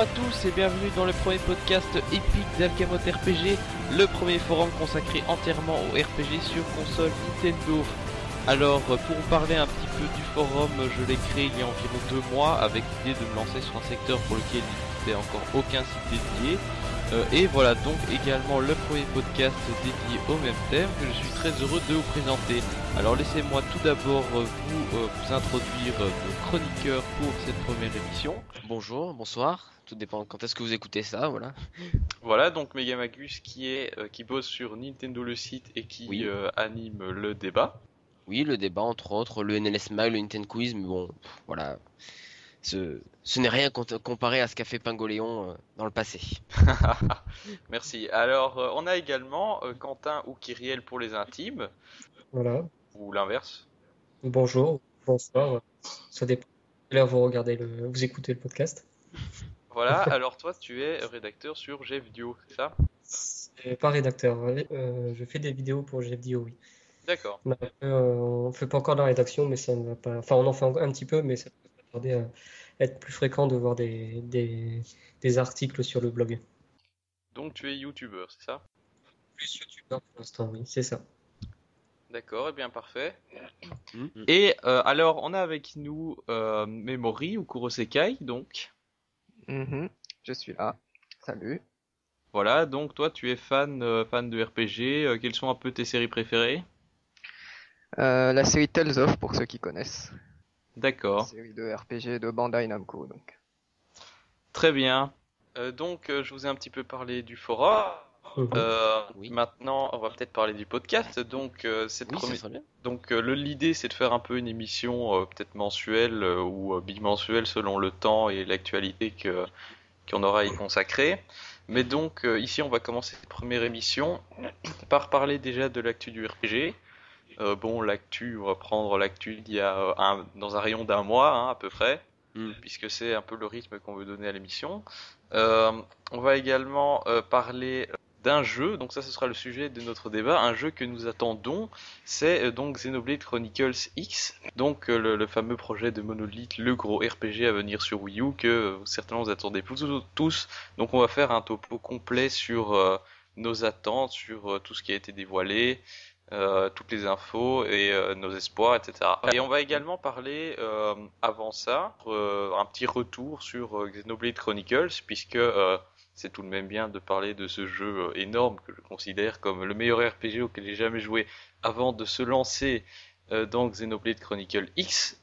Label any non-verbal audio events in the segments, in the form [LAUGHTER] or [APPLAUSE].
Bonjour à tous et bienvenue dans le premier podcast épique d'Algamot RPG, le premier forum consacré entièrement au RPG sur console Nintendo. Alors, pour vous parler un petit peu du forum, je l'ai créé il y a environ deux mois avec l'idée de me lancer sur un secteur pour lequel il n'existait encore aucun site dédié. Euh, et voilà donc également le premier podcast dédié au même thème que je suis très heureux de vous présenter. Alors laissez-moi tout d'abord euh, vous, euh, vous introduire le chroniqueur pour cette première émission. Bonjour, bonsoir, tout dépend quand est-ce que vous écoutez ça, voilà. [LAUGHS] Voilà, donc Megamagus qui est qui bosse sur Nintendo le site et qui Oui. anime le débat. Oui, le débat entre autres, le NLS Mag, le Nintendo Quiz, mais bon, pff, voilà. Ce, ce n'est rien comparé à ce qu'a fait Pingoléon euh, dans le passé. [LAUGHS] Merci. Alors, euh, on a également euh, Quentin ou Kyriel pour les intimes, Voilà. ou l'inverse. Bonjour, bonsoir. Ça dépend. Là, vous regardez le, vous écoutez le podcast. Voilà, [LAUGHS] alors toi, tu es rédacteur sur GFDio, c'est ça? Pas rédacteur. Euh, je fais des vidéos pour GFDO, oui. D'accord. On, euh, on fait pas encore de la rédaction, mais ça ne va pas. Enfin, on en fait un, petit peu, mais ça peut tarder à être plus fréquent de voir des, des, des articles sur le blog. Donc, tu es youtubeur, c'est ça? Plus YouTube pour l'instant, oui, c'est ça. D'accord, et bien parfait. Mm. Et euh, alors, on a avec nous euh, Memori ou Kurosekai, donc? Mhm, je suis là. Salut. Voilà, donc toi, tu es fan, euh, fan de RPG. euh, quelles sont un peu tes séries préférées? Euh, la série Tales of pour ceux qui connaissent. D'accord. Série de RPG de Bandai Namco donc. Très bien. Euh, donc, euh, je vous ai un petit peu parlé du forum. Mhm. Euh, Oui. Maintenant, on va peut-être parler du podcast. Donc, euh, cette Oui, première- donc euh, le- l'idée, c'est de faire un peu une émission euh, peut-être mensuelle euh, ou euh, bimensuelle selon le temps et l'actualité que qu'on aura à y consacrer. Mais donc, euh, ici, on va commencer cette première émission par parler déjà de l'actu du RPG. Euh, bon, l'actu, on va prendre l'actu d'il y a euh, un, dans un rayon d'un mois hein, à peu près Mm. puisque c'est un peu le rythme qu'on veut donner à l'émission. Euh, on va également parler d'un jeu, donc ça ce sera le sujet de notre débat, un jeu que nous attendons, c'est donc Xenoblade Chronicles X, donc le, le fameux projet de Monolith, le gros RPG à venir sur Wii U que certainement vous attendez tous, tous. Donc on va faire un topo complet sur euh, nos attentes, sur euh, tout ce qui a été dévoilé, toutes les infos et euh, nos espoirs, etc. Et on va également parler, euh, avant ça, euh, un petit retour sur euh, Xenoblade Chronicles, puisque euh, c'est tout de même bien de parler de ce jeu euh, énorme que je considère comme le meilleur RPG auquel j'ai jamais joué avant de se lancer euh, dans Xenoblade Chronicles X.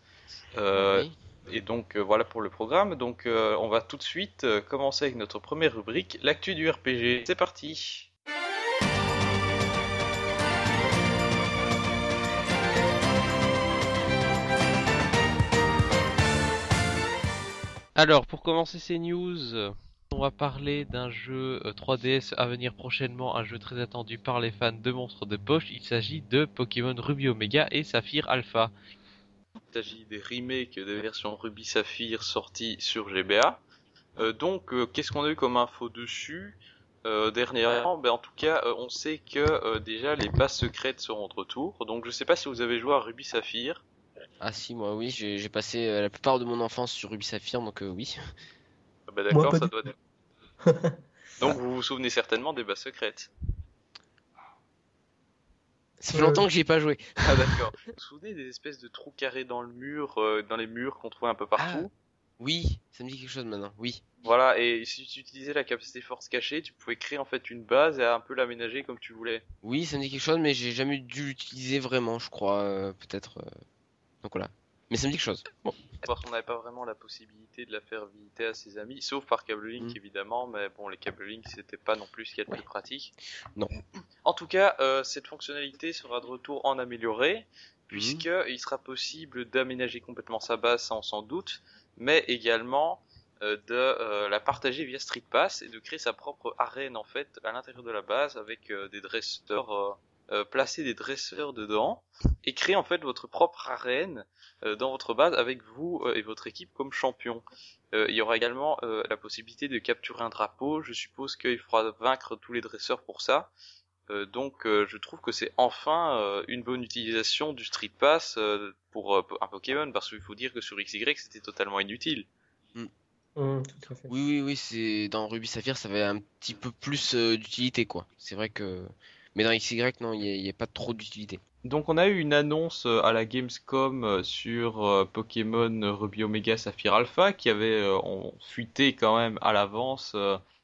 Euh, Oui. et donc euh, voilà pour le programme. Donc euh, on va tout de suite euh, commencer avec notre première rubrique, l'actu du RPG. C'est parti. Alors, pour commencer ces news, euh, on va parler d'un jeu euh, 3DS à venir prochainement, un jeu très attendu par les fans de monstres de poche. Il s'agit de Pokémon Ruby Omega et Saphir Alpha. Il s'agit des remakes des versions Ruby Saphir sorties sur GBA. Euh, donc, euh, qu'est-ce qu'on a eu comme info dessus? Euh, dernièrement ben, En tout cas, euh, on sait que euh, déjà les bases secrètes seront de retour. Donc, je sais pas si vous avez joué à Ruby Saphir. Ah si, moi oui, j'ai passé euh, la plupart de mon enfance sur Ruby Saphir, donc euh, oui. Ah Moi, D'accord, ça doit être... Donc, [LAUGHS] vous vous souvenez certainement des bases secrètes. Ça fait longtemps que j'y ai pas joué. Ah d'accord. Vous vous souvenez des espèces de trous carrés dans le mur, euh, dans les murs qu'on trouvait un peu partout? Oui, ça me dit quelque chose maintenant, oui. Voilà, et si tu utilisais la capacité force cachée, tu pouvais créer en fait une base et un peu l'aménager comme tu voulais. Oui, ça me dit quelque chose, mais j'ai jamais dû l'utiliser vraiment, je crois, euh, peut-être. Donc voilà. Mais ça me dit quelque chose. Bon. Parce qu'on n'avait pas vraiment la possibilité de la faire visiter à ses amis, sauf par câble link Mm. évidemment, mais bon, les câbles link c'était pas non plus ce qu'il y a de plus pratique. Non. En tout cas, euh, cette fonctionnalité sera de retour en amélioré, Mhm. puisque il sera possible d'aménager complètement sa base sans sans doute, mais également euh, de euh, la partager via Street Pass et de créer sa propre arène en fait à l'intérieur de la base avec des dresseurs, euh, placer des dresseurs dedans et créer en fait votre propre arène euh, dans votre base avec vous euh, et votre équipe comme champion. Euh, il y aura également euh, la possibilité de capturer un drapeau. Je suppose qu'il faudra vaincre tous les dresseurs pour ça. Euh, donc euh, je trouve que c'est enfin euh, une bonne utilisation du Street Pass euh, pour euh, un Pokémon parce qu'il faut dire que sur XY c'était totalement inutile. Tout à fait. Oui, oui, oui, c'est dans Ruby Saphir, ça avait un petit peu plus euh, d'utilité, quoi. C'est vrai que. Mais dans XY, non, il n'y a, pas trop d'utilité. Donc on a eu une annonce euh, à la Gamescom euh, sur euh, Pokémon Ruby Omega Saphir Alpha qui avait on- fuité quand même à l'avance.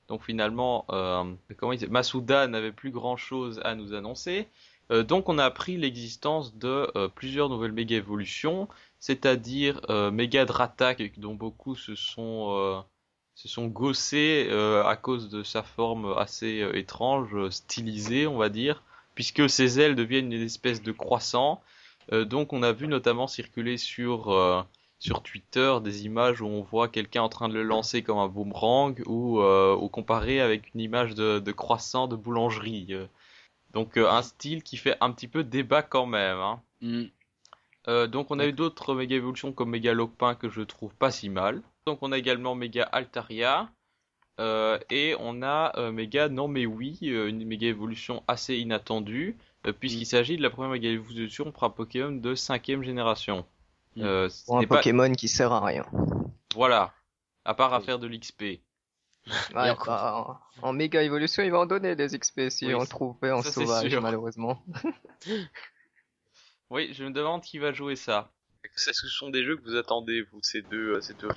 donc finalement, Masuda n'avait plus grand chose à nous annoncer. Donc on a appris l'existence de plusieurs nouvelles méga évolutions, c'est-à-dire Mega Dratak dont beaucoup se sont se sont gossés euh, à cause de sa forme assez euh, étrange, euh, stylisée on va dire, puisque ses ailes deviennent une espèce de croissant. Euh, donc on a vu notamment circuler sur euh, sur Twitter des images où on voit quelqu'un en train de le lancer comme un boomerang ou, euh, ou comparé avec une image de, de croissant de boulangerie. euh. Donc euh, un style qui fait un petit peu débat quand même. Hein. Mm. Euh, donc on a eu d'autres méga évolutions comme méga Lopin que je trouve pas si mal. Donc on a également méga Altaria. Euh, et on a euh, méga non mais oui, euh, une méga évolution assez inattendue, euh, puisqu'il s'agit de la première méga évolution pour un Pokémon de cinquième génération. Mm. Euh, Pour un pas- Pokémon qui sert à rien. Voilà. À part à faire de l'XP. Ouais, bah, en, en méga évolution, il va en donner des XP si Oui, on le trouvait en ça, sauvage, malheureusement. [LAUGHS] Oui, je me demande qui va jouer ça. Est-ce que ce sont des jeux que vous attendez, vous, ces deux, euh, ces deux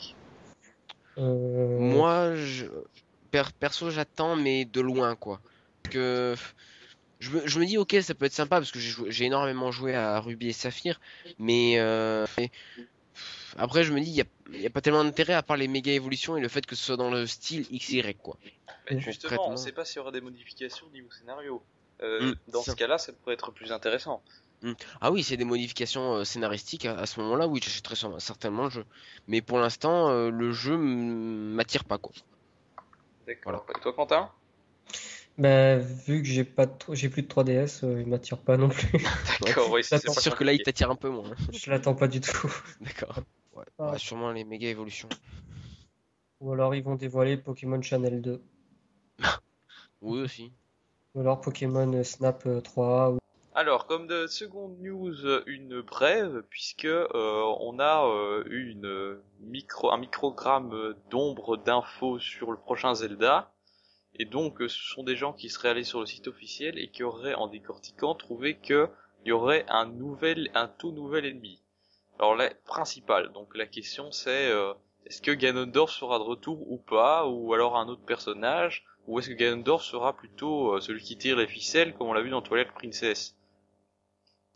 Euh, Moi, je... per- perso, j'attends, mais de loin, quoi. Que je me, je me dis, ok, ça peut être sympa parce que j'ai énormément joué à Ruby et Saphir, mais euh, mais, après, je me dis, il y a, pas tellement d'intérêt à part les méga évolutions et le fait que ce soit dans le style XY, quoi. Mais justement, on sait pas s'il y aura des modifications niveau scénario. Euh, Mm, dans ça. ce cas-là, ça pourrait être plus intéressant. Ah oui, c'est des modifications euh, scénaristiques à, à ce moment-là, oui, j'achèterai sûrement- certainement le jeu. Mais pour l'instant, euh, le jeu m'attire pas, quoi. D'accord. Et toi, Quentin? Bah, vu que j'ai pas j'ai plus de 3DS, euh, il m'attire pas non plus. [LAUGHS] D'accord, oui, c'est sûr que là, il t'attire un peu moins. hein. Je l'attends pas du tout. [LAUGHS] D'accord. Ouais, Ah. ouais, sûrement les méga évolutions. Ou alors ils vont dévoiler Pokémon Channel 2. [LAUGHS] Oui, aussi. Ou alors Pokémon Snap euh, 3. ou- Alors, comme de seconde news, une brève, puisque euh, on a euh, eu une euh, micro, un microgramme d'ombre d'infos sur le prochain Zelda, et donc euh, ce sont des gens qui seraient allés sur le site officiel et qui auraient, en décortiquant, trouvé que il y aurait un tout nouvel ennemi. Alors la principal, donc la question c'est est-ce que Ganondorf sera de retour ou pas, ou alors un autre personnage, ou est-ce que Ganondorf sera plutôt celui qui tire les ficelles comme on l'a vu dans Twilight Princess?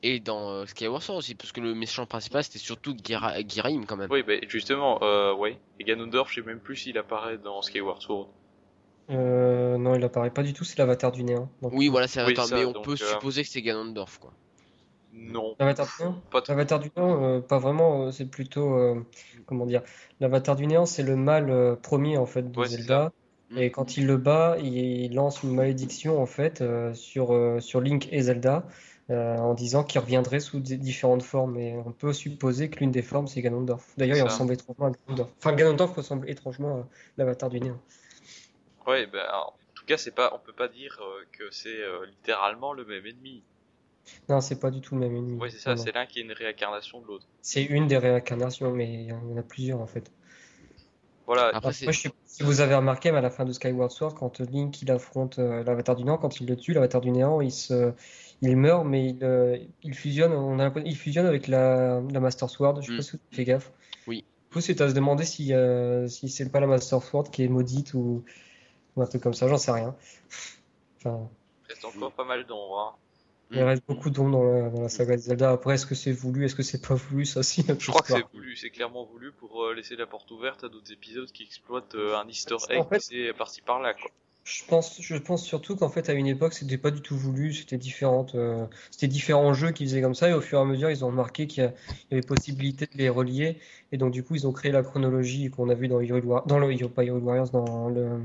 Et dans euh, Skyward Sword aussi, parce que le méchant principal c'était surtout Gira- Giraim quand même. Oui, bah, justement, euh, ouais. Et Ganondorf, je sais même plus s'il apparaît dans Skyward Sword. Euh, non, il apparaît pas du tout, c'est l'avatar du néant. Donc, Oui, voilà, c'est Oui, attends, ça, mais on donc, peut euh, supposer que c'est Ganondorf, quoi. Non, L'avatar du néant pas trop. L'avatar du néant, euh, pas vraiment, euh, c'est plutôt, euh, comment dire, l'avatar du néant, c'est le mal euh, premier en fait de Ouais, Zelda. Mm. Et quand il le bat, il lance une malédiction en fait euh, sur, euh, sur Link et Zelda euh, en disant qu'il reviendrait sous des- différentes formes. Et on peut supposer que l'une des formes c'est Ganondorf. D'ailleurs, il ressemble étrangement à Ganondorf. Enfin, Ganondorf ressemble étrangement à l'avatar du néant. Ouais, alors, en tout cas, c'est pas, on peut pas dire euh, que c'est euh, littéralement le même ennemi. Non, c'est pas du tout le même ennemi. Ouais, c'est ça, c'est l'un qui est une réincarnation de l'autre. C'est une des réincarnations, mais il y en a plusieurs en fait. Voilà, Après, je sais pas si vous avez remarqué, mais à la fin de Skyward Sword, quand Link il affronte euh, l'avatar du néant, quand il le tue, l'avatar du néant, il se, il meurt, mais il, euh, il fusionne. On a il fusionne avec la, la Master Sword. Je sais Mm. pas si vous avez fait gaffe. Oui. Du coup, c'est à se demander si, euh, si c'est pas la Master Sword qui est maudite ou, ou un truc comme ça. J'en sais rien. Enfin, il reste encore pas mal d'ombre. Hein. Il reste beaucoup d'ombre dans la, dans la saga de Zelda. Après, est-ce que c'est voulu, est-ce que c'est pas voulu, ça c'est Je crois que c'est voulu, c'est clairement voulu pour euh, laisser la porte ouverte à d'autres épisodes qui exploitent euh, un easter En egg fait- qui c'est par-ci par-là, quoi. Je pense, je pense surtout qu'en fait, à une époque, c'était pas du tout voulu, c'était différente, euh, c'était différents jeux qui faisaient comme ça, et au fur et à mesure, ils ont remarqué qu'il y, y avait possibilité de les relier, et donc du coup, ils ont créé la chronologie qu'on a vu dans War- dans le pas Hyrule Warriors, dans le,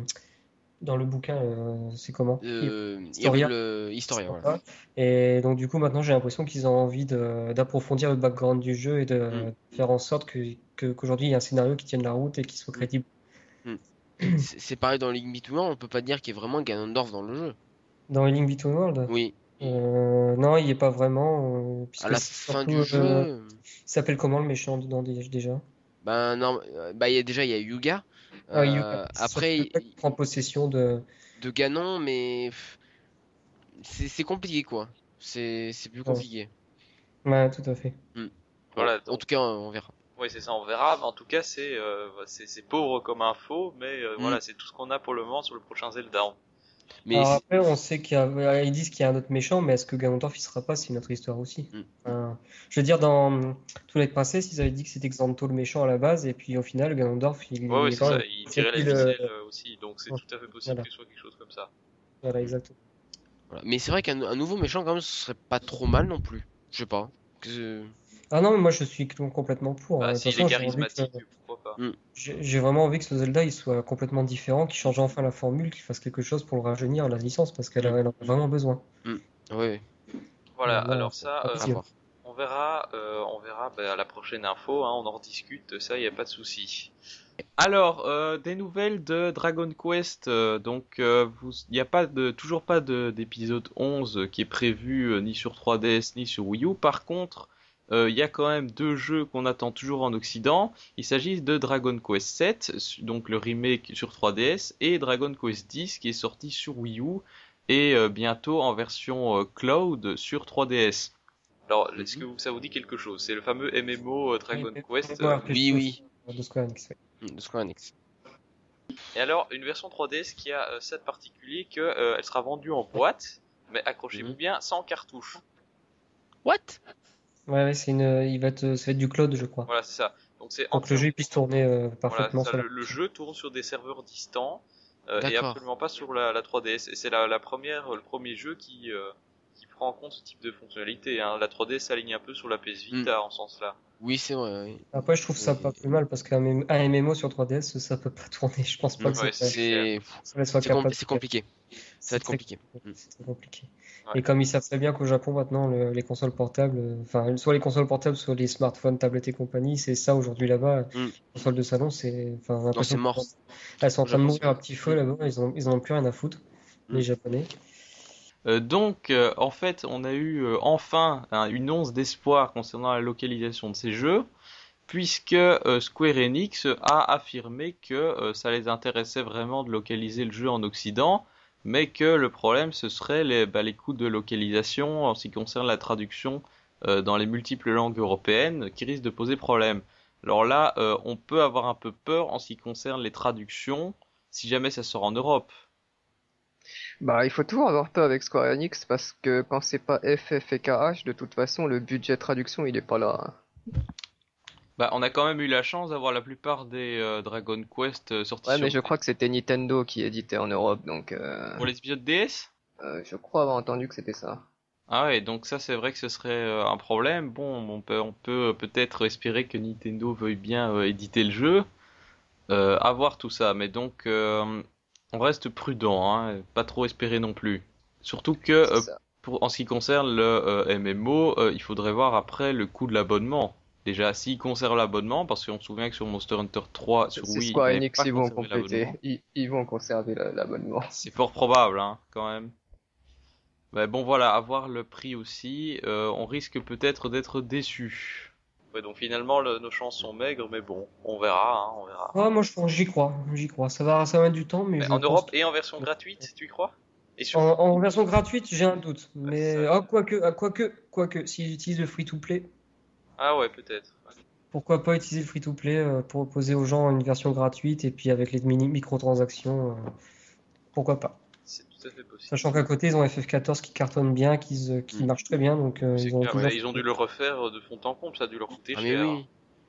dans le bouquin, euh, c'est comment? Euh, Historia. Hyrule, Historia, voilà. Et donc du coup, maintenant, j'ai l'impression qu'ils ont envie d'approfondir le background du jeu et de Mm. faire en sorte que, que- qu'aujourd'hui, il y ait un scénario qui tienne la route et qui soit crédible. C'est c'est pareil dans Link Between Worlds, on peut pas dire qu'il y ait vraiment Ganondorf dans le jeu. Dans Link Between Worlds? Oui, Euh, non, il n'y est pas vraiment, euh, à la fin surtout, du jeu, Il s'appelle comment le méchant dedans dé- déjà? ben non, bah il y a déjà il y a Yuga, Yu- Euh, après, qui prend possession de. de Ganon, mais c'est compliqué quoi. C'est c'est plus compliqué. Ouais, tout à fait. Voilà, En tout cas, on verra. Oui, c'est ça, on verra. Mais en tout cas, c'est euh, c'est c'est pauvre comme info, mais euh, Mm. voilà, c'est tout ce qu'on a pour le moment sur le prochain Zelda. Mais Alors après, on sait qu'il y a, ils disent qu'il y a un autre méchant, mais est-ce que Ganondorf il sera pas, c'est une autre histoire aussi. Mm. Je veux dire, dans Twilight Princess, ils avaient dit que c'était Xanto le méchant à la base, et puis au final, Ganondorf, il, Ouais, il ouais, c'est ça, tirait la le- ficelle euh, aussi, donc c'est Ouais. tout à fait possible Voilà. que ce soit quelque chose comme ça. Voilà, exactement. voilà. Mais c'est vrai qu'un un nouveau méchant quand même, ce serait pas trop mal non plus. Je sais pas. Que- Ah non, mais moi je suis complètement pour. hein. Bah, est que- charismatique, pourquoi pas. J'ai j'ai vraiment envie que ce Zelda il soit complètement différent, qu'il change enfin la formule, qu'il fasse quelque chose pour le rajeunir, la licence, parce qu'elle elle en a vraiment besoin. Ouais, Voilà, Voilà, alors ça, euh, on verra, euh, on verra bah, à la prochaine info, hein, on en rediscute, ça, y a pas de souci. Alors, euh, des nouvelles de Dragon Quest. euh, donc, il n'y a pas de, toujours pas de- d'épisode 11 qui est prévu euh, ni sur 3DS ni sur Wii U. Par contre, il y a quand même deux jeux qu'on attend toujours en Occident. Il s'agit de Dragon Quest 7, su- donc le remake sur 3DS, et Dragon Quest 10 qui est sorti sur Wii U et euh, bientôt en version euh, cloud sur 3DS. Alors, est-ce que ça vous dit quelque chose? C'est le fameux MMO euh, Dragon Oui, Quest. Euh, oui, oui. De Square Enix, ouais. Mm, de Square Enix. Et alors, une version 3DS qui a euh, ça de particulier que euh, elle sera vendue en boîte, mais accrochez-vous Mhm. bien, sans cartouche. What? Ouais, ouais, c'est une, il va être, ça va être du cloud, je crois. Voilà, c'est ça. Donc c'est Pour que le jeu il puisse tourner euh, Voilà, parfaitement ça, la le, le jeu tourne sur des serveurs distants euh, et absolument pas sur la, la 3DS. Et c'est la, la première, le premier jeu qui, euh, qui prend en compte ce type de fonctionnalité. Hein. La 3DS s'aligne un peu sur la PS Vita en ce sens-là. Oui, c'est vrai. oui. Après, je trouve ça pas plus mal parce qu'un MMO sur 3DS, ça peut pas tourner. Je pense pas que Ouais, ça, C'est ça soit c'est com- capable. c'est compliqué. Ça va être compliqué. Mm. C'est compliqué. Ouais. Et comme ils savent très bien qu'au Japon maintenant, le- les consoles portables, euh, enfin, soit les consoles portables, soit les smartphones, tablettes et compagnie, c'est ça aujourd'hui là-bas. Mm. Les consoles de salon, c'est, enfin, c'est mort. Elles sont en train de mourir à petit feu là-bas. Ils ont, ils en ont plus rien à foutre, Mm. les Japonais. Euh, donc, euh, en fait, on a eu euh, enfin hein, une once d'espoir concernant la localisation de ces jeux, puisque Square Enix a affirmé que ça les intéressait vraiment de localiser le jeu en Occident, mais que le problème ce serait les, bah, les coûts de localisation en ce qui concerne la traduction dans les multiples langues européennes qui risquent de poser problème. Alors là, on peut avoir un peu peur en ce qui concerne les traductions si jamais ça sort en Europe. Bah, il faut toujours avoir peur avec Square Enix parce que quand c'est pas FF et KH, de toute façon, le budget traduction, il est pas là. Bah, on a quand même eu la chance d'avoir la plupart des euh, Dragon Quest euh, sortis Ouais, sur mais je crois que c'était Nintendo qui éditait en Europe, donc euh, pour les épisodes DS. euh, je crois avoir entendu que c'était ça. Ah ouais, donc ça c'est vrai que ce serait un problème. Bon, on peut on peut peut-être espérer que Nintendo veuille bien éditer le jeu, euh, à voir tout ça. Mais donc euh, on reste prudent, hein, pas trop espérer non plus. Surtout que euh, pour en ce qui concerne le euh, MMO, euh, il faudrait voir après le coût de l'abonnement. Déjà, s'ils conservent l'abonnement, parce qu'on se souvient que sur Monster Hunter 3 sur Wii, Square ils Enix, ils vont compléter. Ils, ils vont conserver la- l'abonnement. [LAUGHS] C'est fort probable, hein, quand même. Mais bon, voilà, avoir le prix aussi, on risque peut-être d'être déçu. Ouais, donc finalement, le- nos chances sont maigres, mais bon, on verra, hein, on verra. Ouais, moi, je pense, j'y crois, j'y crois. Ça va, ça va mettre du temps, mais Mais en Europe et en version gratuite, tu y crois? Et sur... En, en version gratuite, j'ai un doute. Mais ça- ah, quoique, ah, quoique, quoique, s'ils utilisent le free-to-play, Ah ouais, peut-être. pourquoi pas utiliser le free-to-play euh, pour proposer aux gens une version gratuite et puis avec les mini microtransactions, euh, pourquoi pas. C'est tout à fait possible. Sachant qu'à côté, ils ont FF14 qui cartonne bien, qui, qui Mm. marche très bien, donc euh, ils ont clair, toujours- ouais, ils ont dû le refaire de fond en comble, ça a dû leur coûter Ah, mais cher. oui.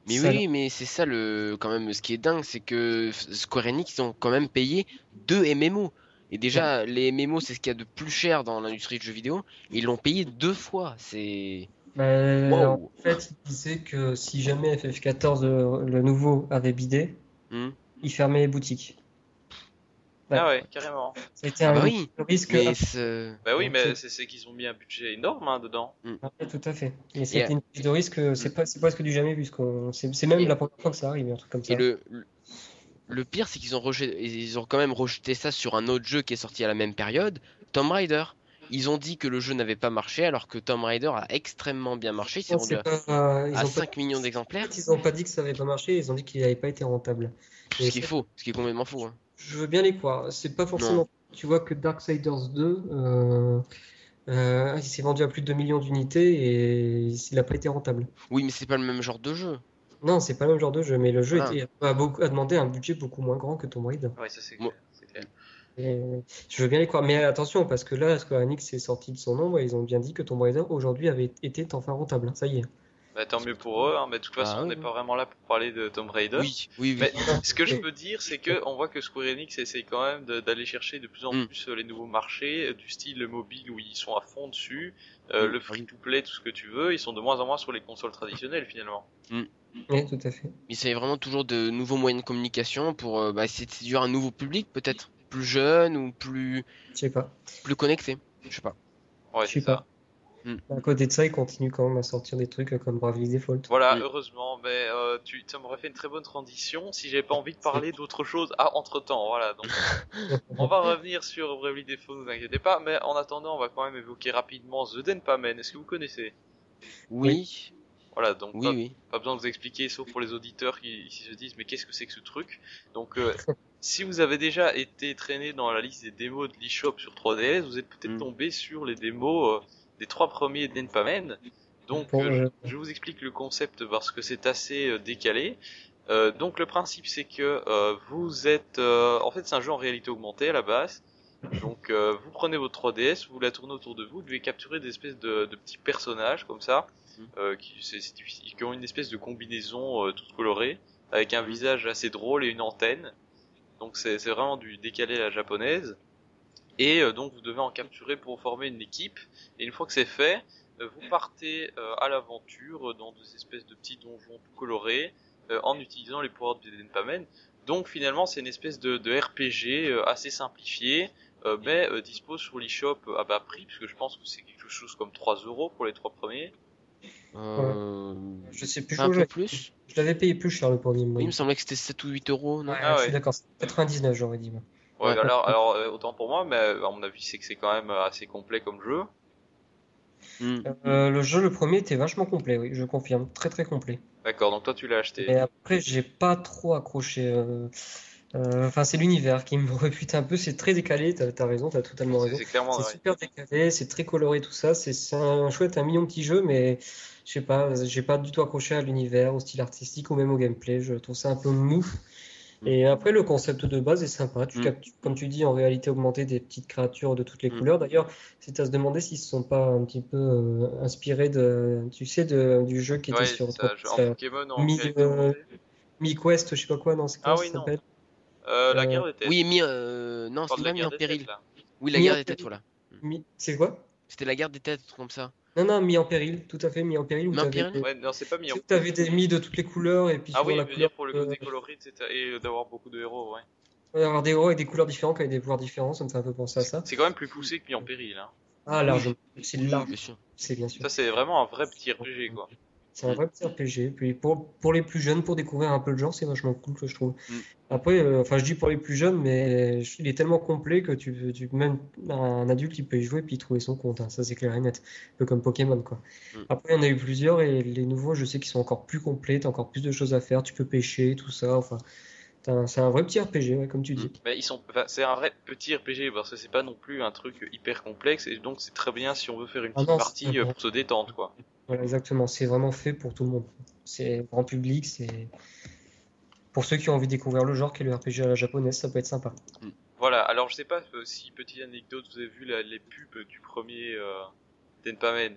Mais Ça, oui, mais c'est ça le quand même ce qui est dingue, c'est que Square Enix ils ont quand même payé deux MMO. Et déjà les MMO c'est ce qu'il y a de plus cher dans l'industrie du jeu vidéo, ils l'ont payé deux fois. C'est Wow. en fait, ils disaient que si jamais FF14, euh, le nouveau, avait bidé, Hmm. ils fermaient les boutiques. Ouais. Ah ouais, carrément. Été Ah un bah oui, risque. mais c'est- Bah oui, mais c'est- c'est qu'ils ont mis un budget énorme hein, dedans. Ouais, tout à fait. Et c'était une prise de risque, euh, c'est pas, presque du jamais vu, c'est, c'est même Et- la première fois que ça arrive, un truc comme ça. et le le- pire c'est qu'ils ont rejeté, ils ont quand même rejeté ça sur un autre jeu qui est sorti à la même période, Tomb Raider. ils ont dit que le jeu n'avait pas marché alors que Tomb Raider a extrêmement bien marché. Non, vendu c'est à, pas- ils à ont pas- 5 millions d'exemplaires. Ils n'ont pas dit que ça n'avait pas marché, ils ont dit qu'il n'avait pas été rentable. Et Ce qui est faux, ce qui est complètement faux. hein. Je veux bien les croire. C'est pas forcément. Tu vois que Darksiders 2, euh, euh, il s'est vendu à plus de 2 millions d'unités et il n'a pas été rentable. Oui, mais c'est pas le même genre de jeu. Non, c'est pas le même genre de jeu, mais le jeu Ah. était, a, beaucoup, a demandé un budget beaucoup moins grand que Tomb Raider. Ouais, ça c'est Moi- clair. c'est clair. Et je veux bien les croire, mais attention, parce que là, Square Enix est sorti de son ombre et ils ont bien dit que Tomb Raider aujourd'hui avait été enfin rentable. Ça y est. Bah, tant mieux pour eux, hein, mais de toute façon, Ah on n'est pas vraiment là pour parler de Tomb Raider. Oui, oui, oui. Mais ce que je peux dire, c'est que on voit que Square Enix essaye quand même d'aller chercher de plus en Mm. plus euh, les nouveaux marchés, euh, du style mobile où ils sont à fond dessus, euh, Mm. le free-to-play, tout ce que tu veux. Ils sont de moins en moins sur les consoles traditionnelles finalement. Oui, tout à fait. Ils essayent vraiment toujours de nouveaux moyens de communication pour euh, bah, essayer de séduire un nouveau public, peut-être plus jeune ou plus Je sais pas. plus connecté. Je sais pas. Ouais, Je sais c'est pas. À côté de ça, ils continuent quand même à sortir des trucs comme Bravely Default. Voilà, Mm. heureusement, mais euh, tu, ça m'aurait fait une très bonne transition si j'avais pas envie de parler d'autre chose à entre temps. Voilà, donc [LAUGHS] on va revenir sur Bravely Default, ne vous inquiétez pas, mais en attendant, on va quand même évoquer rapidement The Denpamen. Est-ce que vous connaissez? Oui, Voilà, donc oui, pas, oui. pas besoin de vous expliquer, sauf pour les auditeurs qui, qui se disent mais qu'est-ce que c'est que ce truc? Donc, euh, [LAUGHS] si vous avez déjà été traîné dans la liste des démos de l'eShop sur 3DS, vous êtes peut-être Mm. tombé sur les démos euh, des trois premiers Denpamen. Donc, Bon, euh, euh, je, je vous explique le concept parce que c'est assez euh, décalé. Euh, donc, le principe c'est que euh, vous êtes, euh, en fait, c'est un jeu en réalité augmentée à la base. Donc, euh, vous prenez votre 3DS, vous la tournez autour de vous, vous devez capturer des espèces de, de petits personnages comme ça, euh, qui, qui ont une espèce de combinaison euh, toute colorée, avec un visage assez drôle et une antenne. Donc, c'est c'est vraiment du décalé à la japonaise. Et euh, donc, vous devez en capturer pour former une équipe. Et une fois que c'est fait, euh, vous partez euh, à l'aventure dans des espèces de petits donjons tout colorés euh, en utilisant les pouvoirs de Denpamen. Donc finalement c'est une espèce de, de RPG euh, assez simplifié, euh, mais euh, dispose sur l'eShop à bas prix, puisque je pense que c'est quelque chose comme 3 euros pour les trois premiers. Euh... Je sais plus, Un je, peu plus je l'avais payé plus cher le premier. Oui, il me semblait que c'était 7 ou 8 euros, non Ouais, Ah je ouais. suis d'accord, c'est 99 j'aurais dit. Ouais, Ouais. alors, alors euh, autant pour moi, mais euh, à mon avis c'est que c'est quand même euh, assez complet comme jeu. Hmm. Euh, le jeu, le premier, était vachement complet, oui, je confirme, très très complet. D'accord, donc toi tu l'as acheté. Et après, j'ai pas trop accroché. euh, euh, Enfin, c'est l'univers qui me [LAUGHS] rebute un peu. C'est très décalé. T'as as raison, t'as totalement raison. c'est clairement C'est super décalé, c'est très coloré tout ça. C'est c'est un chouette, un mignon petit jeu, mais je sais pas, j'ai pas du tout accroché à l'univers, au style artistique ou même au gameplay. Je trouve ça un peu mou. Et après, le concept de base est sympa. Tu Mm. captures, comme tu dis, en réalité augmentée des petites créatures de toutes les Mm. couleurs. D'ailleurs, c'est à se demander s'ils se sont pas un petit peu euh, inspirés de, tu sais, de, du jeu qui était Ouais, sur c'est ça, en euh, Pokémon en Mi- euh. Mi-Quest, je sais pas quoi, non, c'est quoi Ah ça oui, non. s'appelle Euh, la guerre des têtes. Oui, euh... non, la pas mis en péril. têtes. Oui, la guerre des têtes, voilà. Mi- C'est quoi? C'était la guerre des têtes, comme ça. Non, non, mis en péril, tout à fait, mis en péril. où Mis en t'avais péril des- Ouais, non, c'est pas mis en avais des mis de toutes les couleurs et puis Ah oui, la je veux couleur, dire pour le côté coloré. Et euh, d'avoir beaucoup de héros, ouais. ouais, avoir des héros avec des couleurs différentes, avec des pouvoirs différents, ça me fait un peu penser à ça. C'est quand même plus poussé que mis en péril, hein. Ah, large, c'est large, bien sûr. c'est bien sûr. Ça, c'est vraiment un vrai petit RPG, quoi. C'est un vrai petit RPG. Puis pour, pour les plus jeunes, pour découvrir un peu le genre, c'est vachement cool, que je trouve. Mm. Après, euh, enfin, je dis pour les plus jeunes, mais il est tellement complet que tu, tu même un adulte, il peut y jouer puis y trouver son compte. hein. Ça, c'est clair et net. Un peu comme Pokémon, quoi. Mm. Après, il y en a eu plusieurs et les nouveaux, je sais qu'ils sont encore plus complets. T'as encore plus de choses à faire. Tu peux pêcher, tout ça. Enfin, c'est un vrai petit RPG, ouais, comme tu dis. Mais ils sont, enfin, c'est un vrai petit RPG parce que c'est pas non plus un truc hyper complexe et donc c'est très bien si on veut faire une Ah petite non, partie euh, pour se détendre, quoi. Voilà, exactement. C'est vraiment fait pour tout le monde. C'est grand public, c'est pour ceux qui ont envie de découvrir le genre qui est le RPG à la japonaise, ça peut être sympa. Voilà. Alors, je sais pas euh, si petite anecdote, vous avez vu la- les pubs du premier euh, Denpamen.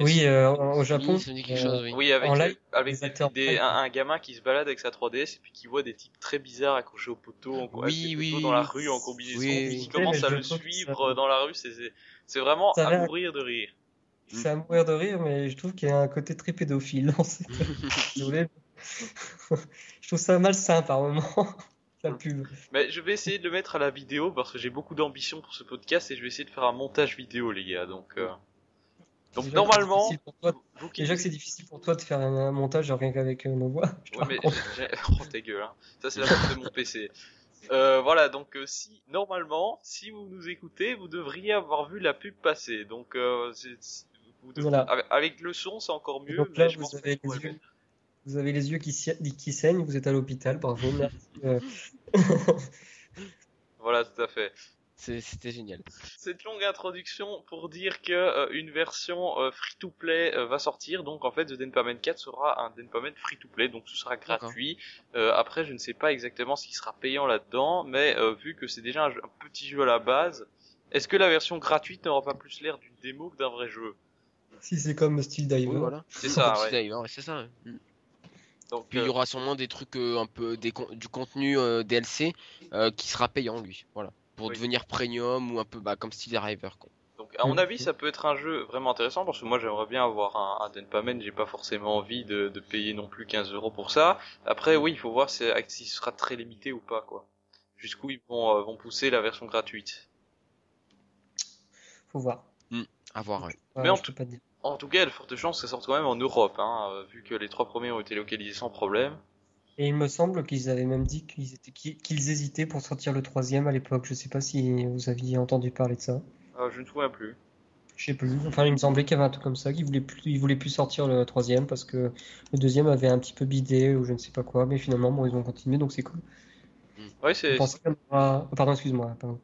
Oui, euh, au Japon, Oui, quelque euh, chose, oui. Oui, avec, live, des- un, un gamin qui se balade avec sa 3DS et puis qui voit des types très bizarres accrochés au poteau, en, Oui, oui, dans la rue en combinaison, Oui, puis oui. qui Oui, commence à le suivre ça- dans la rue, c'est- vraiment Ça a à mourir de rire. c'est à mourir de rire, mais je trouve qu'il y a un côté très pédophile dans cette... [LAUGHS] [LAUGHS] [LAUGHS] Je trouve ça malsain par moment, la pub. Mais je vais essayer de le mettre à la vidéo parce que j'ai beaucoup d'ambition pour ce podcast et je vais essayer de faire un montage vidéo, les gars. Donc, euh, donc Déjà normalement, toi- qui Déjà que c'est difficile pour toi de faire un, montage rien qu'avec euh, nos voix. je Ouais, mais [LAUGHS] oh, ta gueule, hein. Ça, c'est la faute de mon PC. Euh, voilà, donc euh, si normalement, si vous nous écoutez, vous devriez avoir vu la pub passer. Donc euh, c'est- c'est- vous devriez- Voilà. avec, avec le son, c'est encore mieux. Donc là, mais je vous pense avez, les yeux, vous avez les yeux qui, qui saignent, vous êtes à l'hôpital, bravo, merci. [LAUGHS] Voilà, tout à fait. C'est- C'était génial. Cette longue introduction pour dire que euh, une version euh, free-to-play euh, va sortir. Donc en fait, The Denpamen 4 sera un Denpamen free-to-play, donc ce sera gratuit. Euh, après, je ne sais pas exactement ce qui sera payant là-dedans, mais euh, vu que c'est déjà un, jeu- un petit jeu à la base, est-ce que la version gratuite n'aura pas plus l'air d'une démo que d'un vrai jeu? Si c'est comme Steel Diver. Oui, voilà. C'est ça, [LAUGHS] Comme ouais. Steve Diver, C'est ça. ouais. Mm. Donc, Puis il y aura sûrement des trucs euh, un peu des con- du contenu euh, DLC euh, qui sera payant lui. Voilà. Pour Oui. devenir premium ou un peu bah, comme Steel Driver quoi. Donc, à mon avis, ça peut être un jeu vraiment intéressant parce que moi, j'aimerais bien avoir un, un Denpamen. J'ai pas forcément envie de, de payer non plus 15 euros pour ça. Après, oui, il faut voir si, si ce sera très limité ou pas, quoi. Jusqu'où ils vont, euh, vont pousser la version gratuite. Faut voir. À voir. ouais. Ouais, Mais en pas. En tout cas, il y a de fortes chances que ça sorte quand même en Europe, hein, euh, vu que les trois premiers ont été localisés sans problème. Et il me semble qu'ils avaient même dit qu'ils étaient, qu'ils qu'ils hésitaient pour sortir le troisième à l'époque. Je sais pas si vous aviez entendu parler de ça. Euh, je ne me souviens plus. Je sais plus. Enfin, il me semblait qu'il y avait un truc comme ça, qu'ils voulaient plus, ils voulaient plus sortir le troisième parce que le deuxième avait un petit peu bidé ou je ne sais pas quoi. Mais finalement, bon, ils ont continué, donc c'est cool. Oui, Vous c'est. oh, Pardon, excuse-moi. pardon.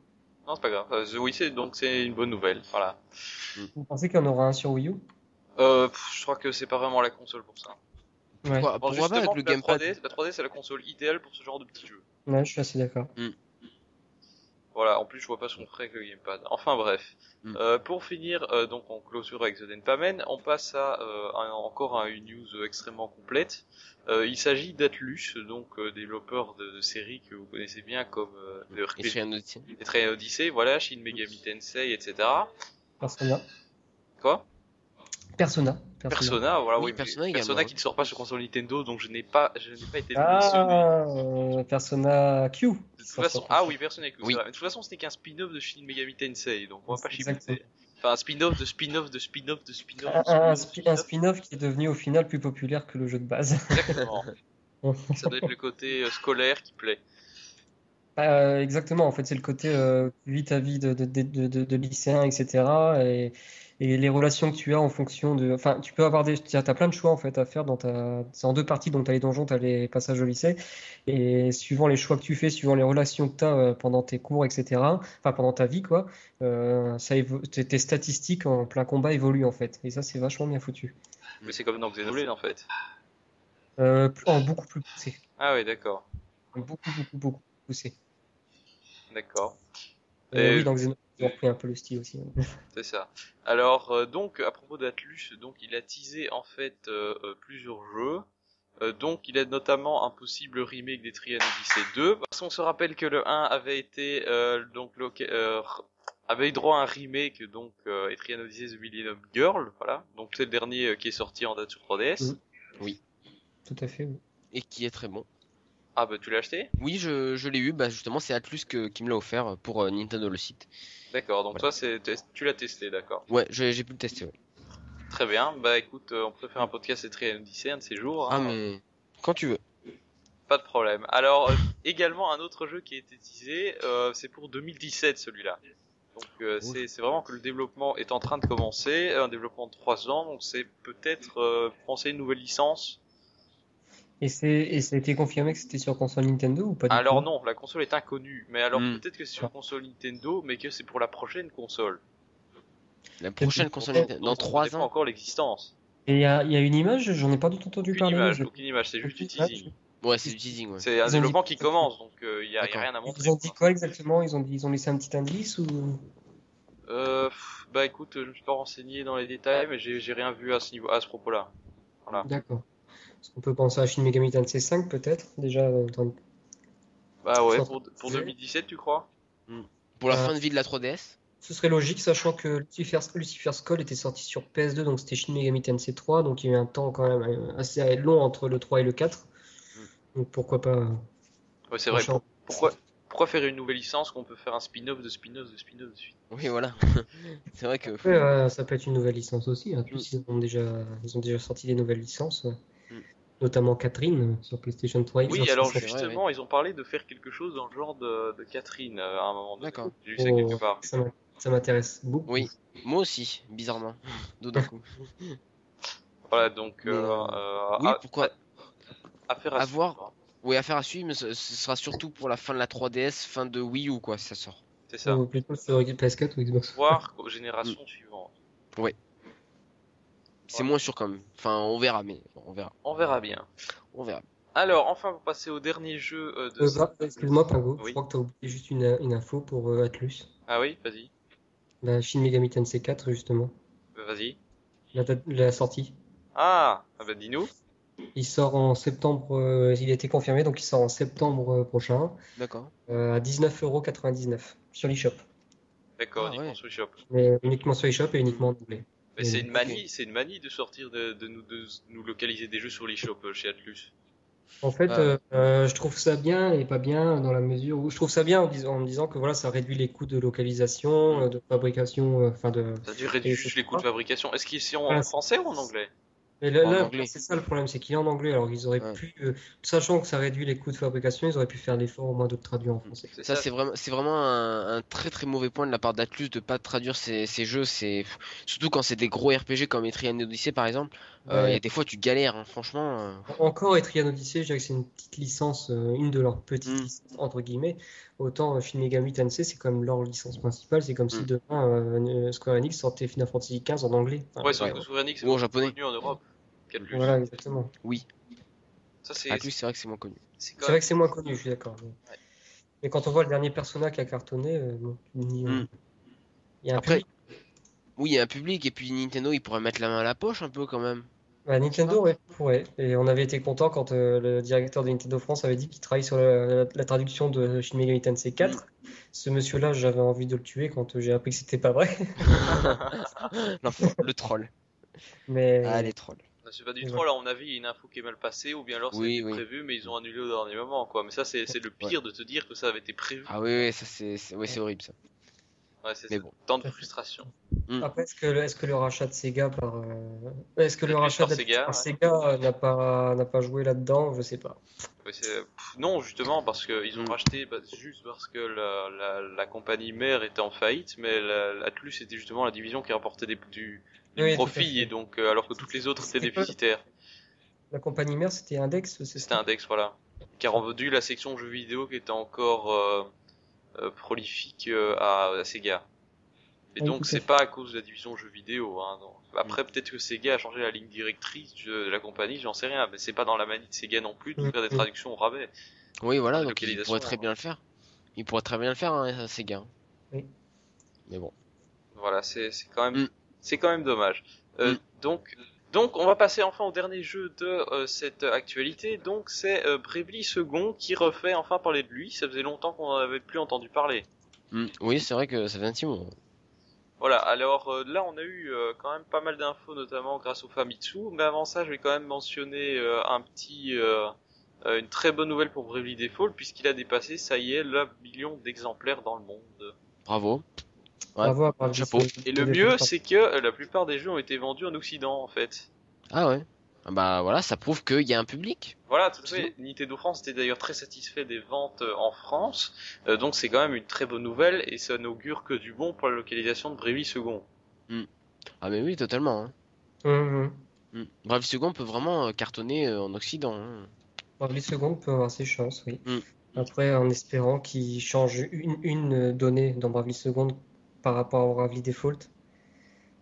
Non, c'est pas grave. Euh, oui, c'est donc c'est une bonne nouvelle. Voilà. Vous pensez qu'il y en aura un sur Wii U? Euh, je crois que c'est pas vraiment la console pour ça. Ouais. Pourquoi, Bon, pourquoi pas le la gamepad 3D, la 3D, c'est la console idéale pour ce genre de petits jeux. Ouais, je suis assez d'accord. Voilà, en plus je vois pas ce qu'on ferait avec le gamepad. Enfin bref. Mm. Euh, pour finir, euh, donc en clôture avec The Denpamen, on passe à euh, un- encore à une news extrêmement complète. Euh, il s'agit d'Atlus, donc euh, développeur de, de séries que vous connaissez bien comme euh, de Et RPG, autre- et Odyssey, voilà, Shin Megami Tensei, etc. Persona. Quoi? Persona. Persona, voilà, Oui, oui, Persona Persona qui ne sort pas sur console Nintendo, donc je n'ai pas, je n'ai pas été. Ah, euh, Persona Q. De toute façon, ah oui, Persona Q, Oui. de toute façon, c'était qu'un spin-off de Shin Megami Tensei, donc on va pas chipoter. Enfin, un spin-off de spin-off de spin-off de spin-off. de Un, spin-off un de spi- un spin-off. spin-off qui est devenu au final plus populaire que le jeu de base. Exactement. [LAUGHS] Ça doit être le côté euh, scolaire qui plaît. Euh, exactement, en fait, c'est le côté euh, vie ta vie de, de, de, de, de- de lycéen, etc. Et, et les relations que tu as en fonction de. Enfin, tu peux avoir des. Tu as, plein de choix en fait à faire dans ta. C'est en deux parties, donc tu as les donjons, tu as les passages au lycée. Et suivant les choix que tu fais, suivant les relations que tu as pendant tes cours, etc. Enfin, pendant ta vie, quoi. Euh, ça évo- tes, statistiques en plein combat évoluent en fait. Et ça, c'est vachement bien foutu. Mais c'est comme dans Xenoblade en fait. Euh, en beaucoup plus poussé. Ah oui, d'accord. Beaucoup, beaucoup, beaucoup plus poussé. D'accord. Euh, oui, dans Xenoblade, ils ont repris un peu le style aussi. [LAUGHS] C'est ça. Alors, euh, donc, à propos d'Atlus, donc, il a teasé en fait euh, euh, plusieurs jeux. Euh, donc, il a notamment un possible remake des Trian Odyssey 2. Parce qu'on se rappelle que le 1 avait été euh, donc euh, avait eu droit à un remake donc euh, Etrian Odyssey The Millennium Girl, voilà. Donc c'est le dernier euh, qui est sorti en date sur 3DS. Mhm. Tout à fait, oui. et qui est très bon. Ah bah tu l'as acheté? Oui, je, je l'ai eu, bah justement c'est Atlus que, qui me l'a offert pour euh, Nintendo le site. D'accord, donc Voilà. toi c'est tu l'as testé, d'accord. Ouais, j'ai pu le tester. ouais. Très bien. Bah écoute, euh, on peut faire un podcast Etrian Odyssey un de ces jours. Ah hein. mais quand tu veux. Pas de problème. Alors, euh, [LAUGHS] également un autre jeu qui a été teasé, euh, c'est pour 2017 celui-là. Donc euh, c'est c'est vraiment que le développement est en train de commencer, un développement de 3 ans, donc c'est peut-être euh, penser une nouvelle licence. Et c'est et ça a été confirmé que c'était sur console Nintendo ou pas du Alors non, la console est inconnue, mais alors Hmm. peut-être que c'est sur console Nintendo, mais que c'est pour la prochaine console. La prochaine console Nintendo dans on 3 connaît pas ans. encore l'existence. Et il y a, il y a une image, j'en ai pas du tout entendu Aucune parler. image, aucune image, c'est juste du teasing. Ouais, c'est du teasing ouais. C'est un développement dit- qui commence, donc il y, a, y a rien à montrer. Ils ont dit quoi. exactement? Ils ont dit, ils ont laissé un petit indice ou? Euh, bah écoute, je me suis pas renseigné dans les détails, mais j'ai j'ai rien vu à ce niveau, à ce propos-là. Voilà. D'accord. Qu'on peut penser à Shin Megami Tensei 5 peut-être déjà dans- Bah ouais, pour, pour 2017, tu crois? Pour la Euh, fin de vie de la 3DS. Ce serait logique, sachant que Lucifer's, Lucifer's Call était sorti sur PS2, donc c'était Shin Megami Tensei 3, donc il y a eu un temps quand même euh, assez long entre le 3 et le 4. Donc pourquoi pas. euh, Ouais, c'est vrai. Pourquoi, pourquoi faire une nouvelle licence qu'on peut faire un spin-off de spin-off de spin-off de spin Oui, voilà. [LAUGHS] c'est vrai que Après, euh, ça peut être une nouvelle licence aussi. hein. Plus, ils ont déjà, ils ont déjà sorti des nouvelles licences. Notamment Catherine sur PlayStation 3. Oui, alors 360. vrai, justement, ils ont parlé de faire quelque chose dans le genre de, de Catherine euh, à un moment donné. D'accord. J'ai vu ça Oh, quelque part. ça m'intéresse beaucoup. Oui, moi aussi, bizarrement. Tout d'un coup. [LAUGHS] Voilà, donc. Mais, Euh, euh, euh, oui, à- pourquoi Affaire à, à voir. suivre. Oui, affaire à suivre, mais ce, ce sera surtout pour la fin de la 3DS, fin de Wii U, quoi, si ça sort. C'est ça. Ou plutôt sur PS4 ou Xbox. Voir aux générations suivantes. C'est moins sûr quand même. Enfin, on verra, mais on verra. On verra bien. On verra. Alors, enfin, pour passer au dernier jeu euh, de. Euh, bah, Excuse-moi, Pingo, Oui. je crois que tu as oublié juste une, une info pour euh, Atlus. Ah oui, vas-y. La Shin Megami Tensei 4, justement. Euh, Vas-y. La, date- la sortie. Ah, ah bah dis-nous. Il sort en septembre, euh, il a été confirmé, donc il sort en septembre euh, prochain D'accord. euh, à 19,99€ sur l'eShop. D'accord, Ah, uniquement ouais. sur eShop. Mais uniquement sur l'eShop et uniquement en anglais. Mais c'est une manie, c'est une manie de sortir de, de nous de nous localiser des jeux sur l'eShop euh, chez Atlus. En fait, Ah. euh, euh, je trouve ça bien et pas bien dans la mesure où je trouve ça bien en, disant- en me disant que voilà, ça réduit les coûts de localisation, euh, de fabrication, euh, enfin de. Ça dû réduire Et juste les coûts de fabrication. Est-ce qu'ils sont en français ou en anglais? Mais là, c'est ça le problème, c'est qu'il est en anglais. Alors ils auraient Ouais. pu, euh, sachant que ça réduit les coûts de fabrication, ils auraient pu faire l'effort au moins de le traduire en français. Ça, c'est vraiment, c'est vraiment un, un très très mauvais point de la part d'Atlus de pas traduire ces, ces jeux. C'est surtout quand c'est des gros RPG comme Etrian Odyssey par exemple. Euh, Il y a des fois tu galères, hein, franchement. euh. Encore Etrian Odyssey, je dirais que c'est une petite licence, euh, une de leurs petites Mm. licences entre guillemets. Autant euh, Shin Megami Tensei, c'est comme leur licence principale. C'est comme si Mm. demain euh, Square Enix sortait Final Fantasy XV en anglais. Enfin, Ouais, Square Enix c'est en japonais. connu en Europe Voilà, exactement. Ça c'est c'est vrai que c'est moins connu. c'est même vrai que c'est moins connu, je suis d'accord. Mais... mais quand on voit le dernier Persona qui a cartonné, euh, bon, tu te dis, euh, Mm. il y a un Après, public. oui, il y a un public et puis Nintendo, il pourrait mettre la main à la poche un peu quand même. Bah, Nintendo, ouais, pourrait. Et on avait été content quand euh, le directeur de Nintendo France avait dit qu'il travaille sur la, la- la traduction de Shin Megami Tensei 4. Ce monsieur-là, j'avais envie de le tuer quand euh, j'ai appris que c'était pas vrai. [LAUGHS] Le troll. Mais Ah, les trolls. C'est pas du troll, à mon avis, il y a une info qui est mal passée, ou bien alors Oui, oui. prévu, mais ils ont annulé au dernier moment, quoi. Mais ça, c'est c'est le pire de te dire que ça avait été prévu. Ah oui, oui, ça c'est, c'est- ouais, c'est horrible ça. Ouais, c'est Mais c'est bon. tant de frustration. après, est-ce que, est-ce que le rachat de Sega par. euh, Est-ce que le rachat de Sega, par ouais. Sega n'a pas, n'a pas joué là-dedans? Je sais pas. Ouais, c'est- pff, non, justement, parce qu'ils ont Mm. racheté bah, juste parce que la, la, la compagnie mère était en faillite, mais la- l'Atlus était justement la division qui rapportait des, du Oui, profit, et donc, euh, alors que toutes les autres étaient déficitaires. La compagnie mère, c'était Index, c'est C'était? Index, voilà. Qui a rendu la section jeux vidéo qui était encore euh, euh, prolifique euh, à, à Sega. Et Oui, donc c'est pas à cause de la division jeux vidéo. Hein, non. Après peut-être que Sega a changé la ligne directrice de la compagnie, j'en sais rien, mais c'est pas dans la manie de Sega non plus de faire des traductions au rabais. Oui, voilà, donc il pourrait très hein. bien le faire. Il pourrait très bien le faire, hein, Sega. hein. Oui. Mais bon. Voilà, c'est c'est quand même Mm. C'est quand même dommage. Euh, Mm. Donc donc on va passer enfin au dernier jeu de euh, cette actualité. Donc c'est euh, Bravely Second qui refait enfin parler de lui. Ça faisait longtemps qu'on en avait plus entendu parler. Hmm. Oui, c'est vrai que ça fait un petit moment. Voilà, alors euh, là on a eu euh, quand même pas mal d'infos, notamment grâce au Famitsu, mais avant ça je vais quand même mentionner euh, un petit, euh, euh, une très bonne nouvelle pour Bravely Default, puisqu'il a dépassé, ça y est, le million d'exemplaires dans le monde. Bravo. Ouais. Bravo à Bravely chapeau. Second. Et le mieux, c'est que euh, la plupart des jeux ont été vendus en Occident, en fait. Ah ouais. Ah Bah voilà, ça prouve qu'il y a un public. Voilà, tout à fait. Nintendo France était d'ailleurs très satisfait des ventes euh, en France, euh, donc c'est quand même une très bonne nouvelle, et ça n'augure que du bon pour la localisation de Bravely Second. Ah mais oui, totalement. Hein. Mhm. Hmm. Brave Second peut vraiment cartonner en Occident. hein. Bravely Second peut avoir ses chances, oui. Mm. Après, en espérant qu'il change une, une donnée dans Bravely Second par rapport au Bravely Default,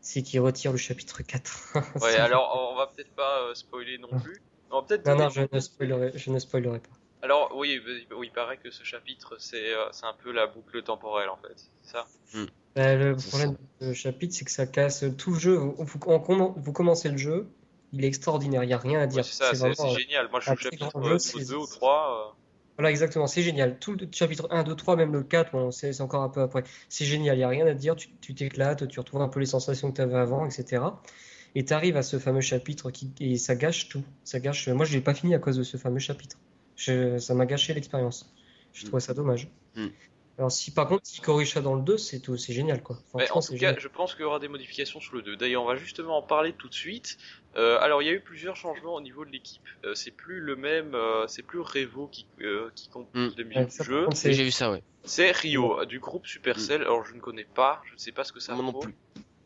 c'est qu'il retire le chapitre 4. [LAUGHS] Ouais, Ça- alors on va peut-être pas euh, spoiler non plus. On va peut-être Non, non, je ne spoilerai, je ne spoilerai pas. Alors oui, oui, il paraît que ce chapitre c'est euh, c'est un peu la boucle temporelle en fait, c'est ça? Euh, le C'est problème du chapitre, c'est que ça casse tout le jeu. Vous, vous- on commen- vous commencez le jeu, il est extraordinaire, il n'y a rien à dire. c'est ça, génial. Moi je très chapitre grand jeu, euh, c'est- 2 ou 3. Voilà, exactement, c'est génial. Tout le chapitre 1, 2, 3, même le 4, bon, c'est encore un peu après. C'est génial, il n'y a rien à dire, tu t'éclates, tu retrouves un peu les sensations que tu avais avant, etc. Et tu arrives à ce fameux chapitre qui, et ça gâche tout. Ça gâche. Moi, je l'ai pas fini à cause de ce fameux chapitre. Je- ça m'a gâché l'expérience. Je trouvais ça dommage. Mm. Alors si par contre ils corrigent ça dans le 2, c'est tout, c'est génial quoi. En tout cas, génial. je pense qu'il y aura des modifications sur le 2. D'ailleurs, on va justement en parler tout de suite. Euh, alors, il y a eu plusieurs changements au niveau de l'équipe. Euh, c'est plus le même, euh, c'est plus Revo qui, euh, qui compose Mm. les Ouais, musiques du jeu. J'ai vu ça, ouais. C'est Rio, du groupe Supercell. Alors, je ne connais pas, je ne sais pas ce que ça Moi non vaut. plus.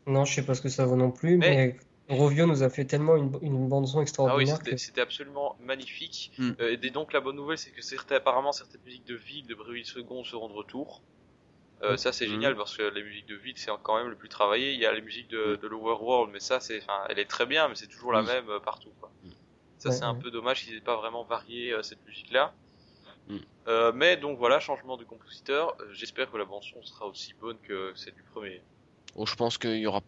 Non, je sais pas ce que ça vaut non plus, Mais- mais, Rovio nous a fait tellement une, une bande son Ah oui, extraordinaire c'était que c'était absolument magnifique. Mm. Euh, et donc, la bonne nouvelle, c'est que certains, apparemment, certaines musiques de ville de Bréville Second seront de retour. Euh, ça c'est Mhm. génial parce que les musiques de ville c'est quand même le plus travaillé. Il y a les musiques de, de l'Overworld, mais ça c'est, enfin, elle est très bien, mais c'est toujours la même euh, partout. Quoi. Ça Ouais, c'est un peu dommage qu'ils aient pas vraiment varié euh, cette musique-là. Mais donc voilà, changement de compositeur. J'espère que la bande son sera aussi bonne que celle du premier. Bon, je pense qu'il y aura,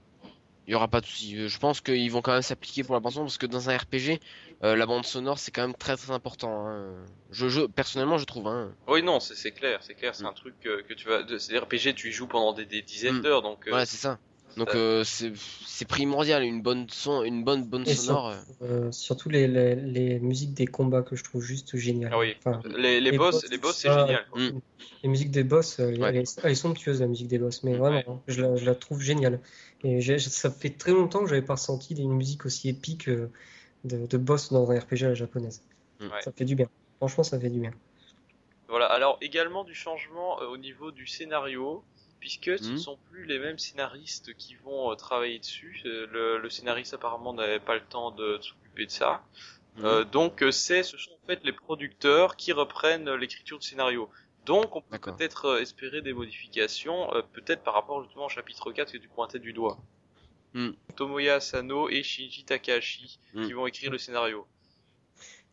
il y aura pas de souci. Euh, Je pense qu'ils vont quand même s'appliquer pour la bande son parce que dans un RPG, euh, la bande sonore c'est quand même très très important. hein. Je, je, personnellement, je trouve. Hein. Oui non, c'est c'est clair, c'est clair, c'est Mhm. un truc que tu vas. de- C'est RPG, tu y joues pendant des, des dizaines Mhm. d'heures, donc. euh, Voilà, c'est ça. Donc ça- euh, c'est primordial une bonne son, une bonne bonne Et sonore. euh. euh, surtout les, les, les musiques des combats que je trouve juste géniales. Ah oui. Enfin, Les, les les boss, boss, les boss c'est génial. quoi. Mm. les musiques des boss, euh, Ouais. elle, est, elle est somptueuse la musique des boss, mais Ouais. vraiment, hein, je, la, je la trouve géniale. Et ça fait très longtemps que j'avais pas ressenti une musique aussi épique euh, de, de boss dans un RPG à la japonaise. Ouais. Ça fait du bien. Franchement, ça fait du bien. Voilà, alors également du changement euh, au niveau du scénario, puisque ce ne Mhm. sont plus les mêmes scénaristes qui vont euh, travailler dessus. Euh, Le, le scénariste apparemment n'avait pas le temps de, de s'occuper de ça. Mhm. Euh, donc c'est, ce sont en fait les producteurs qui reprennent l'écriture de scénario. Donc on peut peut-être espérer des modifications, euh, peut-être par rapport justement au chapitre 4 que tu pointais du doigt. Mhm. Tomoya Asano et Shinji Takahashi qui vont écrire le scénario.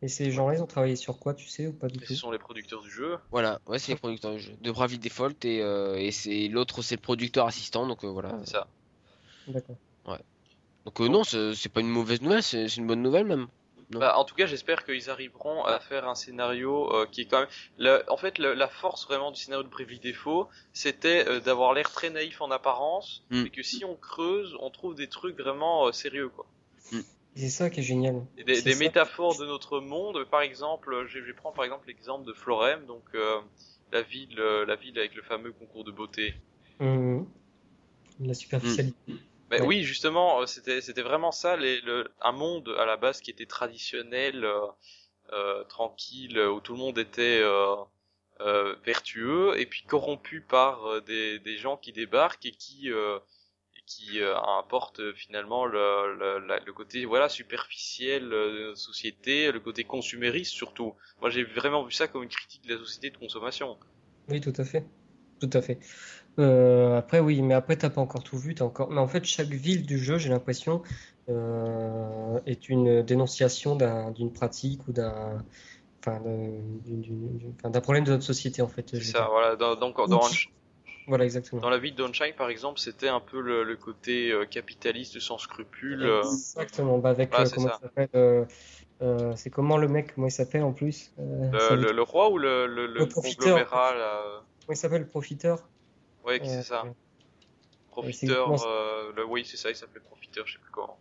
Et ces gens-là, ils ont travaillé sur quoi, tu sais, ou pas du Et tout? ce sont les producteurs du jeu. Voilà, ouais, c'est les producteurs du jeu. De Bravely Default et, euh, et c'est l'autre, c'est le producteur assistant. Donc euh, voilà. C'est ça. D'accord. Donc euh, non, c'est pas une mauvaise nouvelle, c'est une bonne nouvelle même. Bah, en tout cas, j'espère qu'ils arriveront à faire un scénario euh, qui est quand même. le- en fait, le- la force vraiment du scénario de Bravely Default, c'était euh, d'avoir l'air très naïf en apparence, Mm. mais que si on creuse, on trouve des trucs vraiment euh, sérieux, quoi. Et c'est ça qui est génial. Et des, des métaphores de notre monde. Par exemple, je vais prendre par exemple l'exemple de Florem, donc euh, la ville, euh, la ville avec le fameux concours de beauté. Mhm. La superficialité. Ben Ouais. oui, justement, euh, c'était c'était vraiment ça, les, le, un monde à la base qui était traditionnel, euh, euh, tranquille, où tout le monde était euh, euh, vertueux, et puis corrompu par des, des gens qui débarquent et qui euh, qui euh, apportent euh, finalement le, le, la- le côté voilà superficiel euh, de la société, le côté consumériste surtout. Moi, j'ai vraiment vu ça comme une critique de la société de consommation. Oui, tout à fait. Tout à fait. Euh, après, oui, mais après, t'as pas encore tout vu, t'as encore. Mais en fait, chaque ville du jeu, j'ai l'impression, euh, est une dénonciation d'un, d'une pratique ou d'un, enfin, d'un problème de notre société, en fait. C'est ça, voilà. Dans, dans, dans. Voilà, exactement. Dans la ville d'Onshine, par exemple, c'était un peu le, le côté euh, capitaliste sans scrupules. euh, Exactement. Bah, avec, Voilà, euh, c'est comment ça. s'appelle, euh, c'est comment le mec, comment il s'appelle en plus? Euh, le, roi ou le, le, profiteur. conglomérat là, Comment il s'appelle, le profiteur? Ouais, c'est ça. Profiteur. le, oui, c'est ça, il s'appelait profiteur, je sais plus comment.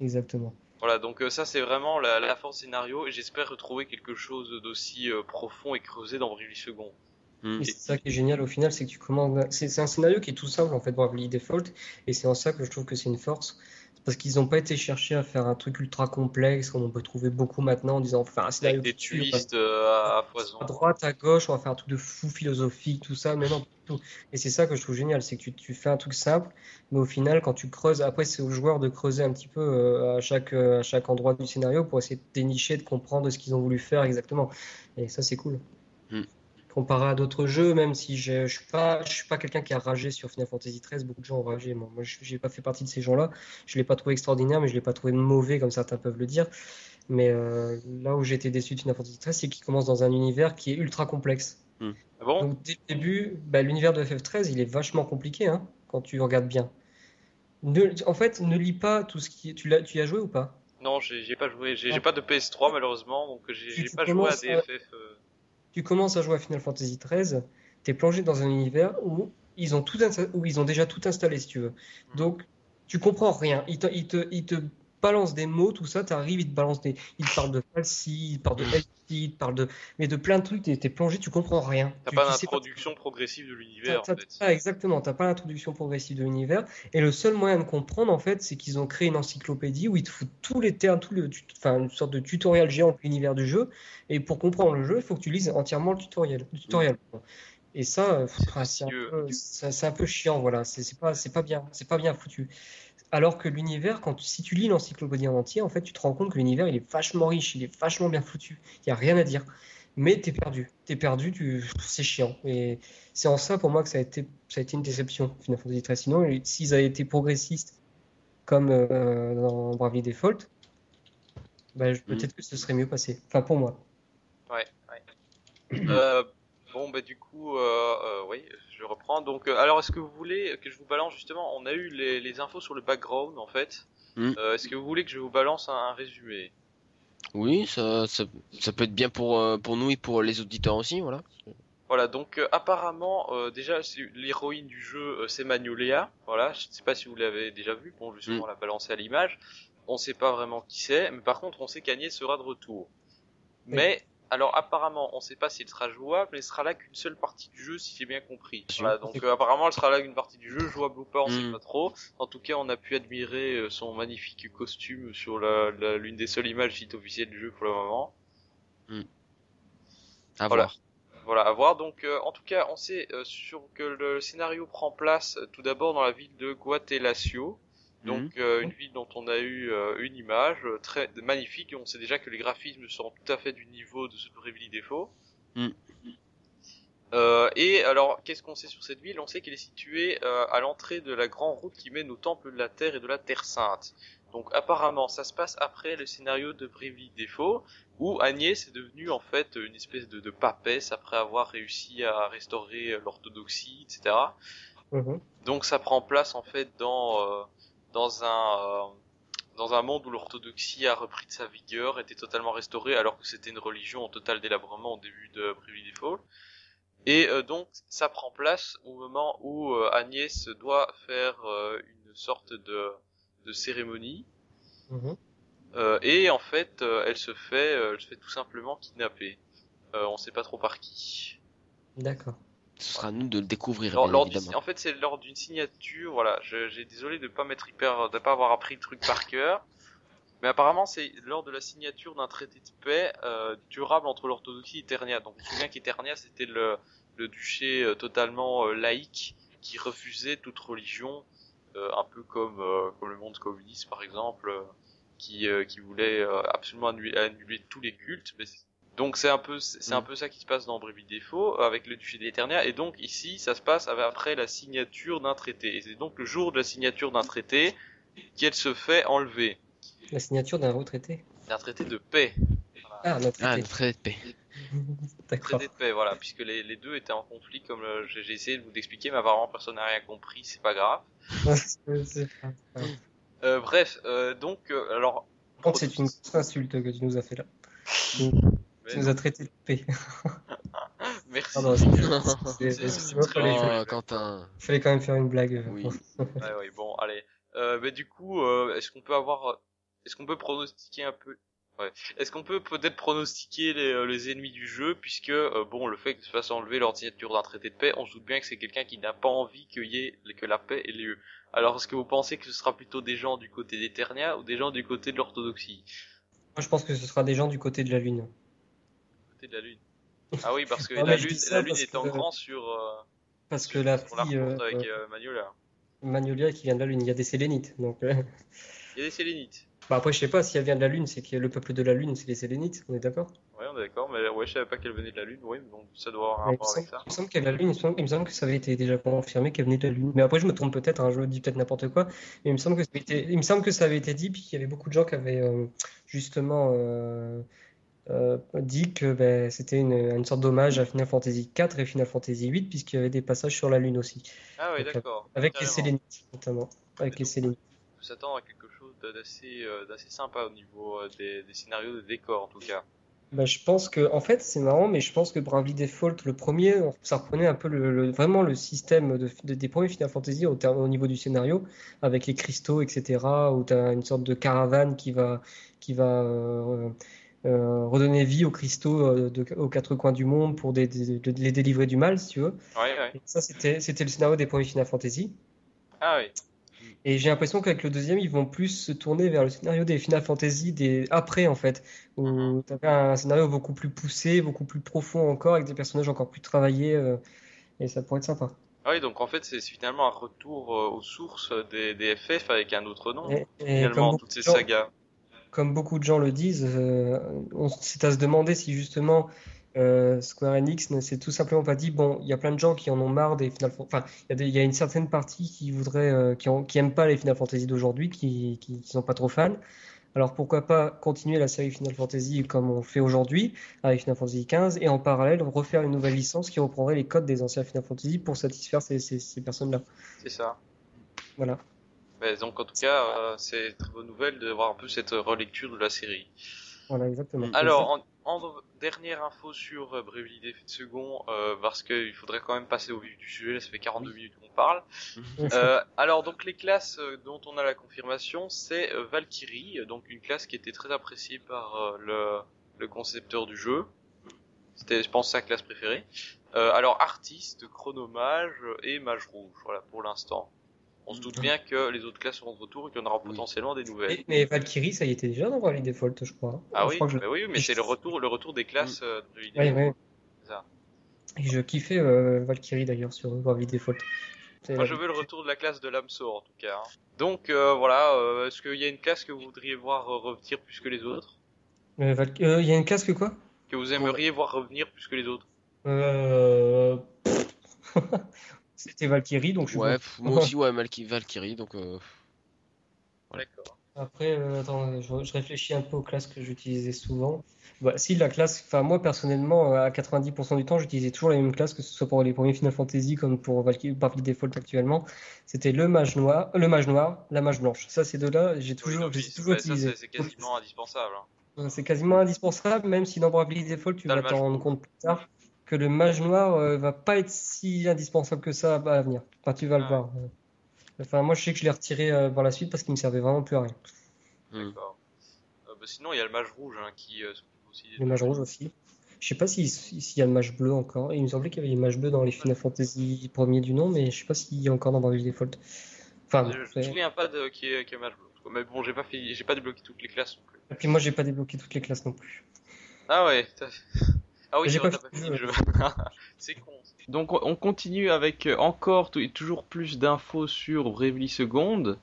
Exactement. Voilà, donc euh, ça c'est vraiment la, la force scénario et j'espère retrouver quelque chose d'aussi euh, profond et creusé dans Bravely Second. Mm. Et c'est ça qui est génial au final, c'est que tu commandes. C'est un scénario qui est tout simple en fait, Bravely Default, et c'est en ça que je trouve que c'est une force. Parce qu'ils n'ont pas été chercher à faire un truc ultra complexe, comme on peut trouver beaucoup maintenant, en disant on va faire un scénario Avec des twists euh, à, à foison. à droite, à gauche, on va faire un truc de fou philosophique, tout ça, mais non, tout. Et c'est ça que je trouve génial, c'est que tu, tu fais un truc simple, mais au final, quand tu creuses, après c'est aux joueurs de creuser un petit peu euh, à chaque, euh, à chaque endroit du scénario pour essayer de dénicher, de comprendre ce qu'ils ont voulu faire exactement. Et ça, c'est cool. Comparé à d'autres jeux, même si je, je suis pas, je suis pas quelqu'un qui a ragé sur Final Fantasy XIII, beaucoup de gens ont ragé. Moi, moi je j'ai pas fait partie de ces gens-là. Je l'ai pas trouvé extraordinaire, mais je l'ai pas trouvé mauvais comme certains peuvent le dire. Mais euh, là où j'ai été déçu de Final Fantasy XIII, c'est qu'il commence dans un univers qui est ultra complexe. Ah bon? Donc dès le début, bah, l'univers de FF13, il est vachement compliqué hein, quand tu regardes bien. Ne- en fait, ne lis pas tout ce qui est... Tu l'as, tu y as joué ou pas? Non, j'ai j'ai pas joué. J'ai Ah. j'ai pas de PS3 malheureusement, donc j'ai j'ai pas joué à commences des à- FF. euh, Tu commences à jouer à Final Fantasy XIII, t'es plongé dans un univers où ils ont tout insta- où ils ont déjà tout installé si tu veux. Donc tu comprends rien. Ils te, ils te, ils te balance des mots, tout ça, t'arrives, il te balance des, il te parle de falsi, il te parle de LT, il te parle de, mais de plein de trucs, t'es t'es plongé, tu comprends rien. T'as Tu- pas tu sais d'introduction progressive de l'univers en fait. t'as- exactement, t'as pas l'introduction progressive de l'univers. Et le seul moyen de comprendre, en fait, c'est qu'ils ont créé une encyclopédie où ils te foutent tous les termes, tout le, tut- enfin, une sorte de tutoriel géant de l'univers du jeu. Et pour comprendre le jeu, il faut que tu lises entièrement le tutoriel. le tutoriel. Et ça, pff, c'est un, peu- c'est c'est un peu chiant, voilà. C'est pas, pas bien, c'est pas bien foutu. Alors que l'univers, quand tu- si tu lis l'encyclopédie en entier, en fait, tu te rends compte que l'univers, il est vachement riche, il est vachement bien foutu. Il y a rien à dire. Mais t'es perdu. T'es perdu, tu... c'est chiant. Et c'est en ça, pour moi, que ça a été, ça a été une déception, Final Fantasy XIII. Sinon, s'ils avaient été progressistes, comme euh, dans Bravely Default, bah, je- peut-être que ce serait mieux passé. Enfin, pour moi. Ouais, ouais. [CLEARS THROAT] Euh, bon, bah du coup, euh, euh, oui, je reprends. Donc, euh, alors, est-ce que vous voulez que je vous balance justement On a eu les, les infos sur le background en fait. Mm. Euh, est-ce que vous voulez que je vous balance un, un résumé? Oui, ça, ça, ça peut être bien pour, euh, pour nous et pour les auditeurs aussi, voilà. Voilà, donc euh, apparemment, déjà, l'héroïne du jeu, c'est Magnolia. Voilà, je sais pas si vous l'avez déjà vu. Bon, justement, on l'a balancé à l'image. On sait pas vraiment qui c'est, mais par contre, on sait qu'Agnès sera de retour. Mais alors, apparemment, on sait pas si elle sera jouable, mais elle sera là qu'une seule partie du jeu, si j'ai bien compris. Voilà, donc euh, apparemment, elle sera là qu'une partie du jeu, jouable ou pas, on sait Mm. pas trop. En tout cas, on a pu admirer euh, son magnifique costume sur la, la- l'une des seules images site officielles du jeu pour le moment. À Voilà. voir. Voilà, à voir. Donc, euh, en tout cas, on sait euh, sur que le scénario prend place euh, tout d'abord dans la ville de Guatelasio. Donc, euh, une ville dont on a eu euh, une image euh, très magnifique. Et on sait déjà que les graphismes sont tout à fait du niveau de ce de Bravely Default. Mm. Euh, et alors, qu'est-ce qu'on sait sur cette ville? On sait qu'elle est située euh, à l'entrée de la grande route qui mène au temple de la Terre et de la Terre Sainte. Donc, apparemment, ça se passe après le scénario de Bravely Default où Agnès est devenue en fait une espèce de, de papesse après avoir réussi à restaurer l'orthodoxie, etc. Mhm. Donc ça prend place en fait dans euh, dans un euh, dans un monde où l'orthodoxie a repris de sa vigueur, était totalement restaurée, alors que c'était une religion en total délabrement au début de Bravely Default. Et euh, donc ça prend place au moment où euh, Agnès doit faire euh, une sorte de de cérémonie Mhm. et en fait, elle se fait, elle se fait tout simplement kidnapper. Euh, on sait pas trop par qui. D'accord. Ce sera à nous de le découvrir, Lors- du- en fait, c'est lors d'une signature. Voilà, j'ai désolé de pas m'être hyper, de pas avoir appris le truc par cœur. Mais apparemment, c'est lors de la signature d'un traité de paix euh, durable entre l'orthodoxie et Eternia. Donc, je me souviens qu'Eternia, c'était le, le duché euh, totalement euh, laïque qui refusait toute religion, euh, un peu comme, euh, comme le monde communiste, par exemple, euh, qui, euh, qui voulait euh, absolument annuler, annuler tous les cultes. Mais donc, c'est un peu, c'est un Mm. peu ça qui se passe dans Bravely Default avec le duché d'Eternia. Et donc, ici, ça se passe après la signature d'un traité. Et c'est donc le jour de la signature d'un traité qu'elle se fait enlever. La signature d'un retraité? d'un traité de paix. Ah, notre Ah, traité. le trait de paix. [LAUGHS] D'accord. Traité de paix, voilà, puisque les, les deux étaient en conflit, comme euh, j'ai essayé de vous expliquer, mais apparemment personne n'a rien compris, c'est pas grave. [LAUGHS] Euh, bref, euh, donc, euh, alors... Par contre, c'est une grosse insulte que tu nous as fait là. [LAUGHS] Tu nous as traité de paix. [LAUGHS] Merci. Pardon, [LAUGHS] c'est- c'est- C'est- c'est- il fallait, Quentin. fallait quand même faire une blague. euh, Oui. Ouais, [LAUGHS] ouais, bon, allez. Euh, mais du coup, euh, est-ce qu'on peut avoir... euh, Est-ce qu'on peut pronostiquer un peu... Ouais. Est-ce qu'on peut peut-être pronostiquer les, euh, les ennemis du jeu, puisque, euh, bon, le fait que se fasse enlever leur signature d'un traité de paix, on se doute bien que c'est quelqu'un qui n'a pas envie qu'il y ait, que la paix ait lieu. Alors, est-ce que vous pensez que ce sera plutôt des gens du côté d'Eternia ou des gens du côté de l'orthodoxie? Moi, je pense que ce sera des gens du côté de la Lune. Côté de la Lune. Ah oui, parce que Non, la Lune, la est en que- grand sur, euh, Parce que la fille, euh, avec euh, Magnolia. Magnolia qui vient de la Lune, il y a des Sélénites. Donc, euh, Il y a des Sélénites. bah après, je sais pas si elle vient de la Lune, c'est que le peuple de la Lune, c'est les Sélénites, on est d'accord? Ouais, on est d'accord, mais ouais, je savais pas qu'elle venait de la Lune, oui, donc ça doit avoir un Ouais, Il me rapport avec ça. il me semble qu'elle la Lune, il me semble, il me semble que ça avait été déjà confirmé qu'elle venait de la Lune. Mais après, je me trompe peut-être, hein, je dis peut-être n'importe quoi. Mais il me semble que ça avait été, il me semble que ça avait été dit, puis qu'il y avait beaucoup de gens qui avaient euh, justement euh, euh, dit que ben, c'était une, une sorte d'hommage à Final Fantasy IV et Final Fantasy VIII, puisqu'il y avait des passages sur la Lune aussi. Ah oui, Donc, d'accord. Avec les. Sélénites, notamment. Avec Et les donc, Sélénites. On peut s'attendre à quelque chose d'assez euh, sympa au niveau euh, des, des scénarios de décor, en tout cas. Bah, je pense que, en fait, c'est marrant, mais je pense que Bravely Default, le premier, ça reprenait un peu le, le- vraiment le système de, de- des premiers Final Fantasy au, niveau du scénario, avec les cristaux, etc., où tu as une sorte de caravane qui va, qui va euh, euh, redonner vie aux cristaux euh, de- aux quatre coins du monde pour des- des- de les délivrer du mal, si tu veux. Ouais, ouais. Et ça, c'était, c'était le scénario des premiers Final Fantasy. Ah oui. Et j'ai l'impression qu'avec le deuxième, ils vont plus se tourner vers le scénario des Final Fantasy des après, en fait, où tu avais un scénario beaucoup plus poussé, beaucoup plus profond encore, avec des personnages encore plus travaillés, euh, et ça pourrait être sympa. Ah oui, donc en fait, c'est finalement un retour aux sources des, des FF avec un autre nom. Et, Finalement, toutes ces gens, sagas. Comme beaucoup de gens le disent, euh, c'est à se demander si justement euh, Square Enix ne s'est tout simplement pas dit, bon, il y a plein de gens qui en ont marre des Final Fantasy, enfin, il y a y une certaine partie qui voudrait, euh, qui, ont- qui aiment pas les Final Fantasy d'aujourd'hui, qui, qui, qui sont pas trop fans. Alors pourquoi pas continuer la série Final Fantasy comme on fait aujourd'hui avec Final Fantasy XV et en parallèle refaire une nouvelle licence qui reprendrait les codes des anciens Final Fantasy pour satisfaire ces, ces, ces personnes-là. C'est ça. Voilà. Mais donc en tout cas, euh, c'est une très bonne nouvelle de voir un peu cette relecture de la série. Voilà, exactement. Alors, en, en dernière info sur euh, Bravely Default second, euh, parce qu'il faudrait quand même passer au vif du sujet, là, ça fait 42 minutes qu'on parle. Euh, [LAUGHS] alors donc les classes euh, dont on a la confirmation, c'est euh, Valkyrie, euh, donc une classe qui était très appréciée par euh, le, le concepteur du jeu. C'était, je pense, sa classe préférée. Euh, alors artiste, chronomage euh, et mage rouge, voilà pour l'instant. On se doute bien que les autres classes seront de retour et qu'il y en aura Oui. potentiellement des nouvelles. Mais Valkyrie, ça y était déjà dans Bravely Default, je crois. Ah Je oui, crois que je- mais oui, mais c'est le retour, le retour des classes euh, de l'idée. Ouais. C'est ça. Et je kiffais euh, Valkyrie d'ailleurs sur Bravely Default. Moi, je veux le retour de la classe de l'Amso en tout cas. hein. Donc euh, voilà, euh, est-ce qu'il y a une classe que vous voudriez voir euh, revenir plus que les autres? Euh, Val- euh, Il y a une casque quoi? Que vous aimeriez voir revenir plus que les autres? Euh... [LAUGHS] C'était Valkyrie, donc je Ouais, moi aussi, [LAUGHS] ouais, Malky- Valkyrie, donc euh, D'accord. Après, euh, attends, je, je réfléchis un peu aux classes que j'utilisais souvent. Bah, si la classe, enfin moi personnellement, euh, à 90% du temps, j'utilisais toujours les mêmes classes, que ce soit pour les premiers Final Fantasy comme pour Valkyrie, Bravely Default actuellement. C'était le mage noir, le mage noir, la mage blanche. Ça, ces deux-là, j'ai Oui, toujours, ça, utilisé. c'est quasiment indispensable. hein. C'est quasiment indispensable, même si dans Bravely Default, tu vas t'en rendre compte plus tard que le mage noir euh, va pas être si indispensable que ça à l'avenir. Enfin, tu vas le Ah. voir. Enfin, moi, je sais que je l'ai retiré euh, par la suite parce qu'il me servait vraiment plus à rien. hmm. D'accord. Euh, bah, sinon, il y a le mage rouge hein, qui euh, s'occupe aussi des Le mage rouge aussi. Je sais pas si- s'il y a le mage bleu encore. Il me semblait qu'il y avait le mage bleu dans les Final Fantasy premiers du nom, mais je sais pas s'il y a encore dans Bravely Default. Enfin, Je, me souviens pas de qui est, qui est mage bleu. Mais bon, j'ai pas fait, j'ai pas débloqué toutes les classes non plus. Et puis moi, j'ai pas débloqué toutes les classes non plus. Ah ouais. [LAUGHS] Ah oui, J'ai c'est vrai, pas pas fini le jeu. [LAUGHS] [LAUGHS] c'est con. Donc on on continue avec euh, encore t- toujours plus d'infos sur Bravely Second.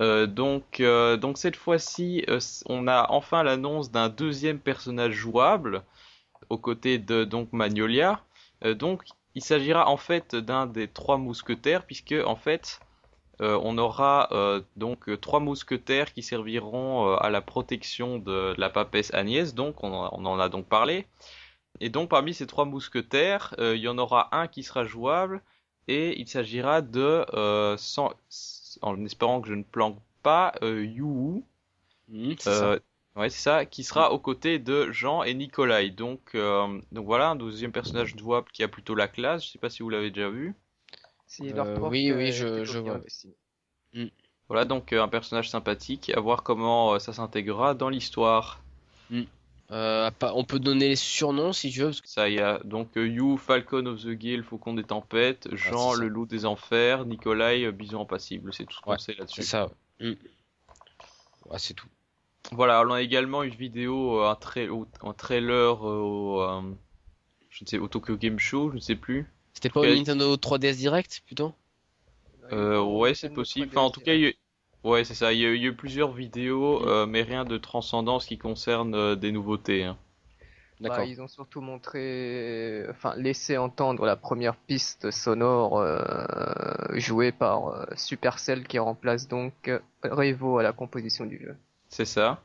Euh, donc, euh, donc cette fois-ci, euh, on a enfin l'annonce d'un deuxième personnage jouable aux côtés de donc Magnolia. Euh, donc il s'agira en fait d'un des trois mousquetaires puisque en fait euh, on aura euh, donc trois mousquetaires qui serviront euh, à la protection de, de la papesse Agnès. Donc on, en- on en a donc parlé. Et donc parmi ces trois mousquetaires, euh, il y en aura un qui sera jouable et il s'agira de, euh, sans- en espérant que je ne planque pas, euh, Yu. C'est ça. Euh, ouais, c'est ça, qui sera aux côtés de Jean et Nikolai. Donc, euh, donc voilà, un deuxième personnage jouable qui a plutôt la classe. Je sais pas si vous l'avez déjà vu. Si Euh, oui, oui, je- vois. dessiné. Voilà, donc euh, un personnage sympathique. À voir comment euh, ça s'intégrera dans l'histoire. Euh, on peut donner les surnoms si tu veux, parce que Ça, y a donc euh, Yu, Falcon of the Guild, Faucon des Tempêtes, Jean, Ah, c'est ça. le Loup des Enfers, Nikolai, euh, Bison Impassible. C'est tout ce qu'on Ouais, sait c'est là-dessus. ça. ouais. Hmm. Ouais, c'est tout. Voilà, on a également une vidéo, un, un trailer au, euh, je ne sais, au Tokyo Game Show, je ne sais plus. C'était pas au. Nintendo 3DS Direct plutôt? Euh, ouais, c'est possible. Enfin, en tout cas, il y a... ouais, c'est ça. Il y a, il y a eu plusieurs vidéos, euh, mais rien de transcendance qui concerne euh, des nouveautés. hein. D'accord. Bah, ils ont surtout montré, enfin, laissé entendre la première piste sonore euh, jouée par euh, Supercell qui remplace donc euh, Revo à la composition du jeu. C'est ça.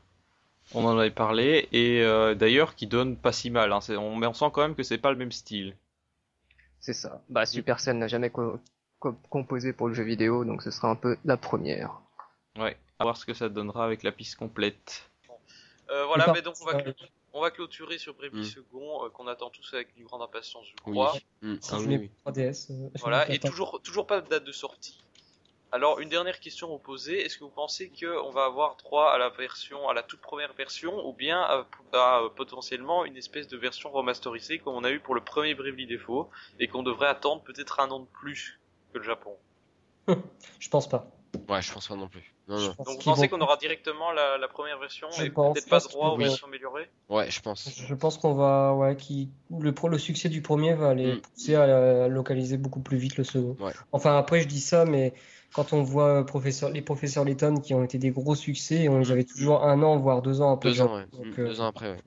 On en avait parlé et euh, d'ailleurs qui donne pas si mal. Hein. On, mais on sent quand même que c'est pas le même style. C'est ça. Bah, Supercell n'a jamais co- co- composé pour le jeu vidéo, donc ce sera un peu la première. Ouais. À voir ce que ça donnera avec la piste complète. Euh, voilà, mais donc on va. on va clôturer sur Bravely Mm. Second, euh, qu'on attend tous avec une grande impatience, je Oui. crois. Mm. Si Ah je oui, mets oui. 3DS. euh, Voilà, et toujours, toujours pas de date de sortie. Alors, une dernière question à vous poser. Est-ce que vous pensez qu'on va avoir droit à la version, à la toute première version, ou bien à, à, euh, potentiellement une espèce de version remasterisée comme on a eu pour le premier Bravely Default, et qu'on devrait attendre peut-être un an de plus que le Japon? [LAUGHS] Je pense pas. Ouais, je pense pas non plus. Non, non. Donc vous pensez vont- qu'on aura directement la, la première version Je et peut-être pas droit aux versions améliorées Ouais, je pense. Je pense qu'on va, ouais, qui le pro, le succès du premier va les Mm. pousser à, à localiser beaucoup plus vite le second. Ouais. Enfin après je dis ça, mais quand on voit euh, professeur, les professeurs Layton qui ont été des gros succès, on les Mm. avait toujours un an voire deux ans après. Deux ans, ouais. Japon. Donc, Mm, euh, Deux ans après, ouais.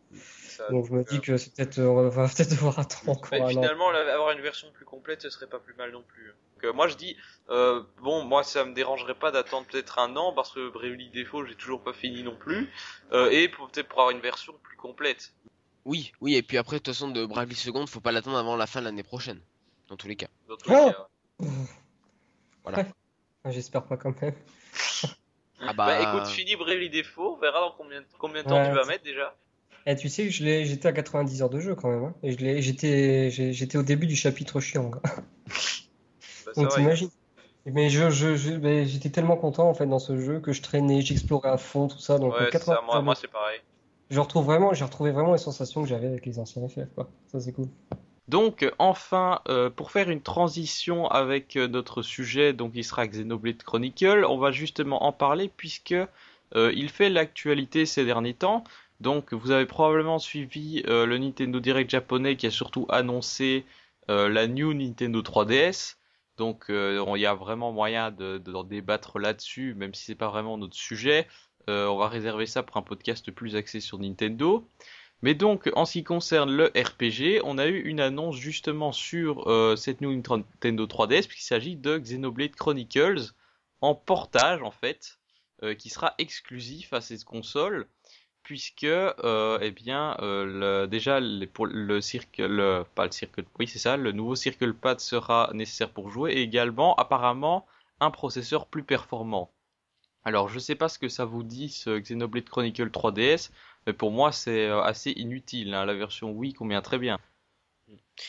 Ça, donc je me dis euh, que c'est peut-être, on va [LAUGHS] peut-être devoir attendre encore Mais finalement, la- avoir une version plus complète, ce serait pas plus mal non plus. Euh, moi, je dis, euh, bon, moi, ça me dérangerait pas d'attendre peut-être un an parce que Bravely Default, j'ai toujours pas fini non plus, euh, et pour- peut-être pour avoir une version plus complète. Oui, oui, et puis après, de toute façon, de Bravely Second, faut pas l'attendre avant la fin de l'année prochaine. Dans tous les cas. Dans tous les Ah cas. [LAUGHS] J'espère pas quand même. Ah Bah, bah, écoute, fini Bravely Default, on verra dans combien, combien de temps Ouais. tu vas mettre déjà. Et tu sais que je l'ai, j'étais à 90 heures de jeu quand même. hein. Et je l'ai, j'étais, j'ai- j'étais au début du chapitre chiant. [LAUGHS] va, t'imagines. Mais je, je, j'étais tellement content en fait dans ce jeu que je traînais, j'explorais à fond tout ça. Donc Ouais, c'est 80 ça, moi, c'est pareil. je retrouve vraiment, j'ai retrouvé vraiment les sensations que j'avais avec les anciens FF quoi. Ça c'est cool. Donc enfin, euh, pour faire une transition avec euh, notre sujet, donc il sera Xenoblade Chronicle, on va justement en parler puisque euh, il fait l'actualité ces derniers temps. Donc vous avez probablement suivi euh, le Nintendo Direct japonais qui a surtout annoncé euh, la New Nintendo 3DS. Donc euh, on- il y a vraiment moyen de, débattre là-dessus, même si c'est pas vraiment notre sujet. Euh, on va réserver ça pour un podcast plus axé sur Nintendo. Mais donc, en ce qui concerne le RPG, on a eu une annonce justement sur euh, cette New Nintendo 3DS, puisqu'il s'agit de Xenoblade Chronicles en portage en fait, euh, qui sera exclusif à cette console, puisque, euh, eh bien, euh, le- déjà les- pour le le- pas le circle, oui c'est ça, le nouveau Circle Pad sera nécessaire pour jouer, et également apparemment un processeur plus performant. Alors, je sais pas ce que ça vous dit ce Xenoblade Chronicle 3DS, mais pour moi, c'est euh, assez inutile. hein. La version Wii convient très bien.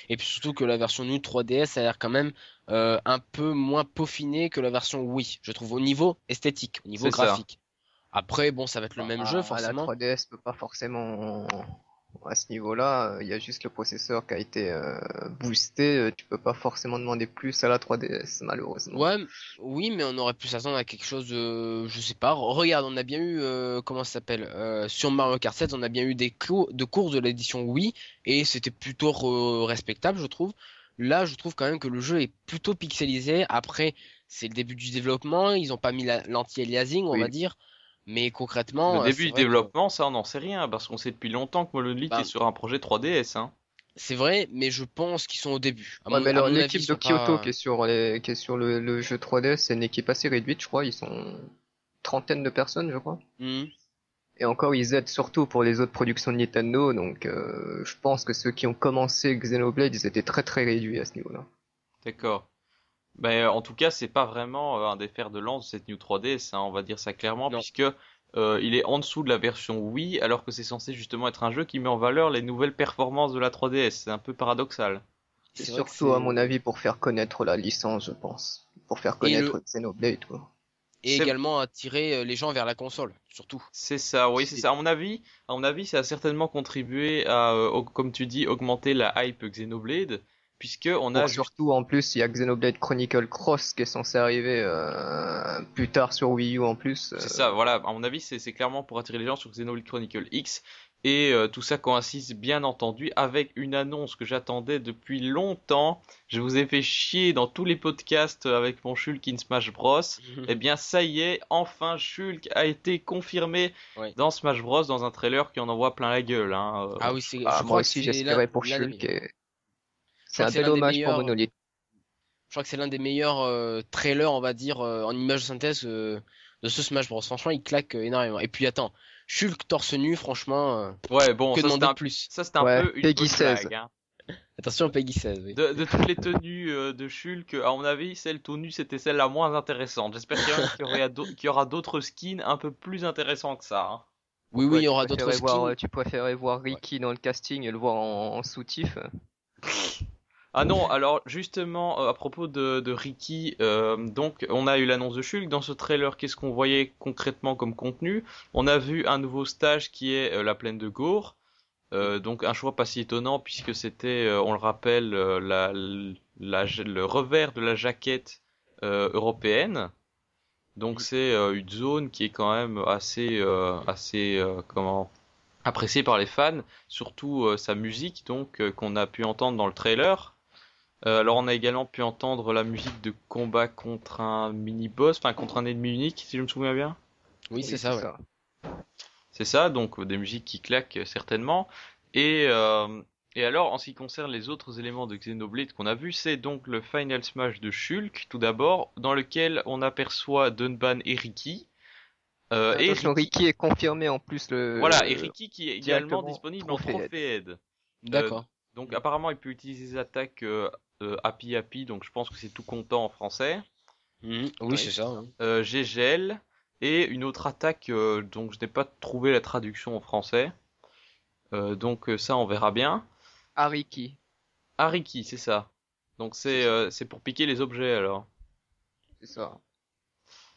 Et puis surtout que la version New 3DS a l'air quand même euh, un peu moins peaufinée que la version Wii, je trouve, au niveau esthétique, au niveau graphique. Après, bon, ça va être le même Ah, jeu, La forcément. 3DS peut pas forcément. À ce niveau-là, il y a juste le processeur qui a été euh, boosté. euh, Tu peux pas forcément demander plus à la 3DS, malheureusement. Ouais, oui, mais on aurait pu s'attendre à quelque chose de, je sais pas. Re- Regarde, on a bien eu, euh, comment ça s'appelle, euh, sur Mario Kart 7, on a bien eu des cours de courses de l'édition Wii et c'était plutôt re- respectable, je trouve. Là, je trouve quand même que le jeu est plutôt pixelisé. Après, c'est le début du développement, ils ont pas mis la- l'anti-aliasing, on Oui. va dire. Mais concrètement, Le euh, début du que- développement, ça, on n'en sait rien, parce qu'on sait depuis longtemps que Monolith Bah, est sur un projet 3DS. Hein. C'est vrai, mais je pense qu'ils sont au début. À Ouais, mon- mais alors, l'équipe de Kyoto pas- qui est sur, les... qui est sur le, le jeu 3DS, c'est une équipe assez réduite, je crois. Ils sont trentaine de personnes, je crois. Mhm. Et encore, ils aident surtout pour les autres productions de Nintendo, donc euh, je pense que ceux qui ont commencé Xenoblade, ils étaient très très réduits à ce niveau-là. D'accord. Ben, en tout cas, c'est pas vraiment euh, un des fers de lance de cette New 3DS, hein, on va dire ça clairement, Non. puisque euh, il est en dessous de la version Wii, alors que c'est censé justement être un jeu qui met en valeur les nouvelles performances de la 3DS. C'est un peu paradoxal. C'est surtout, à mon avis, pour faire connaître la licence, je pense. Pour faire Et le- connaître Xenoblade, quoi. Et également attirer euh, les gens vers la console, surtout. C'est ça, oui, c'est ça. À mon avis, à mon avis, ça a certainement contribué à, euh, au- comme tu dis, augmenter la hype Xenoblade, puisque on a juste- surtout, en plus, il y a Xenoblade Chronicle Cross qui est censé arriver euh, plus tard sur Wii U en plus. euh, C'est ça, voilà. À mon avis, c'est clairement pour attirer les gens sur Xenoblade Chronicle X. Et euh, tout ça coïncide bien entendu avec une annonce que j'attendais depuis longtemps. Je vous ai fait chier dans tous les podcasts avec mon Shulk in Smash Bros. [LAUGHS] Eh bien, ça y est, enfin Shulk a été confirmé dans Smash Bros. dans un trailer qui en envoie plein la gueule. Hein. Euh, Ah oui, c'est. je moi aussi, j'espérais pour Shulk. et- C'est un dommage meilleurs, pour Monolith. Je crois que c'est l'un des meilleurs euh, trailers, on va dire, euh, en image de synthèse euh, de ce Smash Bros. Franchement, il claque euh, énormément. Et puis attends, Shulk torse nu, franchement, euh, Ouais, bon, que ça demander un, plus? ça, c'était un Ouais, peu une Peggy bonne 16. blague, hein. Attention, Peggy 16, oui. De, de toutes les tenues euh, de Shulk, à mon avis, celle tout nue, c'était celle la moins intéressante. J'espère qu'il y, aura d'autres skins un peu plus intéressants que ça. hein. Oui, oui, il y aura d'autres skins. voir- Tu préférais voir Ricky dans le casting et le voir en, en soutif [LAUGHS] Ah non, alors justement, euh, à propos de, Ricky, euh, donc on a eu l'annonce de Shulk. Dans ce trailer, qu'est-ce qu'on voyait concrètement comme contenu? On a vu un nouveau stage qui est euh, la plaine de Gore. Donc un choix pas si étonnant puisque c'était, on le rappelle, le revers de la jaquette européenne. Donc c'est une zone qui est quand même assez, assez, appréciée par les fans, surtout sa musique donc qu'on a pu entendre dans le trailer. Euh, alors on a également pu entendre la musique de combat contre un mini-boss, enfin contre un ennemi unique si je me souviens bien. Oui, c'est ça, ouais. C'est ça, donc euh, des musiques qui claquent euh, certainement. Et, euh, et alors, en ce qui concerne les autres éléments de Xenoblade qu'on a vu, c'est donc le Final Smash de Shulk, tout d'abord, dans lequel on aperçoit Dunban et Ricky. Euh, et Ricky- Ricky est confirmé en plus le. voilà, et Ricky qui est également disponible en Head. D'accord. Donc apparemment, il peut utiliser des attaques euh, euh, Happy Happy, donc je pense que c'est tout content en français. Mhm. Oui, c'est ça. hein. Euh, Gégel et une autre attaque euh, dont je n'ai pas trouvé la traduction en français. Euh, donc ça, on verra bien. Ricky, Ariki, c'est ça. Donc c'est euh, c'est pour piquer les objets alors. c'est ça.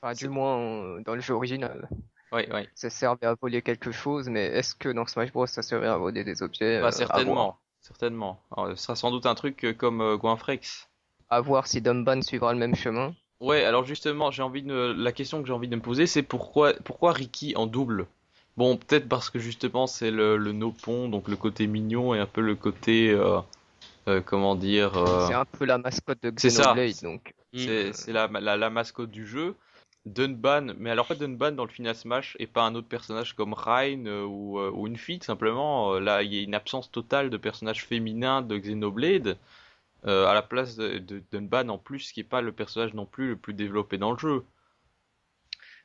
Enfin, du moins dans le jeu original. Oui, oui. Ça servait à voler quelque chose, mais est-ce que dans Smash Bros ça servait à voler des objets Bah, euh, à certainement. Certainement. Alors, ce sera sans doute un truc euh, comme euh, Goinfrex. À voir si Dumban suivra le même chemin. Ouais, alors justement, j'ai envie de la question que j'ai envie de me poser, c'est pourquoi pourquoi Ricky en double? Bon, peut-être parce que justement c'est le le nopon, donc le côté mignon et un peu le côté euh, euh, comment dire euh, C'est un peu la mascotte de. Xenoblade, donc. c'est c'est la, la la mascotte du jeu. Dunban, mais alors pas Dunban dans le Final Smash et pas un autre personnage comme Rain euh, ou, euh, ou une fille tout simplement. Euh, là, il y a une absence totale de personnages féminins de Xenoblade euh, à la place de, de Dunban en plus, qui est pas le personnage non plus le plus développé dans le jeu.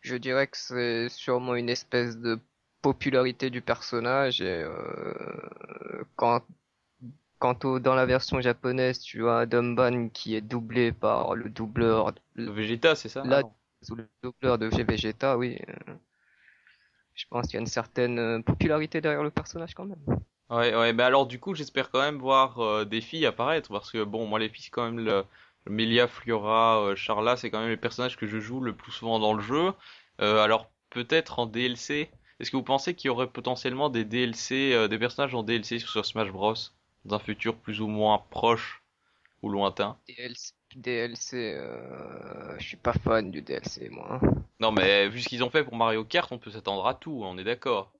Je dirais que c'est sûrement une espèce de popularité du personnage et euh, quand quant au dans la version japonaise tu as Dumban qui est doublé par le doubleur Le Vegeta, c'est ça Là- Ah. Sous le doubleur de G Vegeta oui euh, je pense qu'il y a une certaine euh, popularité derrière le personnage quand même Ouais, ouais, mais alors du coup, j'espère quand même voir euh, des filles apparaître parce que bon, moi les filles, c'est quand même le, Melia, Fliora, euh, Charla, c'est quand même les personnages que je joue le plus souvent dans le jeu. Euh, alors peut-être en DLC. Est-ce que vous pensez qu'il y aurait potentiellement des DLC, des personnages en DLC sur, sur Smash Bros dans un futur plus ou moins proche ou lointain? DLC, DLC euh, je suis pas fan du DLC moi hein. Non, mais vu ce qu'ils ont fait pour Mario Kart, on peut s'attendre à tout, on est d'accord.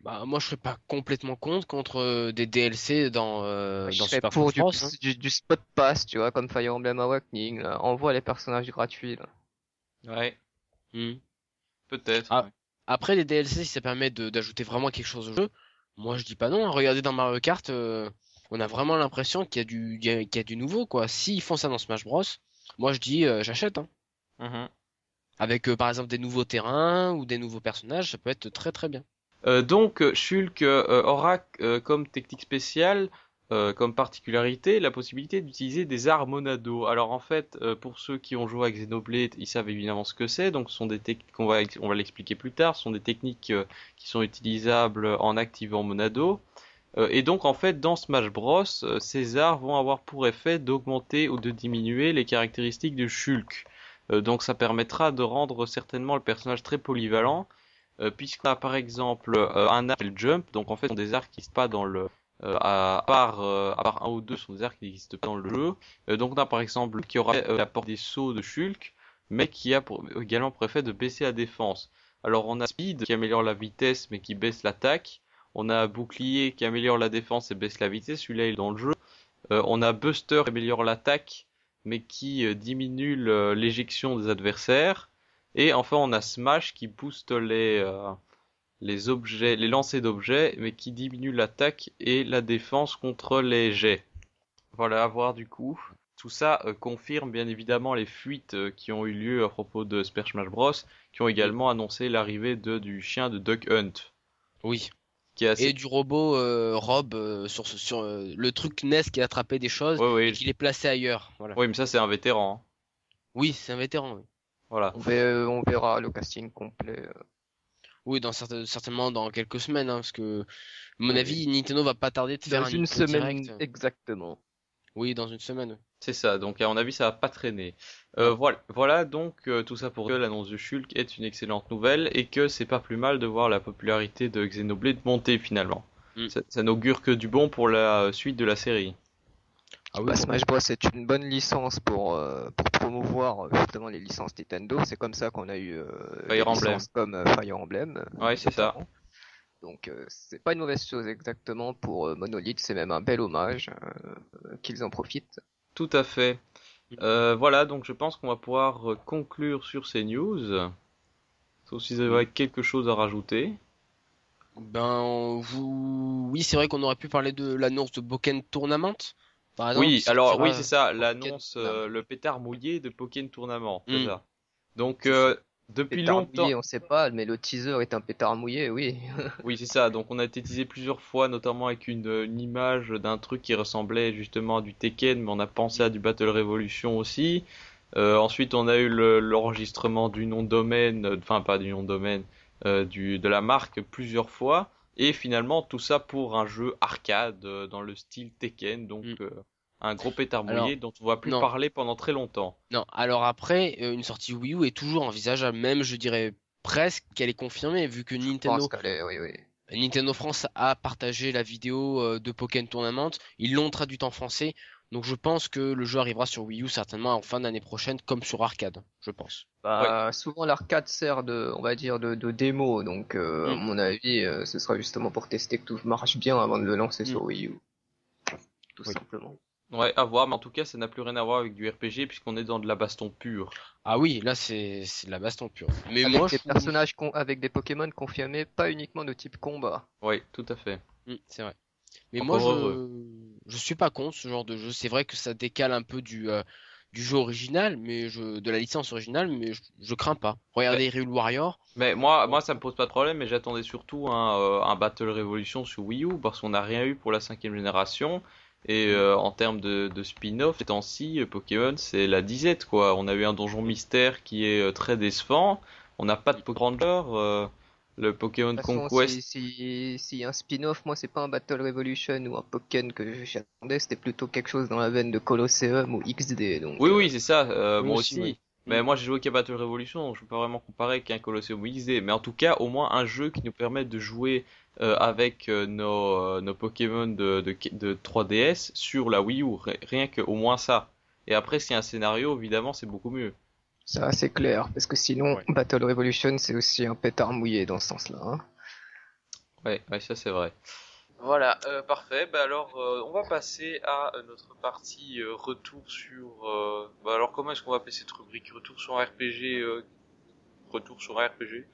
Bah, moi, je serais pas complètement contre contre euh, des DLC dans, euh, je dans serais Super pour du, hein. du, du spot pass tu vois comme Fire Emblem Awakening là. envoie les personnages gratuits là. Ouais, Mhm. peut-être. Ah. Après, les DLC, si ça permet de- d'ajouter vraiment quelque chose au jeu, moi je dis pas non. hein. Regardez dans Mario Kart, euh, on a vraiment l'impression qu'il y a du, il y a, qu'il y a du nouveau, quoi. S'ils font ça dans Smash Bros, moi je dis euh, j'achète. Hein. Mhm. Avec euh, par exemple des nouveaux terrains ou des nouveaux personnages, ça peut être très très bien. Euh, donc Shulk aura comme technique spéciale, comme particularité, la possibilité d'utiliser des arts monado. Alors en fait, pour ceux qui ont joué à Xenoblade, ils savent évidemment ce que c'est. Donc ce sont des techniques, on va, on va l'expliquer plus tard, ce sont des techniques qui sont utilisables en activant monado. Euh, et donc en fait, dans Smash Bros, euh, ces arts vont avoir pour effet d'augmenter ou de diminuer les caractéristiques de Shulk. Euh, donc ça permettra de rendre certainement le personnage très polyvalent puisqu'on a par exemple un arc et le jump, donc en fait ce sont des arcs qui pas dans le à, part un ou deux sont des arcs qui n'existent pas dans le jeu. Donc on a par exemple qui aura la porte des sauts de Shulk, mais qui a également pour effet de baisser la défense. Alors on a Speed qui améliore la vitesse mais qui baisse l'attaque. On a Bouclier qui améliore la défense et baisse la vitesse, celui-là il est dans le jeu. Euh, on a Buster qui améliore l'attaque mais qui euh, diminue l'éjection des adversaires. Et enfin, on a Smash qui booste les, euh, les objets, les lancers d'objets, mais qui diminue l'attaque et la défense contre les jets. Voilà, à voir du coup. Tout ça confirme bien évidemment les fuites qui ont eu lieu à propos de Super Smash Bros, qui ont également annoncé l'arrivée de, du chien de Duck Hunt, Oui. Qui est assez... Et du robot euh, Rob euh, sur, ce- sur euh, le truc NES qui attrapait des choses Ouais, ouais, et qui les plaçait ailleurs. Voilà. oui, mais ça c'est un vétéran. hein. Oui, c'est un vétéran. oui. Voilà. On, ver- on verra le casting complet. euh. Oui, dans certain- certainement dans quelques semaines, hein, parce que, à mon Oui. avis, Nintendo va pas tarder de faire Dans un une semaine Direct. exactement. Oui, dans une semaine. C'est ça, donc à mon avis ça va pas traîner. Euh, voilà, voilà donc euh, tout ça pour que l'annonce de Shulk est une excellente nouvelle et que c'est pas plus mal de voir la popularité de Xenoblade monter finalement. Mm. Ça, ça n'augure que du bon pour la suite de la série. Ah oui, Bah, Smash Bros est une bonne licence pour, euh, pour promouvoir euh, justement les licences Nintendo. C'est comme ça qu'on a eu euh, des Fire Emblem. licences comme euh, Fire Emblem. euh, Ouais, c'est ça. Donc euh, c'est pas une mauvaise chose exactement pour euh, Monolith, c'est même un bel hommage euh, qu'ils en profitent. Tout à fait. Euh, voilà, donc je pense qu'on va pouvoir euh, conclure sur ces news. Sauf si vous avez quelque chose à rajouter. Ben, vous... oui, c'est vrai qu'on aurait pu parler de l'annonce de Boken Tournament, par exemple. Oui, alors oui, c'est ça, l'annonce, euh, le pétard mouillé de Pokémon Tournament, Mm. ça. Donc euh, depuis Pétard longtemps, mouillé, on sait pas, mais le teaser est un pétard mouillé, oui. [LAUGHS] oui c'est ça. Donc on a été teasé plusieurs fois, notamment avec une, une image d'un truc qui ressemblait justement à du Tekken, mais on a pensé à du Battle Revolution aussi. Euh, ensuite on a eu le- l'enregistrement du nom de domaine, euh, enfin pas du nom de domaine, euh, du de la marque plusieurs fois. Et finalement tout ça pour un jeu arcade euh, dans le style Tekken, donc Mm. Un gros pétard Alors, mouillé dont on va plus non. parler pendant très longtemps. Non, alors après, euh, une sortie Wii U est toujours envisageable, même je dirais presque qu'elle est confirmée, vu que Je Nintendo, pense qu'elle est- oui, oui. Nintendo France a partagé la vidéo euh, de Pokémon Tournament, ils l'ont traduite en français, donc je pense que le jeu arrivera sur Wii U certainement en fin d'année prochaine, comme sur arcade, je pense. Bah, souvent l'arcade sert de, on va dire, de, de démo, donc euh, à Mm. mon avis, euh, ce sera justement pour tester que tout marche bien avant de le lancer Mm. sur Wii U. Tout Oui. simplement. Ouais, à voir, mais en tout cas, ça n'a plus rien à voir avec du RPG puisqu'on est dans de la baston pure. Ah oui, là c'est c'est de la baston pure. Mais avec moi des je personnages con- avec des Pokémon confirmés, pas uniquement de type combat. Oui, tout à fait. Mm, c'est vrai. Mais Encore moi, heureux. je, je suis pas contre ce genre de jeu. C'est vrai que ça décale un peu du, euh, du jeu original, mais je, de la licence originale, mais je, je crains pas. Regardez Hyrule Warrior. Mais moi, moi, ça me pose pas de problème, mais j'attendais surtout un, euh, un Battle Revolution sur Wii U parce qu'on n'a rien eu pour la cinquième génération. Et euh, en termes de, de spin-off, ces temps-ci, euh, Pokémon, c'est la disette, quoi. On a eu un donjon mystère qui est euh, très décevant. On n'a pas de Pokémon euh, le Pokémon façon, Conquest. si, si, a un spin-off, moi c'est pas un Battle Revolution ou un Pokémon que j'attendais, c'était plutôt quelque chose dans la veine de Colosseum ou XD. Donc, Oui, oui, c'est ça. euh, Oui, moi aussi, aussi. oui. Mais Mm. moi, j'ai joué qu'à Battle Revolution, donc je peux pas vraiment comparer qu'un Colosseum XD. Mais en tout cas, au moins un jeu qui nous permet de jouer euh, avec euh, nos, euh, nos Pokémon de, de, de 3DS sur la Wii U. Ri- Rien que au moins ça. Et après, s'il y a un scénario, évidemment, c'est beaucoup mieux. Ça c'est clair, parce que sinon Ouais. Battle Revolution c'est aussi un pétard mouillé dans ce sens-là. hein. Ouais, ouais, ça c'est vrai. Voilà, euh, parfait. Bah alors, euh, on va passer à euh, notre partie euh, retour sur. euh, Bah alors, comment est-ce qu'on va appeler cette rubrique? Retour sur un RPG. euh, Retour sur un RPG.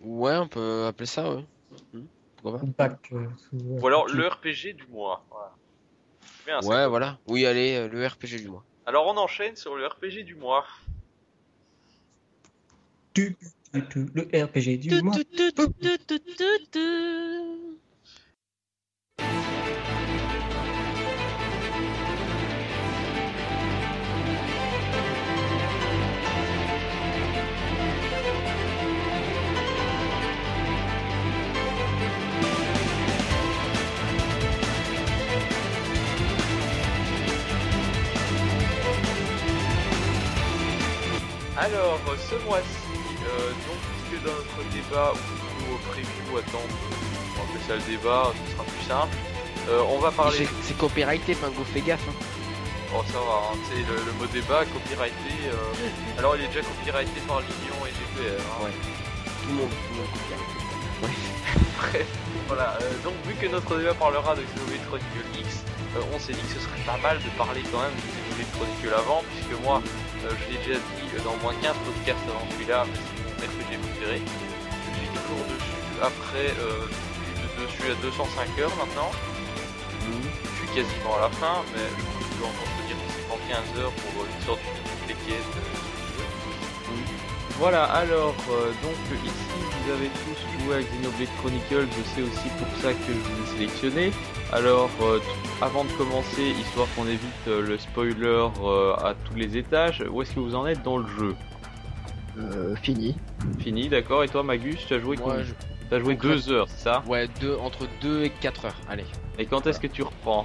Ouais, on peut appeler ça, ouais. Mm. Pourquoi pas? Back, euh, sous- Ou alors le RPG du mois. Voilà. Bien. Ouais, voilà. Oui, allez, euh, le RPG du mois. Alors on enchaîne sur le RPG du mois. Le RPG du mois. Alors ce mois-ci, euh, donc puisque dans notre débat ou au preview, attends, on va ça le débat, ce sera plus simple. euh, on va parler. C'est- copyrighté, Pingo, fais gaffe. hein. Oh ça va, hein, tu sais, le, le mot débat copyrighté. euh, Alors il est déjà copyrighté par l'Union et GPR. Hein. Ouais. Tout le monde, tout le monde copyright. Bref, [LAUGHS] voilà. donc vu que notre débat parlera de Xenoblade Chronicle X, on s'est dit que ce serait pas mal de parler quand même de Xenoblade Chronicle avant, puisque moi, euh, je l'ai déjà dit euh, dans au moins 15 podcasts avant celui-là, mais c'est mon RPG préféré. Je suis toujours dessus après, euh, je dessus à 205 heures maintenant. Je suis quasiment à la fin, mais je peux encore te dire que c'est en 15 heures pour une sorte de toutes les quêtes. Voilà, alors, donc ici vous avez tous joué à Xenoblade Chronicles, c'est aussi pour ça que je vous ai sélectionné. Alors, euh, avant de commencer, histoire qu'on évite euh, le spoiler euh, à tous les étages, où est-ce que vous en êtes dans le jeu Euh, fini. Fini, d'accord, et toi Magus, tu as joué Moi, combien je- T'as joué Concrète- 2 heures, c'est ça Ouais, deux, entre 2 et 4 heures. Allez. Et quand est-ce que tu reprends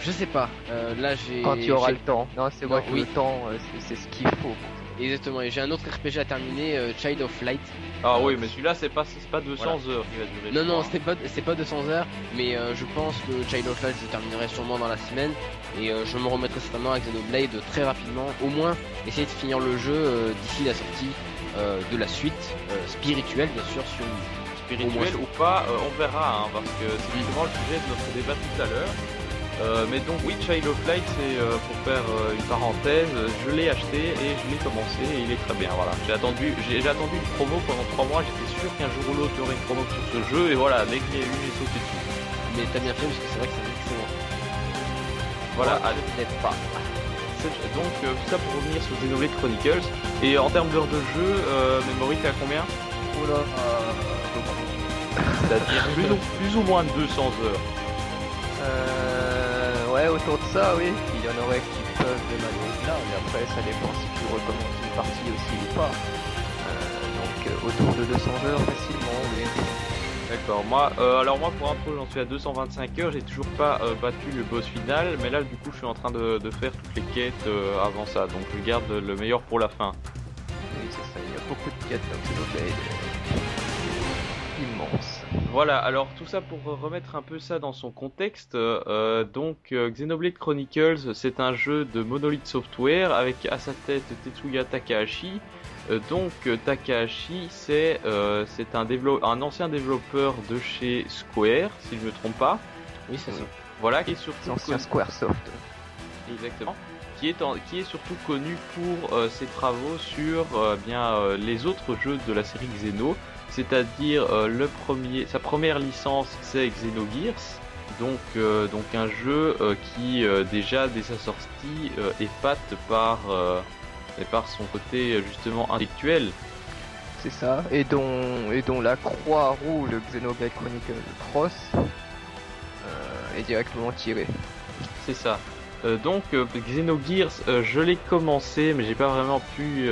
Je sais pas. Euh, là, j'ai. Quand il y aura j'ai- le temps. Non, c'est moi qui oui. le temps, c'est ce qu'il faut. Exactement. Et j'ai un autre RPG à terminer, euh, Child of Light. Ah oui, mais celui-là, c'est pas, pas 200 heures qui va durer. Non, non, c'est pas, c'est pas 200 heures, mais euh, je pense que Child of Light, je terminerai sûrement dans la semaine. Et euh, je me remettrai certainement avec Xenoblade très rapidement. Au moins, essayer de finir le jeu d'ici la sortie de la suite spirituelle, bien sûr, sur Wii. spirituel ou pas, on verra, hein, parce que c'est justement le sujet de notre débat tout à l'heure. Euh, mais donc oui, Child of Light, c'est euh, pour faire euh, une parenthèse, je l'ai acheté et je l'ai commencé et il est très bien. Voilà, j'ai attendu, j'ai attendu une promo pendant 3 mois. J'étais sûr qu'un jour ou l'autre il y aurait une promo sur ce jeu et voilà, dès qu'il y a eu, j'ai sauté dessus. Mais t'as bien fait parce que c'est vrai que c'est excellent. Voilà, Moi, allez, peut-être pas. donc tout ça pour revenir sur Xenoblade Chronicles. Et en termes d'heures de jeu, Memory, t'as combien? Oula, C'est-à-dire plus, ou, plus ou moins de 200 heures. euh, ouais, autour de ça, oui. Il y en aurait qui peuvent démarrer là, mais après, ça dépend si tu recommences une partie aussi ou pas. Euh, donc, euh, autour de 200 heures facilement, oui. D'accord, moi, euh, alors moi pour info j'en suis à 225 heures, j'ai toujours pas euh, battu le boss final, mais là du coup je suis en train de, de faire toutes les quêtes euh, avant ça, donc je garde le meilleur pour la fin. Oui, c'est ça. Il y a beaucoup de quêtes dans Xenoblade. Voilà, alors tout ça pour remettre un peu ça dans son contexte, euh, donc euh, Xenoblade Chronicles c'est un jeu de Monolith Software avec à sa tête Tetsuya Takahashi. Euh, donc Takahashi c'est c'est un, un ancien développeur de chez Square, si je me trompe pas. Oui, c'est ça. Voilà, qui est surtout ancien Squaresoft. Exactement. Qui est, en- qui est surtout connu pour euh, ses travaux sur euh, bien euh, les autres jeux de la série Xeno, c'est-à-dire le premier, sa première licence c'est Xenogears, donc donc un jeu qui déjà dès sa sortie épate par et par son côté justement intellectuel. C'est ça. Et dont, et dont la croix rouge de Xenoblade Chronicle Cross est directement tirée. C'est ça. Euh, donc euh, Xenogears, euh, je l'ai commencé, mais j'ai pas vraiment pu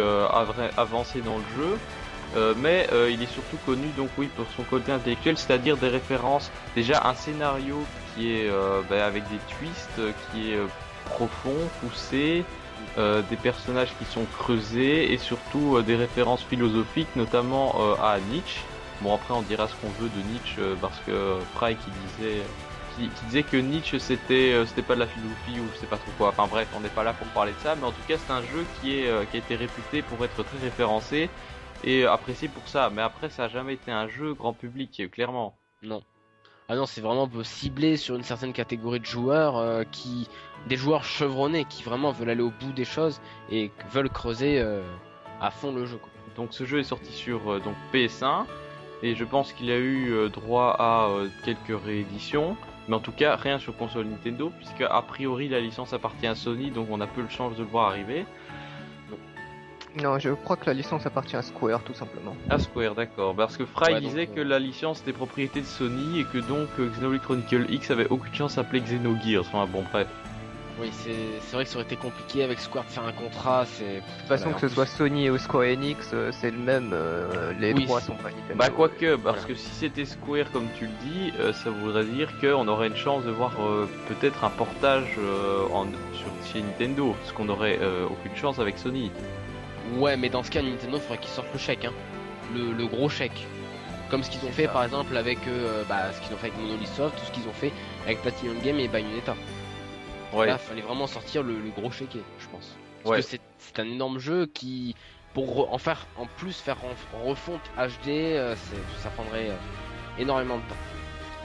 avancer dans le jeu. Mais il est surtout connu donc oui pour son côté intellectuel, c'est-à-dire des références, déjà un scénario qui est bah, avec des twists, qui est profond, poussé, des personnages qui sont creusés et surtout des références philosophiques, notamment à Nietzsche. Bon après on dira ce qu'on veut de Nietzsche parce que Fry qui disait qui, qui disait que Nietzsche c'était euh, c'était pas de la philosophie ou je sais pas trop quoi. Enfin bref, on n'est pas là pour parler de ça, mais en tout cas c'est un jeu qui est euh, qui a été réputé pour être très référencé et apprécié pour ça. Mais après ça a jamais été un jeu grand public, clairement. Non. Ah non, c'est vraiment ciblé sur une certaine catégorie de joueurs euh, qui, des joueurs chevronnés qui vraiment veulent aller au bout des choses et veulent creuser à fond le jeu. Quoi. Donc ce jeu est sorti sur donc PS1 et je pense qu'il a eu droit à quelques rééditions, mais en tout cas rien sur console Nintendo puisque a priori la licence appartient à Sony donc on a peu de chance de le voir arriver. Non, je crois que la licence appartient à Square tout simplement. À Square, d'accord. Parce que Fry Ouais, donc, disait euh, que la licence était propriété de Sony et que donc euh, Xenoblade Chronicle X avait aucune chance d'appeler Xenogears. Enfin bon, bref. Oui, c'est vrai que ça aurait été compliqué avec Square de faire un contrat. C'est De toute façon, Voilà, que ce soit Sony ou Square Enix, euh, c'est le même. euh, les Oui, droits sont pas Nintendo. Bah quoique, parce Voilà. que si c'était Square comme tu le dis, euh, ça voudrait dire qu'on aurait une chance de voir euh, peut-être un portage euh, en, sur, chez Nintendo, ce qu'on aurait euh, aucune chance avec Sony. Ouais, mais dans ce cas, Nintendo faudrait qu'ils sortent le chèque, hein. le, le gros chèque. Comme ce qu'ils ont fait ça. par exemple avec euh, bah, ce qu'ils ont fait avec Monolith Soft, tout ce qu'ils ont fait avec Platinum Game et Bayonetta. Ouais. Là, fallait vraiment sortir le, le gros chéquier, je pense. Parce Ouais. que c'est- c'est un énorme jeu qui, pour en faire, en plus faire en, en refonte HD, euh, c'est- ça prendrait euh, énormément de temps.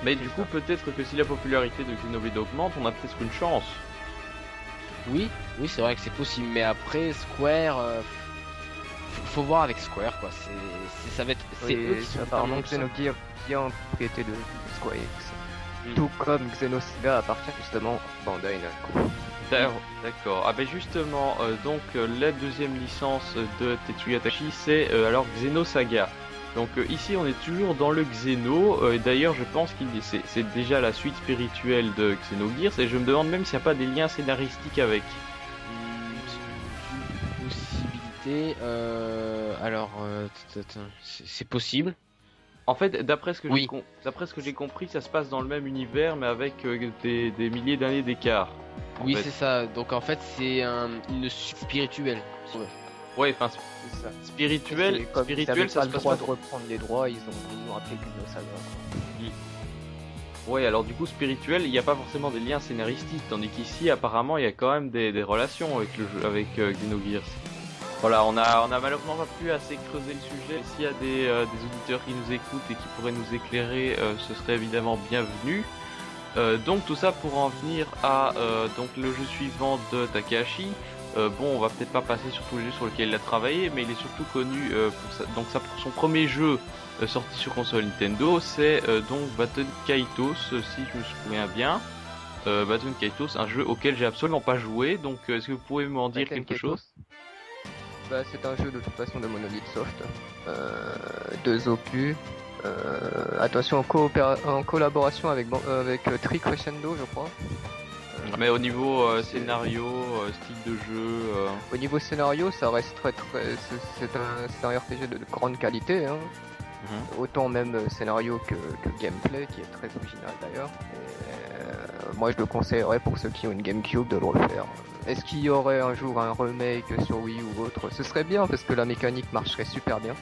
Mais du coup, peut-être que si la popularité de Xenoblade augmente, on a peut-être une chance. Oui, oui, c'est vrai que c'est possible, mais après Square, euh, faut, voir avec Square quoi. C'est, c'est- ça va être, c'est Oui, eux qui sont apparemment Xenogears de Square. Tout comme Xenosaga appartient justement à Bandai Namco. D'accord. D'accord. Ah ben justement, euh, donc euh, la deuxième licence de Tetsuya Tachi, c'est euh, alors Xenosaga. Donc euh, ici on est toujours dans le Xeno, euh, et d'ailleurs je pense qu'il c'est, c'est déjà la suite spirituelle de Xenogears, et je me demande même s'il n'y a pas des liens scénaristiques avec. Une possibilité. Alors, euh, c'est possible. En fait, d'après ce que Oui. j'ai com- d'après ce que j'ai compris, ça se passe dans le même univers, mais avec euh, des, des milliers d'années d'écart. Oui, c'est ça. Donc en fait, c'est un, une suite spirituelle. Ouais, enfin C'est ça. spirituel, comme ça pas se le passe droit pas. de reprendre les droits, ils ont, ils ont appelé Xenosaga. quoi. Ouais, alors du coup spirituel, il n'y a pas forcément des liens scénaristiques, tandis qu'ici apparemment il y a quand même des, des relations avec le jeu, avec euh, Xenogears. Voilà, on a, on a malheureusement pas pu assez creuser le sujet. S'il y a des, euh, des auditeurs qui nous écoutent et qui pourraient nous éclairer, euh, ce serait évidemment bienvenu. Euh, donc tout ça pour en venir à euh, donc le jeu suivant de Takahashi. Euh, bon, on va peut-être pas passer sur tous les jeux sur lesquels il a travaillé, mais il est surtout connu euh, pour sa- donc ça, pour son premier jeu sorti sur console Nintendo, c'est euh, donc Baton Kaitos, si je me souviens bien. Euh, Baton Kaitos, un jeu auquel j'ai absolument pas joué, donc euh, est-ce que vous pouvez m'en dire quelque Kaitos. chose? Bah, C'est un jeu de toute façon de Monolith Soft. Euh, deux opus. Euh, attention, en, coopéra- en collaboration avec, euh, avec Tri Crescendo, je crois. Mais au niveau euh, scénario, euh, style de jeu, euh, Au niveau scénario, ça reste très très. c'est- un, un RPG de, de grande qualité. Hein. Mhm. Autant même scénario que, que gameplay, qui est très original d'ailleurs. Moi, je le conseillerais pour ceux qui ont une GameCube de le refaire. Est-ce qu'il y aurait un jour un remake sur Wii ou autre Ce serait bien parce que la mécanique marcherait super bien.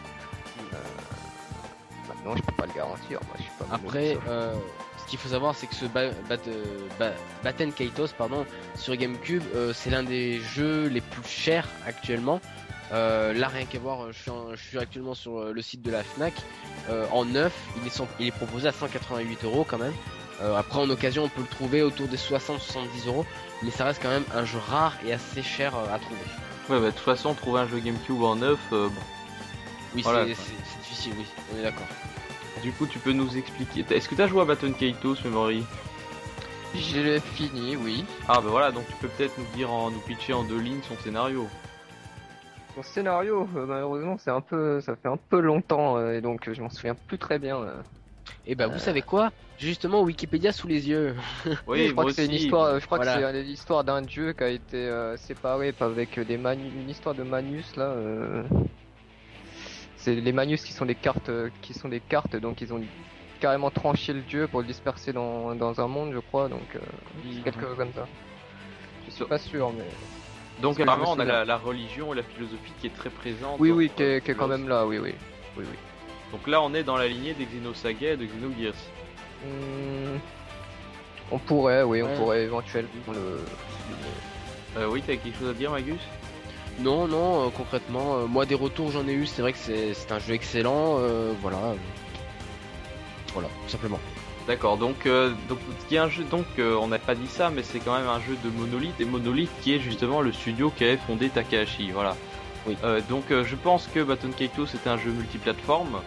Euh, maintenant, je peux pas le garantir. Moi, je suis pas Après, euh, ce qu'il faut savoir, c'est que ce ba Bat- euh, Ba- Batten Kaitos, pardon, sur GameCube, euh, c'est l'un des jeux les plus chers actuellement. Là, rien qu'à voir, je suis, en- je suis actuellement sur le site de la Fnac. En neuf, il est, il est proposé à 188 euros quand même. Après, en occasion, on peut le trouver autour des 60-70 euros, mais ça reste quand même un jeu rare et assez cher euh, à trouver. ouais, bah, de toute façon, trouver un jeu GameCube en neuf, euh, bon. Oui, Voilà, c'est difficile, oui, on est d'accord. Du coup, tu peux nous expliquer. Est-ce que t'as joué à Baton Kaitos, Memory? Je l'ai fini, oui. Ah, bah voilà, donc tu peux peut-être nous dire, en, nous pitcher en deux lignes son scénario. Son scénario, euh, malheureusement, c'est un peu, ça fait un peu longtemps euh, et donc je m'en souviens plus très bien. Euh. Et bah, vous savez quoi? Justement Wikipédia sous les yeux. Oui, [LAUGHS] je crois moi que c'est une histoire, euh, je crois Voilà. que c'est l'histoire d'un dieu qui a été euh, séparé avec des Manu- une histoire de Manus là. euh. C'est les Manus qui sont des cartes, euh, qui sont des cartes, donc ils ont carrément tranché le dieu pour le disperser dans, dans un monde, je crois, donc euh, quelque chose comme ça. Je suis pas sûr, mais Donc apparemment, me on a la, la religion et la philosophie qui est très présente. oui, dans- oui, qui est, qui est quand même là, oui, oui, oui, oui. Donc là, on est dans la lignée des Xenosaga et de Xenogears. Hmm, On pourrait, oui, on Ouais. pourrait éventuellement le. Euh, oui, t'as quelque chose à dire, Magus? Non, non, euh, concrètement, euh, moi des retours j'en ai eu, c'est vrai que c'est un jeu excellent, euh, voilà. euh, Voilà, tout simplement. D'accord, donc, euh, donc y a un jeu, donc euh, on n'a pas dit ça, mais c'est quand même un jeu de Monolith, et Monolith qui est justement le studio qui avait fondé Takahashi, voilà. Oui. Euh, donc euh, je pense que Baton Kaitos c'était un jeu multiplateforme,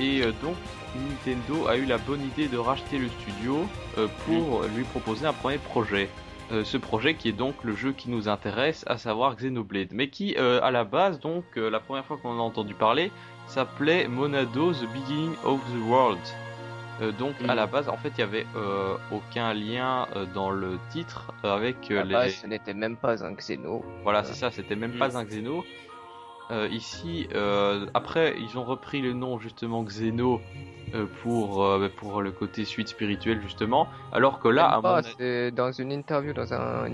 et euh, donc Nintendo a eu la bonne idée de racheter le studio euh, pour lui proposer un premier projet. Euh, ce projet qui est donc le jeu qui nous intéresse, à savoir Xenoblade, mais qui euh, à la base, donc euh, la première fois qu'on en a entendu parler, s'appelait Monado The Beginning of the World. Euh, donc à Mm. la base, en fait, il y avait euh, aucun lien euh, dans le titre avec À la les. base, ce n'était même pas un Xeno. Voilà, c'est ça, c'était même Mm. pas un Xeno. Euh, ici, euh, après, ils ont repris le nom justement Xeno euh, pour euh, pour le côté suite spirituelle justement, alors que là, à mon pas, c'est dans une interview, dans un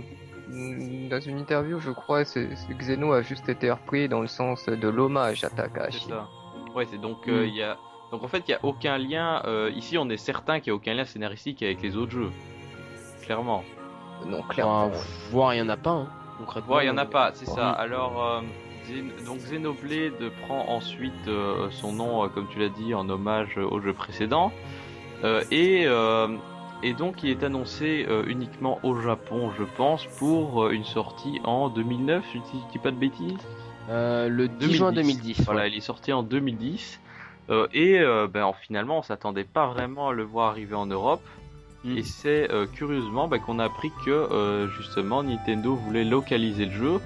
dans une interview, je crois, c'est c'est- Xeno a juste été repris dans le sens de l'hommage à C'est Takahashi. ça. Ouais, c'est donc euh, Mm. il y a donc en fait il y a aucun lien. euh, ici, on est certain qu'il y a aucun lien scénaristique avec les autres jeux. Clairement. Non, clairement. Enfin, voir, il y en a pas, hein, concrètement. Ouais, il y en a pas, c'est ça. Alors euh, donc Xenoblade prend ensuite euh, son nom, euh, comme tu l'as dit, en hommage au jeu précédent. Euh, et euh, et donc il est annoncé euh, uniquement au Japon, je pense, pour euh, une sortie en 2009, si je dis pas de bêtises. Euh, le 10 juin 2010. Voilà, ouais. il est sorti en 2010. Euh, et euh, ben, en- finalement, on s'attendait pas vraiment à le voir arriver en Europe. Mm. Et c'est euh, curieusement ben, qu'on a appris que euh, justement Nintendo voulait localiser le jeu.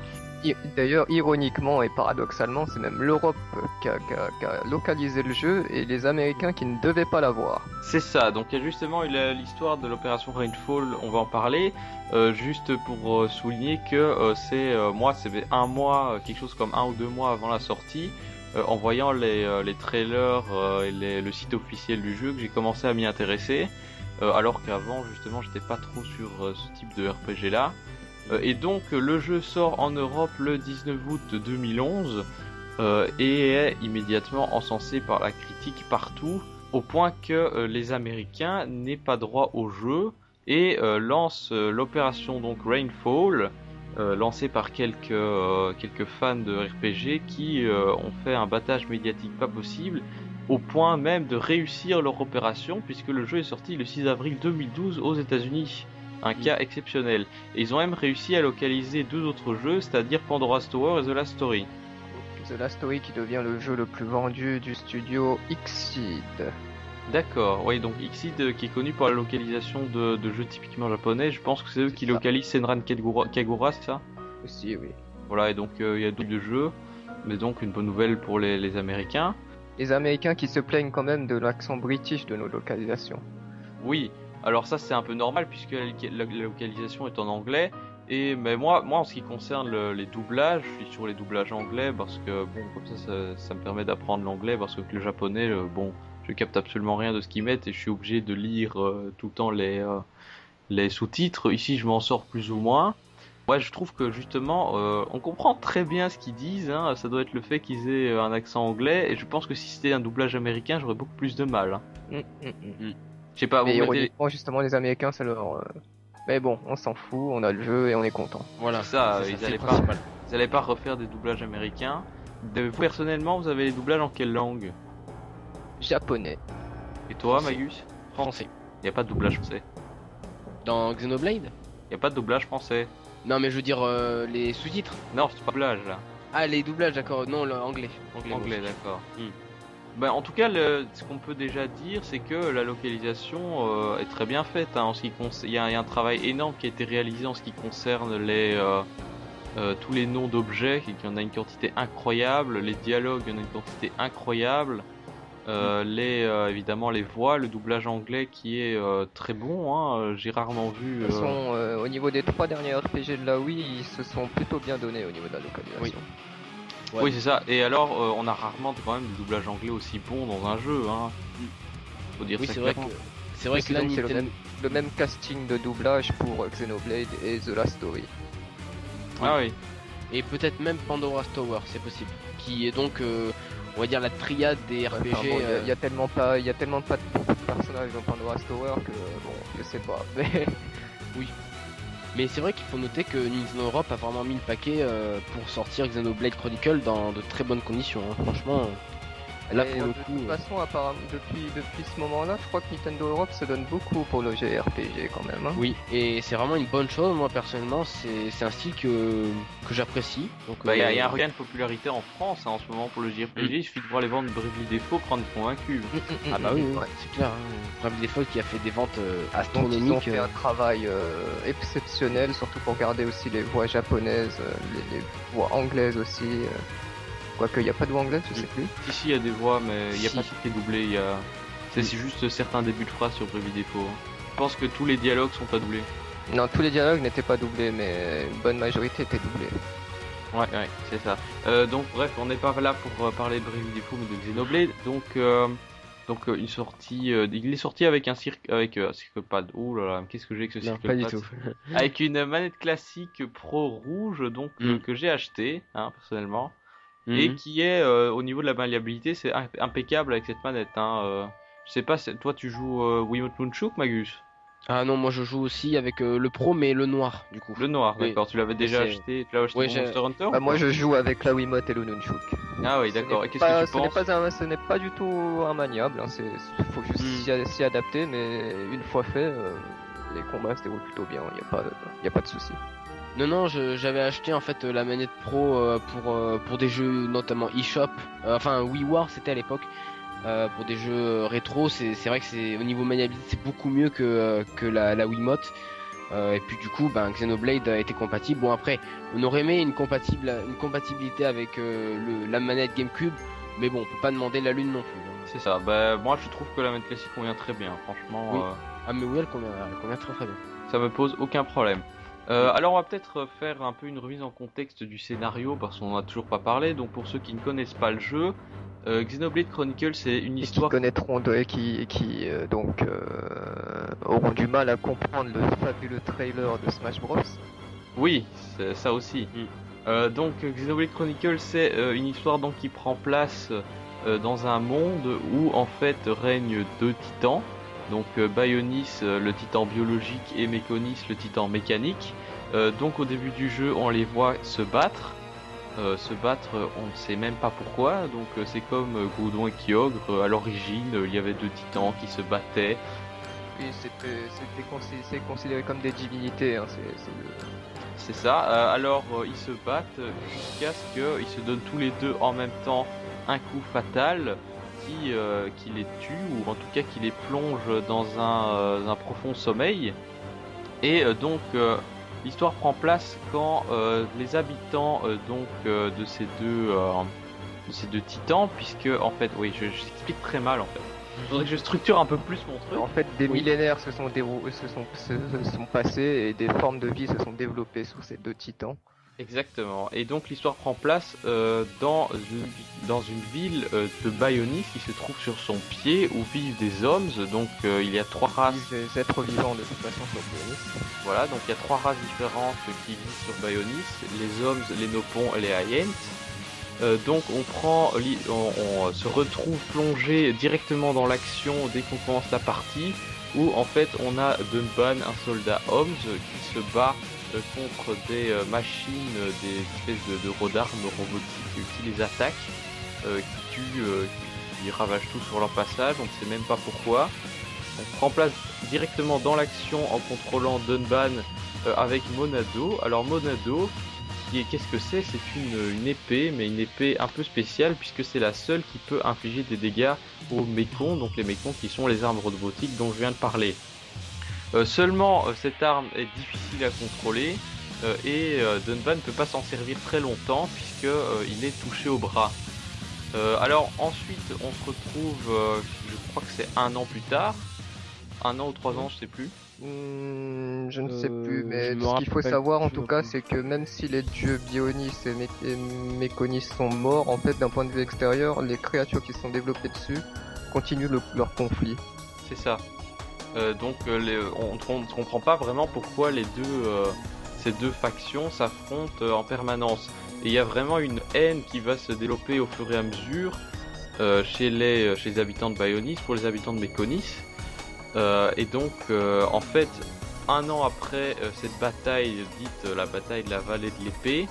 D'ailleurs, ironiquement et paradoxalement, c'est même l'Europe qui a, localisé le jeu et les Américains qui ne devaient pas l'avoir. C'est ça, donc il y a justement l'histoire de l'opération Rainfall, on va en parler, euh, juste pour euh, souligner que euh, c'est, moi, c'est un mois, quelque chose comme un ou deux mois avant la sortie, en voyant les, trailers et le site officiel du jeu que j'ai commencé à m'y intéresser. Alors qu'avant justement j'étais pas trop sur ce type de RPG là. Euh, et donc le jeu sort en Europe le 19 août 2011 euh, et est immédiatement encensé par la critique partout au point que euh, les Américains n'aient pas droit au jeu et lancent l'opération donc Rainfall lancée par quelques fans de RPG qui ont fait un battage médiatique pas possible au point même de réussir leur opération puisque le jeu est sorti le 6 avril 2012 aux États-Unis. Un cas exceptionnel. Et ils ont même réussi à localiser deux autres jeux, c'est-à-dire Pandora's Tower et The Last Story. The Last Story qui devient le jeu le plus vendu du studio Xseed. D'accord, oui, donc Xseed euh, qui est connu pour la localisation de, de jeux typiquement japonais, je pense que c'est eux qui ça. localisent Senran Kagura, Kagura c'est ça? Aussi, oui. Voilà, et donc euh, il y a d'autres jeux, mais donc une bonne nouvelle pour les, les Américains. Les Américains qui se plaignent quand même de l'accent british de nos localisations. Oui, alors ça c'est un peu normal puisque la, localisation est en anglais. Et mais moi, moi en ce qui concerne le- les doublages, je suis sur les doublages anglais parce que bon comme ça ça, ça me permet d'apprendre l'anglais parce que le japonais, euh, bon, je capte absolument rien de ce qu'ils mettent et je suis obligé de lire euh, tout le temps les euh, les sous-titres. Ici je m'en sors plus ou moins. Ouais, je trouve que justement, on comprend très bien ce qu'ils disent. Hein. Ça doit être le fait qu'ils aient un accent anglais. Et je pense que si c'était un doublage américain, j'aurais beaucoup plus de mal. hein. Hum, hum, hum. Je sais pas, vous Mais mettez- ironiquement, justement, les Américains, c'est leur. euh, Mais bon, on s'en fout, on a le jeu et on est content. Voilà, C'est ça, c'est ils c'est allaient le pas- allez pas refaire des doublages américains. De- vous, personnellement, vous avez les doublages en quelle langue? Japonais. Et toi, Français. Magus? Français. Y a pas de doublage français. Dans Xenoblade? Y a pas de doublage français. Non, mais je veux dire euh, les sous-titres. Non, c'est pas doublage là. Ah, les doublages, d'accord. Non, le anglais. Anglais, Anglais, moi. d'accord. Hmm. Ben, en tout cas, le- ce qu'on peut déjà dire, c'est que la localisation euh, est très bien faite. hein, en ce qui il y, a il y a un travail énorme qui a été réalisé en ce qui concerne les euh, euh, tous les noms d'objets. Il y en a une quantité incroyable. Les dialogues, il y en a une quantité incroyable. Euh, les évidemment les voix, le doublage anglais qui est très bon. Hein, J'ai rarement vu. De toute façon, au niveau des trois derniers RPG de la Wii, ils se sont plutôt bien donnés au niveau de la localisation. Ouais. Oui, c'est ça. Et alors, euh, on a rarement quand même du doublage anglais aussi bon dans un jeu. Hein. Faut dire Oui, c'est vrai que c'est vrai Oui, que là, c'est le même, le même casting de doublage pour euh, Xenoblade et The Last Story. Ah oui. et peut-être même Pandora's Tower, c'est possible. Qui est donc, euh, on va dire, la triade des RPG. Enfin, bon, il y a- euh, il y, a tellement pas, il y a tellement pas de, personnages dans Pandora's Tower que bon, je sais pas. [LAUGHS] Mais Mais c'est vrai qu'il faut noter que Nintendo Europe a vraiment mis le paquet euh, pour sortir Xenoblade Chronicle dans de très bonnes conditions. hein. Franchement, là Mais, pour euh, le de coup. toute euh, façon, apparemment, depuis, depuis ce moment-là, je crois que Nintendo Europe se donne beaucoup pour le JRPG quand même. hein. Oui, et c'est vraiment une bonne chose. Moi personnellement, c'est c'est un style que, que j'apprécie. Donc, Bah, il y, a- euh, a un regain de popularité en France hein, en ce moment pour le JRPG. Il suffit de voir les ventes de Bravely Default pour en être convaincu. Ah bah oui, oui, Ouais. c'est clair. Hein. Bravely Default qui a fait des ventes euh, Donc ils ont astronomiques. fait euh, un travail euh, exceptionnel, surtout pour garder aussi les voix japonaises, euh, les, les voix anglaises aussi. Quoique il n'y a pas de voix anglaise, je sais plus. Ici, il y a des voix, mais il n'y a Si. pas tout qui est doublé. Il y a... C'est c'est juste certains débuts de phrases sur Bravely Default. hein. Je pense que tous les dialogues sont pas doublés. Non, tous les dialogues n'étaient pas doublés, mais une bonne majorité étaient doublés. Ouais, ouais, c'est ça. Euh, donc, bref, on n'est pas là pour euh, parler de Bravely Default, mais de Xenoblade. Donc, euh, donc euh, une sortie. euh, il est sorti avec un cirque, avec euh, un cirque-pad. Oh là là, qu'est-ce que j'ai avec ce Non, cirque pas du tout. [LAUGHS] avec une manette classique pro rouge, donc euh, Mm. que j'ai acheté, hein, personnellement, Mhm. et qui est euh, au niveau de la maniabilité, c'est im- impeccable avec cette manette. Hein, euh. Je sais pas, toi tu joues euh, Wiimote Nunchuk, Magus? Ah non, moi je joue aussi avec euh, le pro, mais le noir du coup. Le noir, Oui. d'accord. Tu l'avais déjà acheté, tu l'as acheté Ouais, pour Monster Hunter Bah, moi je joue avec la Wiimote et le Nunchuk. Ah oui, d'accord. Et qu'est-ce que tu ce n'est penses? pas un- ce n'est pas du tout immaniable, hein, c'est, faut juste Hmm. s'y, adapter, mais une fois fait, euh, les combats se déroulent plutôt bien, il n'y a, pas y a pas de souci. Non, non, j'avais acheté en fait euh, la manette pro euh, pour, euh, pour des jeux notamment eShop, euh, enfin WiiWare c'était à l'époque, pour des jeux rétro. C'est c'est vrai que c'est au niveau maniabilité c'est beaucoup mieux que, que la, la Wiimote. Et puis du coup, ben, Xenoblade a été compatible. Bon après, on aurait aimé une, compatible, une compatibilité avec le, la manette GameCube, mais bon, on peut pas demander la lune non plus. hein. C'est ça. Bah, moi je trouve que la manette classique convient très bien. Franchement, Oui. Ah mais oui, elle convient, elle convient très très bien. ça me pose aucun problème. Euh, alors on va peut-être faire un peu une remise en contexte du scénario parce qu'on n'en a toujours pas parlé. Donc pour ceux qui ne connaissent pas le jeu, euh, Xenoblade Chronicle c'est une Et qui histoire. connaîtront de, et qui, qui euh, donc euh, auront du mal à comprendre le fabuleux trailer de Smash Bros. Oui, c'est ça aussi. Mm. Euh, donc Xenoblade Chronicle c'est euh, une histoire donc qui prend place euh, dans un monde où en fait règnent deux titans. Donc euh, Bionis, euh, le titan biologique, et Mekonis, le titan mécanique. Euh, donc au début du jeu, on les voit se battre. Euh, se battre, on ne sait même pas pourquoi. Donc euh, c'est comme euh, Groudon et Kyogre. À l'origine, il y avait deux titans qui se battaient. Oui, c'est considéré comme des divinités. Hein, c'est- ça. Alors ils se battent jusqu'à ce qu'ils se donnent tous les deux en même temps un coup fatal qui, euh, qui les tue ou en tout cas qui les plonge dans un, euh, un profond sommeil. Et euh, donc l'histoire prend place quand les habitants donc de ces deux de ces deux titans, puisque en fait, oui, je, je j'explique très mal en fait. Il faudrait que je structure un peu plus mon truc. En fait, des Oui. millénaires se sont, se, sont, se, se sont passés et des formes de vie se sont développées sous ces deux titans. Exactement. Et donc l'histoire prend place euh, dans, une, dans une ville euh, de Bionis qui se trouve sur son pied où vivent des hommes. Donc euh, il y a trois races. Des êtres vivants de toute façon sur Bionis. Voilà, donc il y a trois races différentes qui vivent sur Bionis les hommes, les Nopons et les Hyents. Euh, donc on prend, on, on se retrouve plongé directement dans l'action dès qu'on commence la partie, où en fait on a Dunban, un soldat homme, qui se bat contre des euh, machines, euh, des espèces de, de rodarmes robotiques qui les attaquent, euh, qui tuent, euh, qui, ravagent tout sur leur passage, on ne sait même pas pourquoi. On prend place directement dans l'action en contrôlant Dunban euh, avec Monado. Alors Monado, qu'est-ce que c'est? C'est une épée, mais une épée un peu spéciale puisque c'est la seule qui peut infliger des dégâts aux mécons, donc les mécons qui sont les armes robotiques dont je viens de parler. Euh, seulement, euh, cette arme est difficile à contrôler euh, et euh, Dunban ne peut pas s'en servir très longtemps puisque euh, il est touché au bras. Euh, alors ensuite, on se retrouve, euh, je crois que c'est un an plus tard, un an ou trois ans, je sais plus. Hmm, je ne sais Euh, plus, mais ce qu'il faut savoir en tout cas, c'est que même si les dieux Bionis et, Mé et Méconis sont morts, en fait, d'un point de vue extérieur, les créatures qui sont développées dessus continuent le- leur conflit. C'est ça. Euh, donc euh, les- on ne comprend pas vraiment pourquoi les deux, euh, ces deux factions s'affrontent en permanence. Et il y a vraiment une haine qui va se développer au fur et à mesure chez, les, chez les habitants de Bionis pour les habitants de Méconis. Et donc en fait, un an après euh, cette bataille dite euh, la bataille de la vallée de l'épée,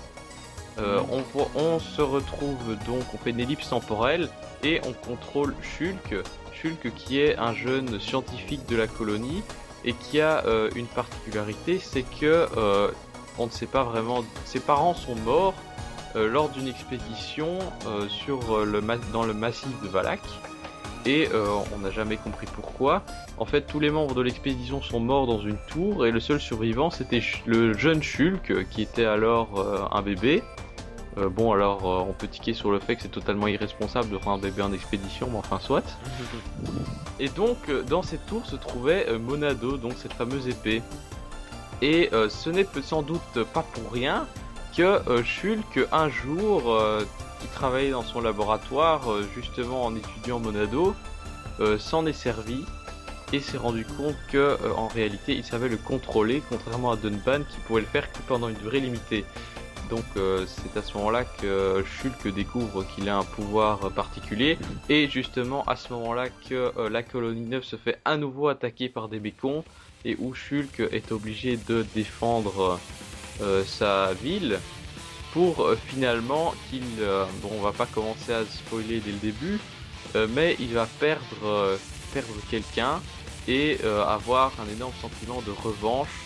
euh, on, on se retrouve donc, on fait une ellipse temporelle et on contrôle Shulk, Qui est un jeune scientifique de la colonie et qui a euh, une particularité, c'est que euh, on ne sait pas vraiment. Ses parents sont morts euh, lors d'une expédition dans le massif de Valak et on n'a jamais compris pourquoi. En fait, tous les membres de l'expédition sont morts dans une tour et le seul survivant c'était le jeune Shulk qui était alors un bébé. Euh, bon, alors euh, on peut tiquer sur le fait que c'est totalement irresponsable de prendre un bébé en expédition, mais enfin soit. [LAUGHS] Et donc, euh, dans cette tour se trouvait Monado, donc cette fameuse épée. Et ce n'est sans doute pas pour rien que Shulk, un jour, qui travaillait dans son laboratoire, justement en étudiant Monado, s'en est servi et s'est rendu compte que, euh, en réalité, il savait le contrôler, contrairement à Dunban qui pouvait le faire que pendant une durée limitée. Donc euh, c'est à ce moment-là que Shulk découvre qu'il a un pouvoir particulier. Et justement à ce moment-là que euh, la colonie 9 se fait à nouveau attaquer par des bécons et où Shulk est obligé de défendre euh, sa ville pour finalement qu'il bon on va pas commencer à spoiler dès le début mais il va perdre quelqu'un et avoir un énorme sentiment de revanche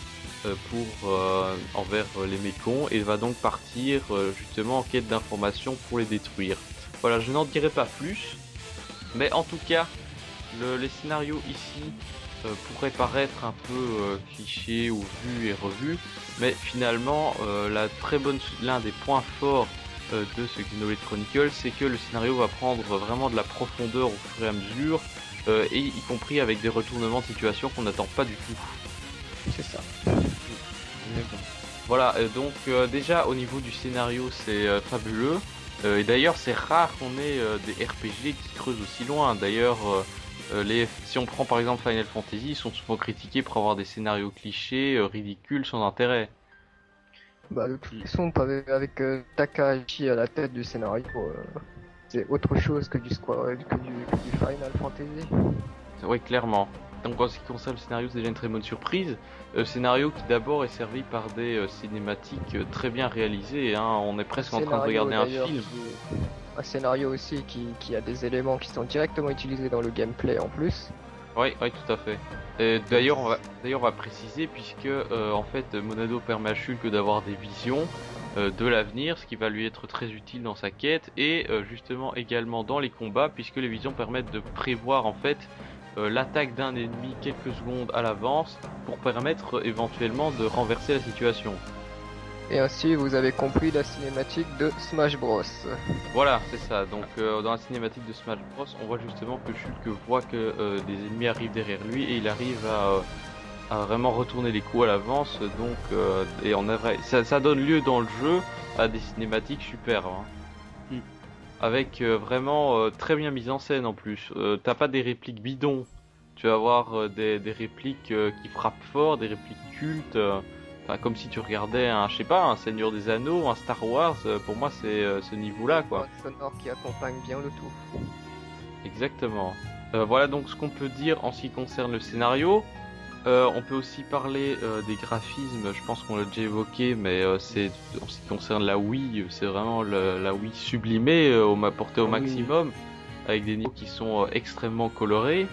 pour euh, envers euh, les mécons et va donc partir euh, justement en quête d'informations pour les détruire. Voilà, je n'en dirai pas plus, mais en tout cas, le- les scénarios ici euh, pourraient paraître un peu euh, clichés ou vus et revus, mais finalement, euh, la très bonne, l'un des points forts euh, de ce Xenoblade Chronicle, c'est que le scénario va prendre vraiment de la profondeur au fur et à mesure, euh, et y compris avec des retournements de situation qu'on n'attend pas du tout. C'est ça. Voilà, euh, donc euh, déjà au niveau du scénario c'est euh, fabuleux. Euh, et d'ailleurs c'est rare qu'on ait euh, des RPG qui creusent aussi loin. D'ailleurs, les, si on prend par exemple Final Fantasy, ils sont souvent critiqués pour avoir des scénarios clichés, euh, ridicules, sans intérêt. Bah, de toute façon, avec, avec euh, Takahashi à la tête du scénario, euh, c'est autre chose que du, Square, que du, que du Final Fantasy. Oui, clairement. Donc en ce qui concerne le scénario, c'est déjà une très bonne surprise. Euh, scénario qui d'abord est servi par des euh, cinématiques euh, très bien réalisées. Hein. On est presque en train de regarder un film. qui- Un scénario aussi qui, qui a des éléments qui sont directement utilisés dans le gameplay en plus. Oui, oui, tout à fait. D'ailleurs, on va, d'ailleurs, on va préciser puisque euh, en fait, Monado permet à Shulk d'avoir des visions de l'avenir, ce qui va lui être très utile dans sa quête et justement également dans les combats, puisque les visions permettent de prévoir en fait l'attaque d'un ennemi quelques secondes à l'avance pour permettre euh, éventuellement de renverser la situation. Et ainsi, vous avez compris la cinématique de Smash Bros. Voilà, c'est ça. Donc euh, dans la cinématique de Smash Bros, on voit justement que Shulk voit que euh, des ennemis arrivent derrière lui et il arrive à, euh, à vraiment retourner les coups à l'avance. Donc euh, et ça donne lieu dans le jeu à des cinématiques superbes. hein. Avec euh, vraiment euh, très bien mise en scène en plus. Euh, T'as pas des répliques bidons. Tu vas avoir des, des répliques qui frappent fort, des répliques cultes. Enfin, comme si tu regardais un, je sais pas, un Seigneur des Anneaux, un Star Wars. pour moi, c'est euh, ce niveau-là, quoi. Un sonore qui accompagne bien le tout. Exactement. Euh, voilà donc ce qu'on peut dire en ce qui concerne le scénario. Euh, on peut aussi parler euh, des graphismes, je pense qu'on l'a déjà évoqué, mais euh, c'est en ce qui concerne la Wii, c'est vraiment le- la Wii sublimée, euh, au, ma- portée au Ah oui. maximum, avec des niveaux qui sont euh, extrêmement colorés.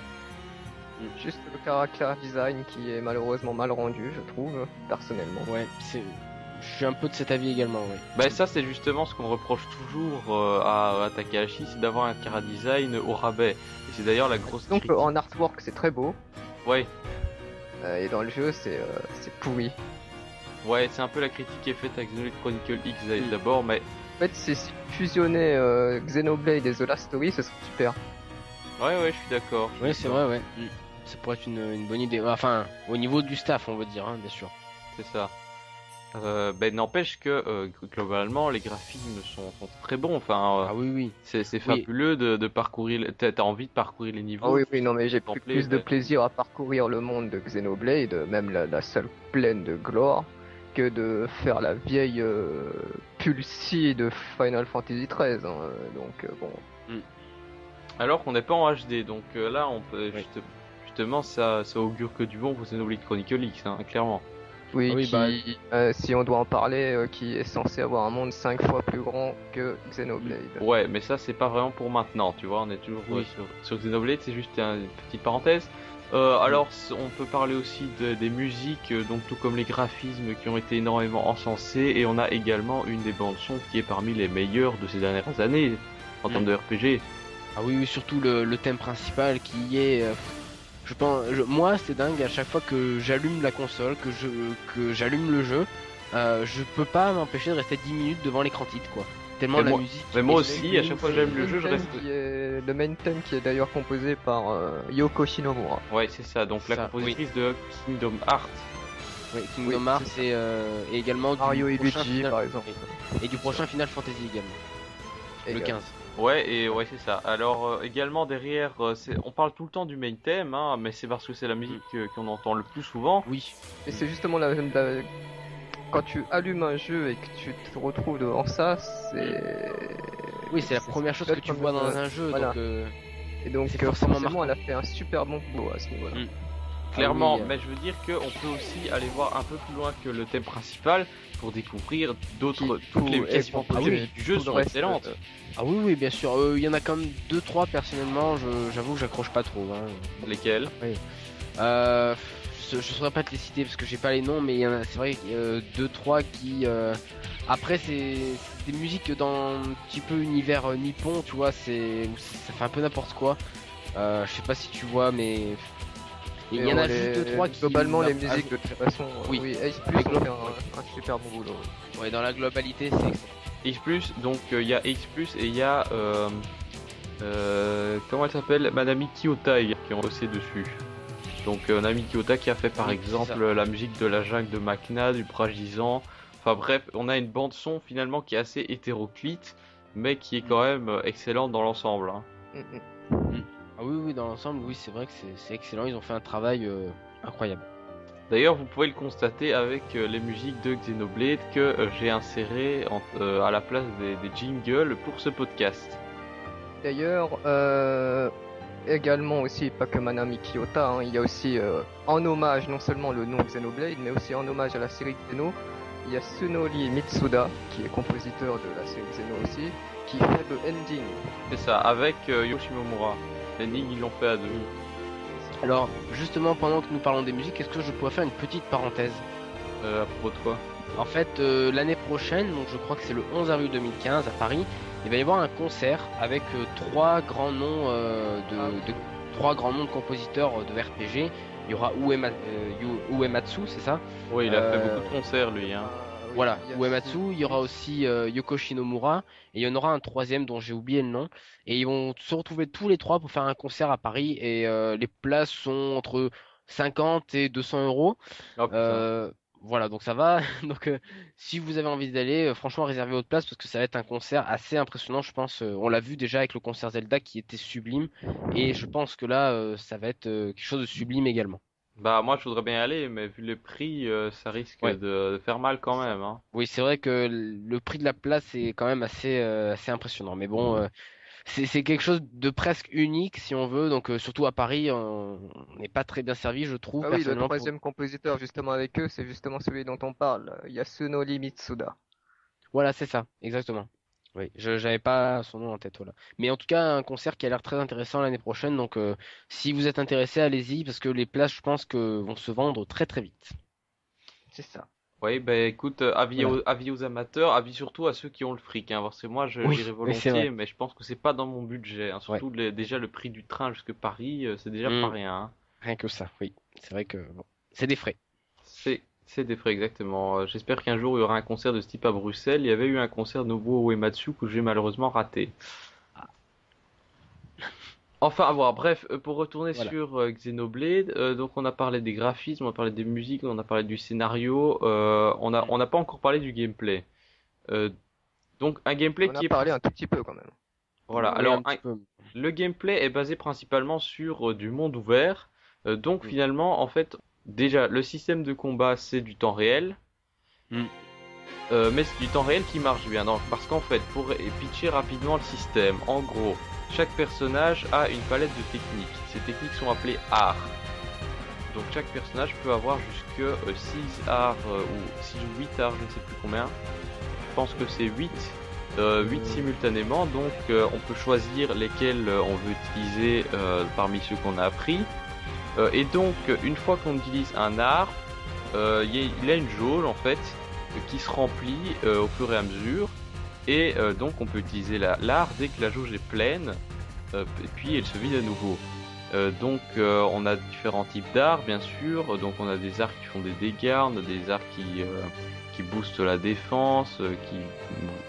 Juste le caractère design qui est malheureusement mal rendu, je trouve, personnellement. Ouais, c'est. Je suis un peu de cet avis également, ouais. Bah ça c'est justement ce qu'on reproche toujours euh, à, à Takahashi, c'est d'avoir un cara design au rabais. Et c'est d'ailleurs la grosse Donc critique. en artwork c'est très beau, Ouais, et dans le jeu c'est euh, c'est pourri. ouais, c'est un peu la critique qui est faite avec Xenoblade Chronicle X Mm. d'abord, mais En fait, si si fusionner euh, Xenoblade et The Last Story, ce serait super. ouais, ouais, je suis d'accord. Ouais, c'est vrai, ouais. Mm. Ça pourrait être une, une bonne idée. Enfin, au niveau du staff, on va dire, hein, bien sûr. C'est ça. Euh, ben n'empêche que euh, globalement les graphismes sont, sont très bons. Enfin, euh, Ah oui, oui. c'est c'est oui. fabuleux de, de parcourir. T'as envie de parcourir les niveaux. Ah oui, oui, non, mais j'ai plus, plus de ouais. plaisir à parcourir le monde de Xenoblade, même la, la seule pleine de gloire, que de faire la vieille euh, Pulsi de Final Fantasy XIII. hein, Donc, bon. Alors qu'on n'est pas en HD, donc là on peut justement ça, ça augure que du bon pour Xenoblade Chronicle X, hein, clairement. Oui, Ah oui, qui, bah- euh, si on doit en parler, euh, qui est censé avoir un monde 5 fois plus grand que Xenoblade. Ouais, mais ça c'est pas vraiment pour maintenant, tu vois. On est toujours Oui. euh, sur, sur Xenoblade, c'est juste un- une petite parenthèse. Euh, alors on peut parler aussi de- des musiques, donc tout comme les graphismes qui ont été énormément encensés, et on a également une des bandes son qui est parmi les meilleures de ces dernières années en Mm. termes de RPG. Ah oui, oui, surtout le, le thème principal qui est. je pense, je- moi, c'est dingue. À chaque fois que j'allume la console, que je que j'allume le jeu, euh, je peux pas m'empêcher de rester 10 minutes devant l'écran titre, quoi. Tellement Mais la moi- musique. mais moi aussi, à chaque fois que j'aime le jeu, je reste. qui est- Le main theme qui est d'ailleurs composé par euh, Yoko Shinomura. Ouais, c'est ça. Donc la Ça, compositrice de Kingdom Hearts. Ouais, Kingdom Oui, Hearts et, euh, et également du Mario et prochain Luigi Final- par exemple. et du prochain Final Fantasy également. Le Également. 15. Ouais, et ouais, c'est ça. Alors euh, également derrière, euh, on parle tout le temps du main theme, hein, mais c'est parce que c'est la musique euh, qu'on entend le plus souvent. Oui. Et c'est justement la, la- quand tu allumes un jeu et que tu te retrouves devant ça, c'est Oui, c'est la première chose que tu vois dans un jeu. Voilà. Donc, euh, et donc c'est euh, forcément forcément, elle a fait un super bon boulot à ce niveau-là. Mm. Clairement, Ah oui, euh. mais je veux dire qu'on peut aussi aller voir un peu plus loin que le thème principal pour découvrir d'autres. Toutes les quasiment tout- musiques du jeu sont excellentes. euh, Ah oui, oui, bien sûr. Euh, Il y en a quand même 2-3 personnellement. je- J'avoue que j'accroche pas trop. Hein. Lesquels? Euh, je, je saurais pas te les citer parce que j'ai pas les noms, mais il y en a, c'est vrai, euh, deux trois qui. Après, c'est des musiques dans un petit peu univers nippon, tu vois. C'est ça fait un peu n'importe quoi. Je sais pas si tu vois, mais il y en a les- juste deux trois qui. Globalement, les musiques de toute façon, euh, Oui. oui, Ace Plus fait un, un super bon boulot. Ouais, dans la globalité, c'est excellent. X+, donc euh, il y a X+, et il y a... Euh, euh, comment elle s'appelle? Madame Kyotai qui ont bossé dessus. Donc euh, Nami Kyota qui a fait par exemple la musique de la jungle de Makna, du Pragisant, Enfin bref, on a une bande son finalement qui est assez hétéroclite, mais qui est quand même euh, excellente dans l'ensemble. hein. Mm, mm. Ah oui, oui, dans l'ensemble, oui, c'est vrai que c'est- c'est excellent. Ils ont fait un travail euh, incroyable. D'ailleurs, vous pouvez le constater avec euh, les musiques de Xenoblade que euh, j'ai inséré en- euh, à la place des, des jingles pour ce podcast. D'ailleurs, euh, également aussi, pas que Manami Kiyota, hein, il y a aussi euh, en hommage non seulement le nom Xenoblade, mais aussi en hommage à la série Xeno, il y a Tsunori Mitsuda, qui est compositeur de la série Xeno aussi, qui fait le ending. C'est ça, avec euh, Yoshimomura. L'ending, ils l'ont fait à deux. Alors, justement, pendant que nous parlons des musiques, est-ce que je pourrais faire une petite parenthèse Euh, à propos de quoi? En fait, euh, l'année prochaine, donc je crois que c'est le 11 avril 2015 à Paris, il va y avoir un concert avec euh, trois grands noms euh, de, Ah de- trois grands noms de compositeurs de RPG. Il y aura Uematsu, c'est ça? Oui, il a fait beaucoup de concerts, lui. Hein. Voilà, Uematsu, il y aura aussi euh, Yoko Shinomura, et il y en aura un troisième dont j'ai oublié le nom. Et ils vont se retrouver tous les trois pour faire un concert à Paris, et euh, les places sont entre 50 et 200 euros. Oh. Euh, voilà, donc ça va. [LAUGHS] Donc, euh, si vous avez envie d'aller, franchement, réservez votre place parce que ça va être un concert assez impressionnant, je pense. On l'a vu déjà avec le concert Zelda qui était sublime, et je pense que là, ça va être quelque chose de sublime également. Bah, moi, je voudrais bien y aller, mais vu les prix, euh, ça risque Ouais. de, de faire mal quand même. Hein. Oui, c'est vrai que le prix de la place est quand même assez, euh, assez impressionnant. Mais bon, euh, c'est quelque chose de presque unique si on veut. Donc, euh, surtout à Paris, on n'est pas très bien servi, je trouve, Ah oui, le pour- troisième compositeur justement avec eux, c'est justement celui dont on parle, Yasunori Mitsuda. Voilà, c'est ça, exactement. Oui, je j'avais pas son nom en tête, voilà. Mais en tout cas, un concert qui a l'air très intéressant l'année prochaine. Donc, euh, si vous êtes intéressé, allez-y parce que les places, je pense que vont se vendre très très vite. C'est ça. Oui, bah écoute, euh, avis, Voilà. aux, avis aux amateurs, avis surtout à ceux qui ont le fric. Hein, parce que moi, je Oui, volontiers, mais je pense que c'est pas dans mon budget. hein. Surtout les- déjà le prix du train jusque Paris, euh, c'est déjà Mm. pas rien. hein. Rien que ça, oui. C'est vrai que bon, c'est des frais. C'est c'est des frais exactement. Euh, J'espère qu'un jour il y aura un concert de ce type à Bruxelles. Il y avait eu un concert de Nobuo Uematsu que j'ai malheureusement raté. Enfin, à voir. Bref, euh, pour retourner Voilà. sur euh, Xenoblade, euh, donc on a parlé des graphismes, on a parlé des musiques, on a parlé du scénario, euh, on a on n'a pas encore parlé du gameplay. Euh, donc un gameplay On qui a est parlé un tout petit peu quand même. voilà. Oui, Alors un le gameplay est basé principalement sur euh, du monde ouvert. Euh, donc finalement, en fait, déjà, le système de combat, c'est du temps réel. Mm. Euh, mais c'est du temps réel qui marche bien. Donc, parce qu'en fait, pour pitcher rapidement le système, en gros, chaque personnage a une palette de techniques. Ces techniques sont appelées arts. Donc chaque personnage peut avoir jusque 6 arts euh, ou 6 ou 8 arts, je ne sais plus combien. Je pense que c'est 8. 8 simultanément, donc euh, on peut choisir lesquels euh, on veut utiliser euh, parmi ceux qu'on a appris. Euh, et donc, une fois qu'on utilise un art, euh, il a- une jauge en fait qui se remplit euh, au fur et à mesure. Et donc, on peut utiliser la- l'art dès que la jauge est pleine, et puis elle se vide à nouveau. Donc, on a différents types d'arts, bien sûr. Donc, on a des arts qui font des dégâts, on a des arts qui, qui boostent la défense, qui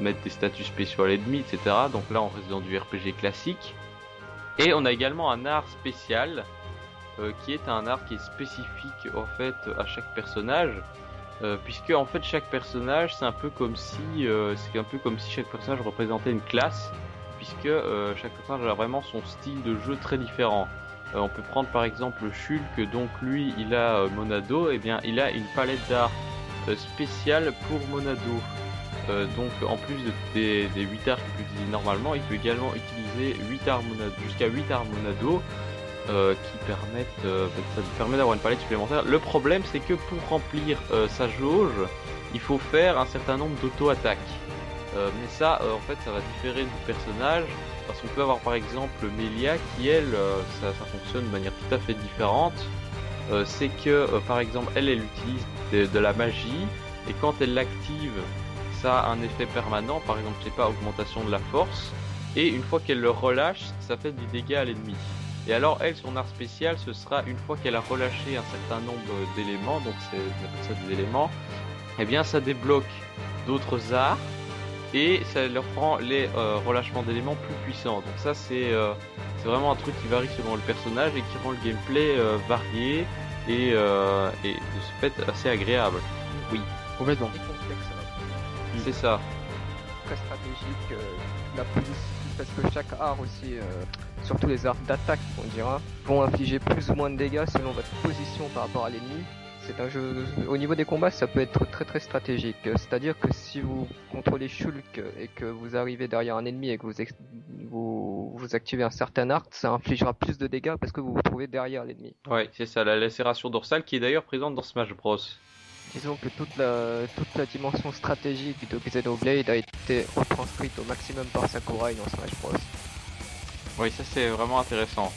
mettent des statuts spéciaux à l'ennemi, etc. Donc là, on reste dans du RPG classique. Et on a également un art spécial, euh, qui est un art qui est spécifique en fait à chaque personnage, euh, puisque en fait chaque personnage c'est un peu comme si euh, c'est un peu comme si chaque personnage représentait une classe, puisque chaque personnage a vraiment son style de jeu très différent. On peut prendre par exemple Shulk, donc lui il a Monado, et bien il a une palette d'art spéciale pour Monado. Donc en plus de- des, des 8 arts qu'il peut utiliser normalement, il peut également utiliser 8 arts monado, jusqu'à 8 arts monado euh, qui permettent, euh, ça lui permet d'avoir une palette supplémentaire. Le problème c'est que pour remplir euh, sa jauge, il faut faire un certain nombre d'auto-attaques. Mais ça, en fait, ça va différer du personnage parce qu'on peut avoir par exemple Melia qui elle, ça, ça fonctionne de manière tout à fait différente. C'est que par exemple elle, elle utilise de, de la magie et quand elle l'active, ça a un effet permanent. Par exemple, je sais pas, augmentation de la force. Et une fois qu'elle le relâche, ça fait du dégât à l'ennemi. Et alors elle, son art spécial, ce sera une fois qu'elle a relâché un certain nombre d'éléments, donc c'est on appelle ça des éléments, eh bien ça débloque d'autres arts et ça leur prend les euh, relâchements d'éléments plus puissants. Donc ça c'est euh, c'est vraiment un truc qui varie selon le personnage et qui rend le gameplay euh, varié et, euh, et de ce fait assez agréable. Complètement. Et complexe, alors. c'est ça. très stratégique. euh, la police, parce que chaque art aussi, euh, surtout les arts d'attaque, on dira, vont infliger plus ou moins de dégâts selon votre position par rapport à l'ennemi. C'est un jeu. Au niveau des combats, ça peut être très très stratégique. C'est-à-dire que si vous contrôlez Shulk et que vous arrivez derrière un ennemi et que vous, ex- vous, vous activez un certain art, ça infligera plus de dégâts parce que vous vous trouvez derrière l'ennemi. Ouais, c'est ça, la lacération dorsale qui est d'ailleurs présente dans Smash Bros. Disons que toute la, toute la dimension stratégique de Xenoblade a été retranscrite au maximum par Sakurai dans Smash Bros. Oui, ça c'est vraiment intéressant.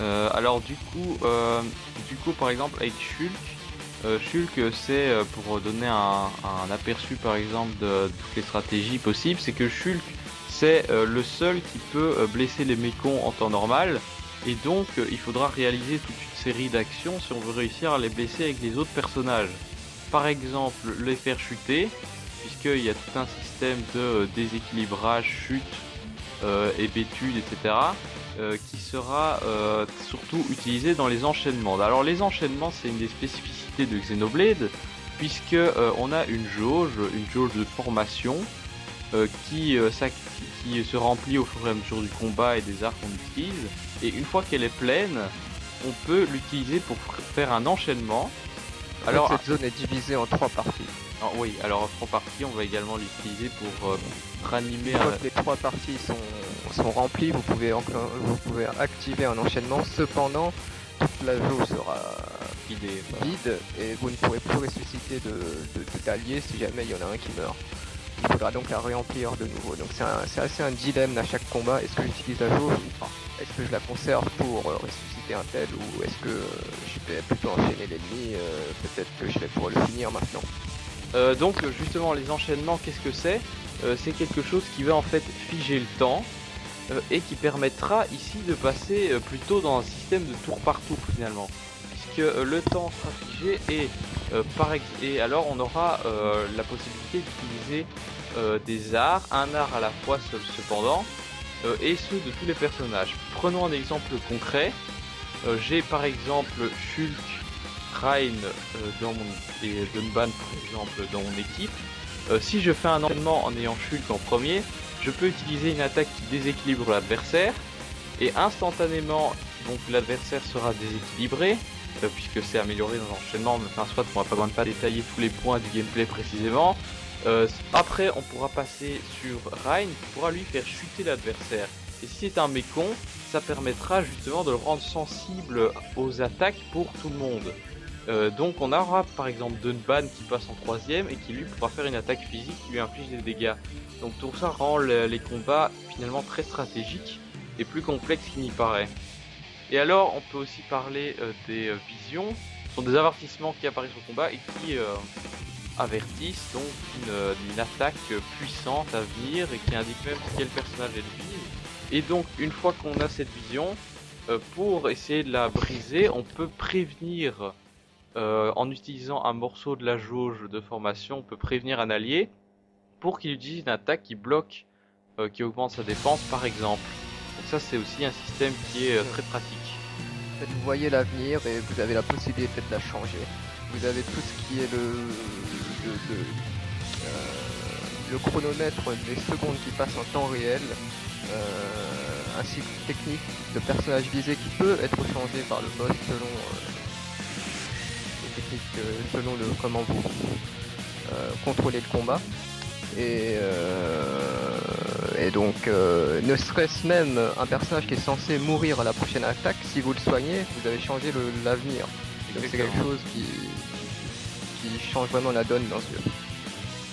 Euh, alors du coup, euh, du coup par exemple avec Shulk, euh, Shulk c'est pour donner un, aperçu par exemple de, toutes les stratégies possibles, c'est que Shulk c'est le seul qui peut blesser les mécons en temps normal et donc il faudra réaliser toute une série d'actions si on veut réussir à les blesser avec les autres personnages. Par exemple les faire chuter, puisqu'il y a tout un système de déséquilibrage, chute, et bétude, etc. euh, qui sera euh, surtout utilisé dans les enchaînements. Alors les enchaînements c'est une des spécificités de Xenoblade puisque euh, on a une jauge, une jauge de formation euh, qui, euh, qui se remplit au fur et à mesure du combat et des arts qu'on utilise et une fois qu'elle est pleine on peut l'utiliser pour faire un enchaînement. Alors cette zone est divisée en trois parties. Ah, oui, alors trois parties on va également l'utiliser pour euh, ranimer un, les trois parties sont, sont remplies, vous pouvez, vous pouvez activer un enchaînement. Cependant, toute la jauge sera idée. vide et vous ne pourrez plus ressusciter de, de- de- si jamais il y en a un qui meurt. Il faudra donc la remplir de nouveau. Donc c'est, assez un dilemme à chaque combat. Est-ce que j'utilise la jauge ou pas? Est-ce que je la conserve pour euh, ressusciter un tel ou est-ce que euh, je vais plutôt enchaîner l'ennemi euh, Peut-être que je vais pouvoir le finir maintenant? Euh, donc justement les enchaînements qu'est-ce que c'est Euh, C'est quelque chose qui va en fait figer le temps euh, et qui permettra ici de passer euh, plutôt dans un système de tour par tour finalement puisque euh, le temps sera figé et euh, par ex- et alors on aura la possibilité d'utiliser des arts, un art à la fois seul cependant et ceux de tous les personnages. Prenons un exemple concret. J'ai par exemple Shulk Rain euh, dans mon, et Dunban par exemple dans mon équipe, euh, si je fais un enchaînement en ayant Shulk en premier, je peux utiliser une attaque qui déséquilibre l'adversaire et instantanément donc l'adversaire sera déséquilibré euh, puisque c'est amélioré dans l'enchaînement, mais enfin soit on va pas besoin de pas détailler tous les points du gameplay précisément. Après on pourra passer sur Rain qui pourra lui faire chuter l'adversaire. Et si c'est un mécon, ça permettra justement de le rendre sensible aux attaques pour tout le monde. Euh, donc on aura par exemple Dunban qui passe en troisième et qui lui pourra faire une attaque physique qui lui inflige des dégâts. Donc tout ça rend le- les combats finalement très stratégiques et plus complexes qu'il n'y paraît. Et alors on peut aussi parler euh, des euh, visions, ce sont des avertissements qui apparaissent au combat et qui avertissent donc une, d'une attaque puissante à venir et qui indiquent même quel personnage elle vise. Et donc une fois qu'on a cette vision, pour essayer de la briser, on peut prévenir euh, en utilisant un morceau de la jauge de formation, on peut prévenir un allié pour qu'il utilise une attaque qui bloque, euh, qui augmente sa défense par exemple. Donc ça c'est aussi un système qui est euh, très pratique. Vous voyez l'avenir et vous avez la possibilité de la changer. Vous avez tout ce qui est le, chronomètre des secondes qui passent en temps réel, ainsi que technique de personnage visé qui peut être changé par le boss selon techniques, euh, selon le comment vous euh, contrôlez le combat. Et, euh, et donc, ne serait-ce même un personnage qui est censé mourir à la prochaine attaque, si vous le soignez, vous avez changé l'avenir. Donc c'est quelque chose qui, qui change vraiment la donne dans ce jeu.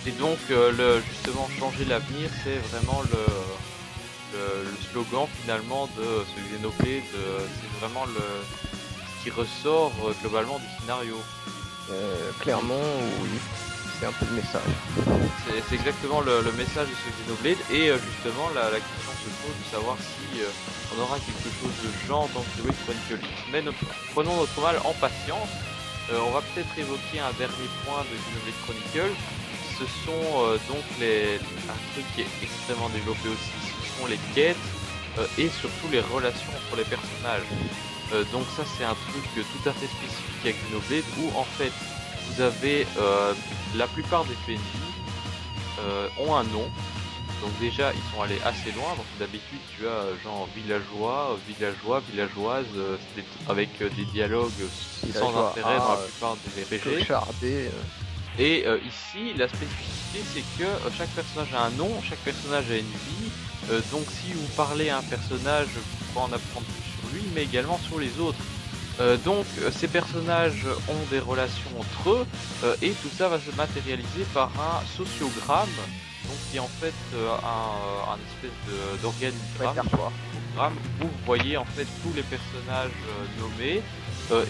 Et donc euh, le, justement changer l'avenir c'est vraiment le, le, le slogan finalement de ce Xenoblade, c'est vraiment le, qui ressort euh, globalement du scénario. Euh, clairement, oui, c'est un peu le message. C'est exactement le, le message de ce Xenoblade et euh, justement la, la question se pose de savoir si euh, on aura quelque chose de genre dans Xenoblade Chronicles. Mais prenons notre mal en patience. On va peut-être évoquer un dernier point de Xenoblade Chronicles. Ce sont donc les un truc qui est extrêmement développé aussi, ce sont les quêtes et surtout les relations entre les personnages. Euh, donc ça c'est un truc tout à fait spécifique à Xenoblade où en fait vous avez euh, la plupart des PNJ euh, ont un nom. Donc déjà, ils sont allés assez loin. Donc d'habitude, tu as euh, genre villageois, villageois, villageoise, des- avec des dialogues sans intérêt dans ah, la plupart des RPG. Et ici, la spécificité, c'est que chaque personnage a un nom, chaque personnage a une vie. Donc si vous parlez à un personnage, vous pouvez en apprendre lui, mais également sur les autres. Euh, donc ces personnages ont des relations entre eux, euh, et tout ça va se matérialiser par un sociogramme, donc qui est en fait euh, un, un espèce d'organigramme où vous voyez en fait tous les personnages nommés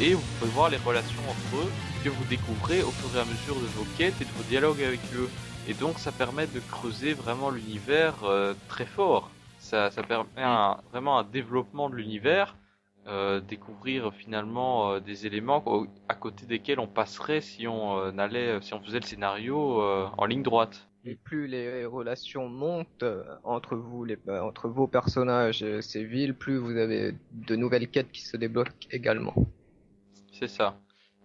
et vous pouvez voir les relations entre eux que vous découvrez au fur et à mesure de vos quêtes et de vos dialogues avec eux. Et donc ça permet de creuser vraiment l'univers très fort. Ça, ça permet un- vraiment un développement de l'univers, euh, découvrir finalement euh, des éléments à côté desquels on passerait si on euh, allait, si on faisait le scénario en ligne droite. Et plus les relations montent entre vous, les, entre vos personnages et ces villes, plus vous avez de nouvelles quêtes qui se débloquent également. C'est ça.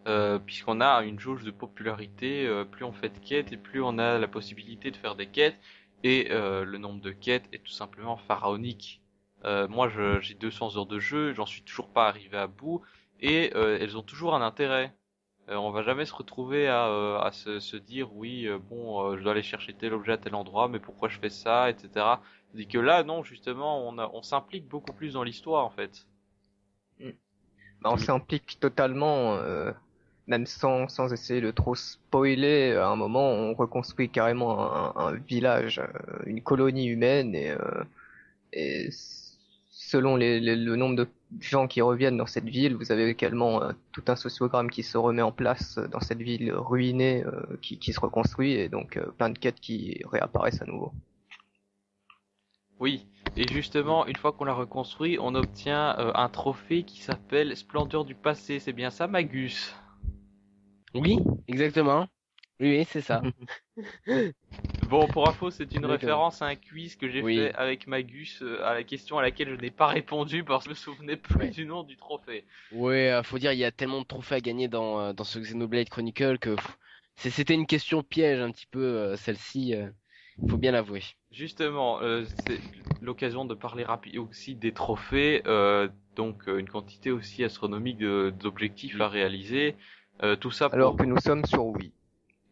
Euh, Puisqu'on a une jauge de popularité, euh, plus on fait de quêtes et plus on a la possibilité de faire des quêtes. Et euh, le nombre de quêtes est tout simplement pharaonique. Euh, moi, j'ai 200 heures de jeu, j'en suis toujours pas arrivé à bout, et euh, elles ont toujours un intérêt. Euh, on va jamais se retrouver à, euh, à se, se dire oui, euh, bon, je dois aller chercher tel objet à tel endroit, mais pourquoi je fais ça, etc. Tandis que là, non, justement, on, on s'implique beaucoup plus dans l'histoire, en fait. Bah, on s'implique totalement, euh, même sans, sans essayer de trop spoiler. À un moment, on reconstruit carrément un, un village, euh, une colonie humaine, et, euh, et selon les, les- le nombre de gens qui reviennent dans cette ville, vous avez également euh, tout un sociogramme qui se remet en place dans cette ville ruinée, euh, qui, qui se reconstruit, et donc euh, plein de quêtes qui réapparaissent à nouveau. Oui, et justement, une fois qu'on l'a reconstruit, on obtient euh, un trophée qui s'appelle Splendeur du passé. C'est bien ça, Magus? Oui, exactement. Oui, oui, c'est ça. [LAUGHS] Bon, pour info, c'est une référence à un quiz que j'ai Oui. fait avec Magus euh, à la question à laquelle je n'ai pas répondu parce que je me souvenais plus Ouais. du nom du trophée. Ouais, euh, faut dire, il y a tellement de trophées à gagner dans, euh, dans ce Xenoblade Chronicle que c'était une question piège un petit peu, celle-ci, euh, faut bien l'avouer. Justement, euh, c'est l'occasion de parler rapide aussi des trophées, euh, donc une quantité aussi astronomique de- d'objectifs à réaliser. Euh, tout ça pour... Alors que nous sommes sur Wii.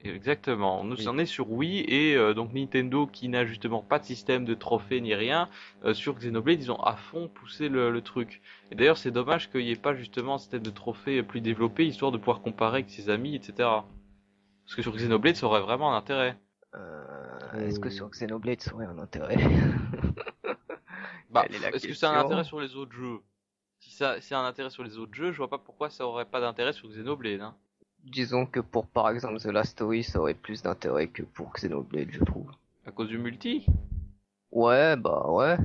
Exactement. Nous Oui. en est sur Wii et euh, donc Nintendo qui n'a justement pas de système de trophée ni rien euh, sur Xenoblade, ils ont à fond poussé le, le truc. Et d'ailleurs, c'est dommage qu'il n'y ait pas justement un système de trophée plus développé histoire de pouvoir comparer avec ses amis, etc. Parce que sur Xenoblade, ça aurait vraiment un intérêt. Euh, Est-ce que sur Xenoblade ça aurait un intérêt [LAUGHS] [LAUGHS] Bah, est-ce que ça a un intérêt sur les autres jeux? Si ça, a un intérêt sur les autres jeux, je vois pas pourquoi ça aurait pas d'intérêt sur Xenoblade. Hein. Disons que pour par exemple The Last Story, ça aurait plus d'intérêt que pour Xenoblade, je trouve. À cause du multi? Ouais, bah ouais.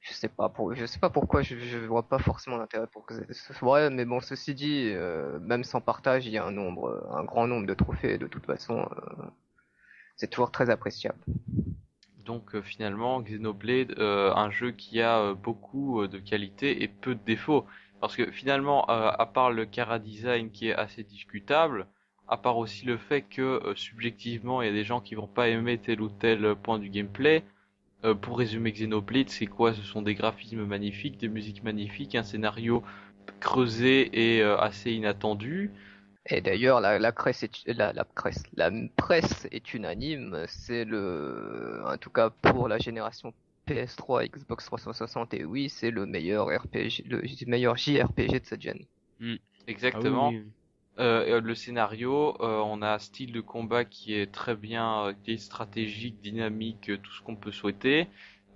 Je sais pas pour, je sais pas pourquoi, je, je vois pas forcément d'intérêt pour Xen- Ouais, mais bon, ceci dit, euh, même sans partage, il y a un nombre, un grand nombre de trophées. et De toute façon, euh, c'est toujours très appréciable. Donc euh, finalement, Xenoblade, euh, un jeu qui a euh, beaucoup de qualités et peu de défauts. Parce que finalement, à part le Cara Design qui est assez discutable, à part aussi le fait que subjectivement il y a des gens qui vont pas aimer tel ou tel point du gameplay, pour résumer Xenoblade, c'est quoi? Ce sont des graphismes magnifiques, des musiques magnifiques, un scénario creusé et assez inattendu. Et d'ailleurs, la, la, presse est, la, la, la presse est unanime. C'est le, en tout cas pour la génération PS3, Xbox 360 et oui, c'est le meilleur RPG, le meilleur JRPG de cette gen. Exactement. Ah oui, oui. Euh, le scénario, euh, on a un style de combat qui est très bien, euh, qui est stratégique, dynamique, euh, tout ce qu'on peut souhaiter.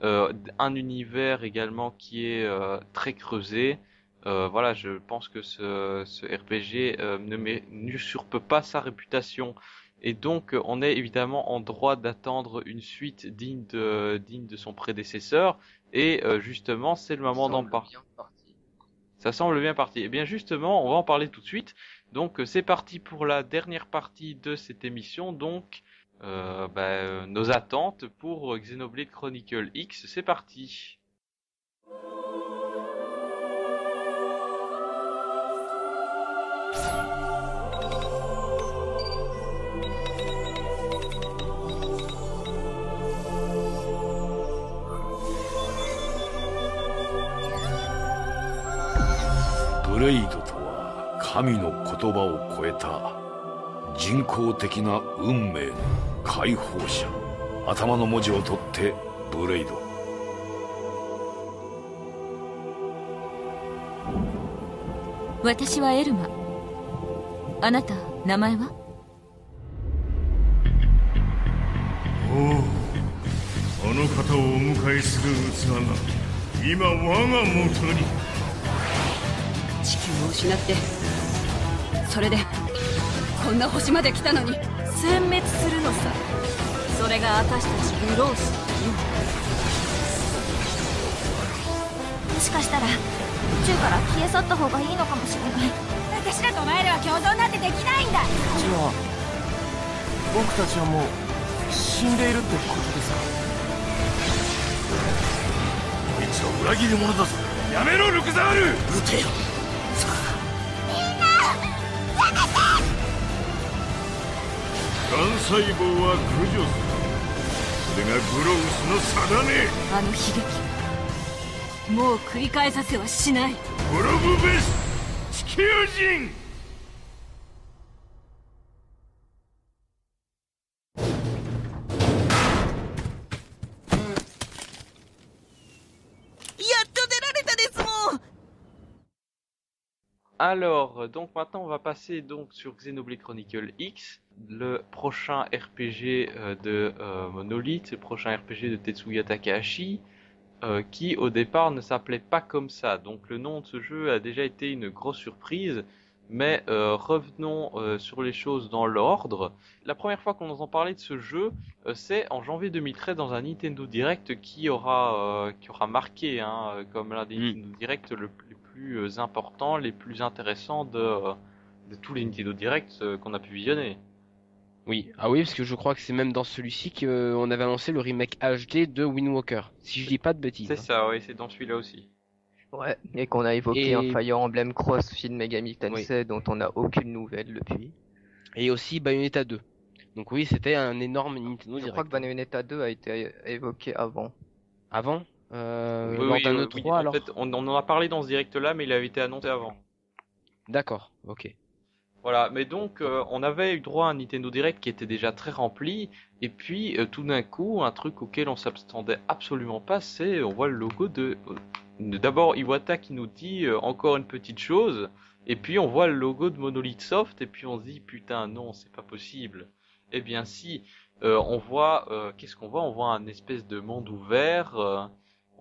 Euh, un univers également qui est euh, très creusé. Euh, voilà, je pense que ce, ce RPG euh, n'usurpe pas sa réputation. Et donc, on est évidemment en droit d'attendre une suite digne de, digne de son prédécesseur. Et euh, justement, c'est le moment d'en parler. Ça semble bien parti. Eh bien justement, on va en parler tout de suite. Donc euh, c'est parti pour la dernière partie de cette émission. Donc euh, bah, euh, nos attentes pour Xenoblade Chronicle X. C'est parti. ブレイドとは神の言葉を超えた人工的な運命の解放者。頭の文字を取ってブレイド。私はエルマ。あなた名前は？おおあの方をお迎えする器が今我が元に。地球を失ってそれでこんな星まで来たのに。殲滅するのさ。それが私たちブロースっていう。もしかしたら宇宙から消え去った方がいいのかもしれない私らとお前らは共存なんてできないんだ。じゃあ僕たちはもう死んでいるってことですか？こいつは裏切り者だぞ。やめろルクザール！撃てよ。さあ。幹細胞は駆除する。それがグロウスの定めあの悲劇もう繰り返させはしない。滅ぶべし Alors, donc maintenant, on va passer donc sur Xenoblade Chronicle X, le prochain RPG euh, de euh, Monolith, le prochain RPG de Tetsuya Takahashi euh, qui au départ ne s'appelait pas comme ça. Donc le nom de ce jeu a déjà été une grosse surprise, mais euh, revenons euh, sur les choses dans l'ordre. La première fois qu'on entend parler de ce jeu, euh, c'est en janvier 2013 dans un Nintendo Direct qui aura euh, qui aura marqué hein, euh, comme l'un des Mm. Nintendo Direct le, les plus importants, les plus intéressants de de tous les Nintendo Directs euh, qu'on a pu visionner. Oui, ah oui, parce que je crois que c'est même dans celui-ci qu'on avait annoncé le remake HD de Wind Walker, si je dis pas de bêtises. C'est ça, oui, c'est dans celui-là aussi. Ouais, et qu'on a évoqué Et- un Fire Emblem Cross Shin Megami Tensei dont on n'a aucune nouvelle depuis. Et aussi Bayonetta 2. Donc oui, c'était un énorme Nintendo Je Direct. crois que Bayonetta 2 a été évoqué avant. Avant? Euh, Oui, lors oui, d'un oui, E3 oui, en alors? fait, on, on en a parlé dans ce direct-là, mais il avait été annoncé avant. D'accord, ok. Voilà, mais donc euh, on avait eu droit à un Nintendo Direct qui était déjà très rempli, et puis euh, tout d'un coup, un truc auquel on s'attendait absolument pas, c'est on voit le logo de euh, d'abord Iwata qui nous dit encore une petite chose, et puis on voit le logo de Monolith Soft, et puis on se dit putain non, c'est pas possible. Eh bien si, on voit qu'est-ce qu'on voit? On voit un espèce de monde ouvert,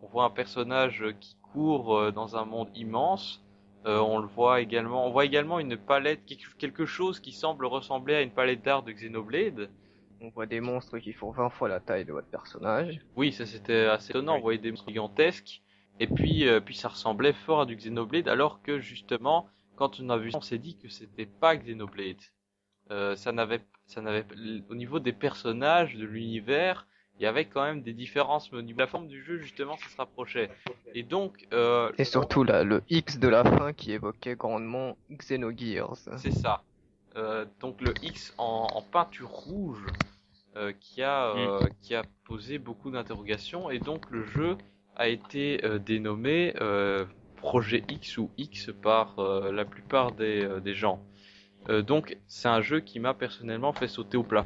on voit un personnage qui court dans un monde immense. Euh, on le voit également, on voit également une palette, quelque- chose qui semble ressembler à une palette d'art de Xenoblade. On voit des monstres qui font 20 fois la taille de votre personnage. Oui, ça c'était assez étonnant, on voyait des monstres gigantesques, et puis, euh, puis ça ressemblait fort à du Xenoblade, alors que justement, quand on a vu ça, on s'est dit que c'était pas Xenoblade. Euh, ça n'avait, ça n'avait, au niveau des personnages, de l'univers, il y avait quand même des différences, mais au niveau de la forme du jeu, justement, ça se rapprochait. Et donc, euh, Et surtout là, le X de la fin qui évoquait grandement Xenogears. C'est ça. Euh, donc le X en, en peinture rouge euh, qui a euh, qui a posé beaucoup d'interrogations et donc le jeu a été euh, dénommé euh, Projet X ou X par euh, la plupart des, euh, des gens. Euh, donc c'est un jeu qui m'a personnellement fait sauter au plat.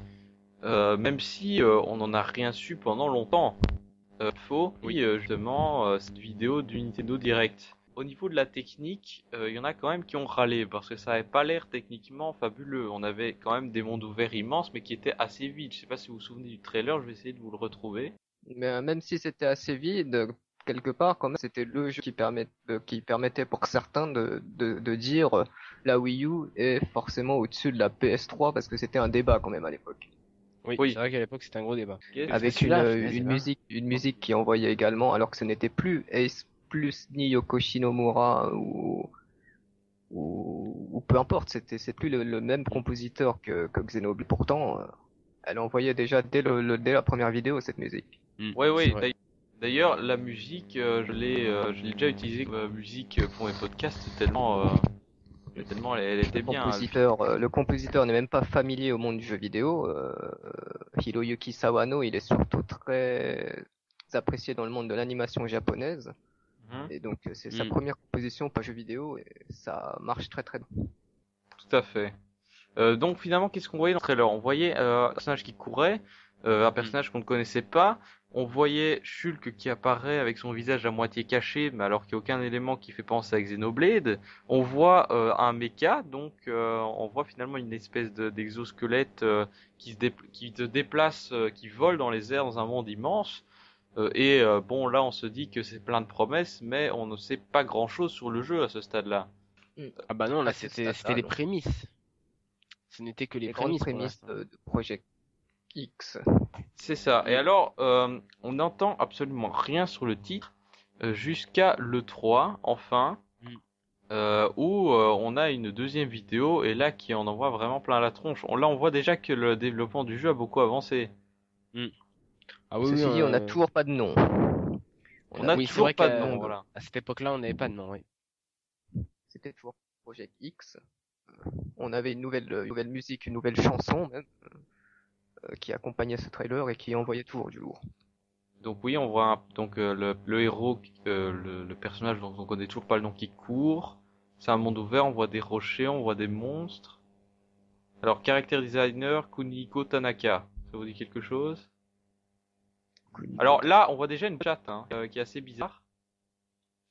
Euh, même si euh, on n'en a rien su pendant longtemps. Euh, faux, oui, justement, cette vidéo du Nintendo Direct. Au niveau de la technique, il y en a quand même qui ont râlé parce que ça avait pas l'air techniquement fabuleux. On avait quand même des mondes ouverts immenses mais qui étaient assez vides. Je sais pas si vous vous souvenez du trailer, je vais essayer de vous le retrouver. Mais même si c'était assez vide, quelque part, quand même, c'était le jeu qui, permet, euh, qui permettait pour certains de, de, de dire euh, la Wii U est forcément au-dessus de la PS3 parce que c'était un débat quand même à l'époque. Oui, Oui. c'est vrai qu'à l'époque c'était un gros débat. Avec une, euh, une musique, une musique qui envoyait également, alors que ce n'était plus Ace plus ni Yoko Shinomura ou, ou, ou peu importe, c'était, c'est plus le, le même compositeur que, que Xenoblade. Pourtant, euh, elle envoyait déjà dès le, le- dès la première vidéo cette musique. Ouais. c'est vrai. d'ailleurs- D'ailleurs, la musique, euh, je l'ai, euh, déjà utilisée comme musique pour mes podcasts tellement, euh, tellement elle, elle était Le bien. compositeur, euh, le compositeur n'est même pas familier au monde du jeu vidéo. Euh, Hiroyuki Sawano, il est surtout très apprécié dans le monde de l'animation japonaise. Mhm. Et donc euh, c'est sa Mm. première composition pas jeu vidéo et ça marche très très bien. Tout à fait. Euh, donc finalement, qu'est-ce qu'on voyait dans le trailer? On voyait euh, un personnage qui courait, euh, un personnage qu'on ne connaissait pas. On voyait Shulk qui apparaît avec son visage à moitié caché, mais alors qu'il n'y a aucun élément qui fait penser à Xenoblade. On voit euh, un mecha, donc euh, on voit finalement une espèce de- d'exosquelette euh, qui, se dépl- qui se déplace, euh, qui vole dans les airs dans un monde immense. Euh, et euh, bon, là, on se dit que c'est plein de promesses, mais on ne sait pas grand-chose sur le jeu à ce stade-là. Ah bah non, là c'était les prémices. Ce n'était que les, prémices. prémices de, de Project X. C'est ça. Et alors, euh, on n'entend absolument rien sur le titre euh, jusqu'à le 3, enfin, Mm. euh, où euh, on a une deuxième vidéo et là qui en envoie vraiment plein la tronche. On, là, on voit déjà que le développement du jeu a beaucoup avancé. Ah oui, Ceci oui, dit, on n'a toujours pas de nom. On a oui, c'est toujours pas de nom, voilà. À cette époque-là, on n'avait pas de nom, oui. C'était toujours Project X. On avait une nouvelle, une nouvelle musique, une nouvelle chanson même, qui accompagnait ce trailer et qui envoyait toujours du lourd. Donc oui, on voit un- donc euh, le, le héros, euh, le, le personnage dont on connaît toujours pas le nom qui court. C'est un monde ouvert, on voit des rochers, on voit des monstres. Alors, character designer Kuniko Tanaka, ça vous dit quelque chose? Alors là, on voit déjà une chatte hein, euh, qui est assez bizarre.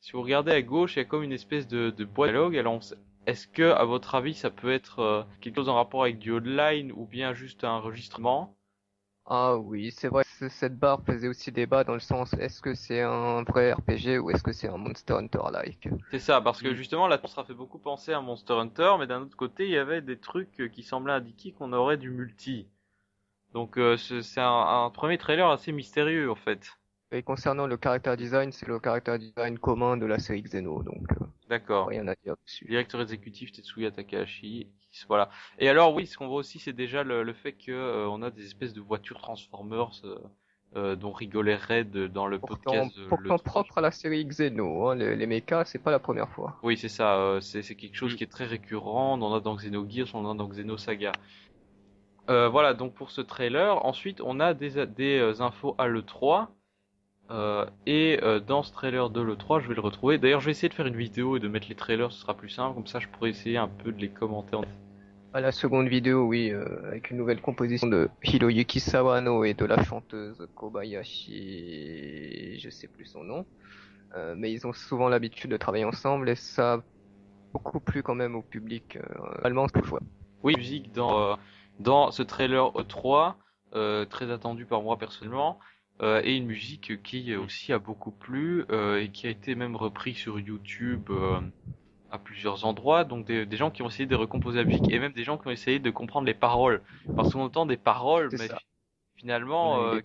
Si vous regardez à gauche, il y a comme une espèce de, de boîte de dialogue. Alors, on est-ce que, à votre avis, ça peut être euh, quelque chose en rapport avec du online ou bien juste un enregistrement? Ah oui, c'est vrai, cette barre faisait aussi débat dans le sens est-ce que c'est un vrai RPG ou est-ce que c'est un Monster Hunter-like? C'est ça, parce que justement, la ça fait beaucoup penser à Monster Hunter, mais d'un autre côté, il y avait des trucs euh, qui semblaient indiquer qu'on aurait du multi. Donc, euh, c'est c'est un, un premier trailer assez mystérieux, en fait. Et concernant le character design, c'est le character design commun de la série Xeno, donc euh, D'accord. rien à dire dessus. Directeur exécutif Tetsuya Takahashi. Voilà. Et alors, oui, ce qu'on voit aussi, c'est déjà le, le fait que euh, on a des espèces de voitures Transformers euh, euh, dont rigolait Red dans le Pourtant, podcast. euh, pourtant le propre à la série Xeno, hein, les, les mechas, c'est pas la première fois. Oui, c'est ça. euh, c'est quelque chose Mm. qui est très récurrent. On en a dans Xenogears, on en a dans Xenosaga. Euh, voilà, donc pour ce trailer. Ensuite, on a des, des euh, infos à l'E3. Euh, et euh, dans ce trailer de l'E3, je vais le retrouver. D'ailleurs, je vais essayer de faire une vidéo et de mettre les trailers, ce sera plus simple. Comme ça, je pourrais essayer un peu de les commenter. en- À la seconde vidéo, oui, euh, avec une nouvelle composition de Hiroyuki Sawano et de la chanteuse Kobayashi, je sais plus son nom. Mais ils ont souvent l'habitude de travailler ensemble et ça a beaucoup plu quand même au public allemand ce que je vois. Oui, musique dans, dans ce trailer E3, euh, très attendu par moi personnellement, et une musique qui euh, aussi a beaucoup plu euh, et qui a été même repris sur YouTube euh, à plusieurs endroits. Donc des, des gens qui ont essayé de recomposer la musique et même des gens qui ont essayé de comprendre les paroles. Parce qu'on entend des paroles, mais ça. finalement, euh,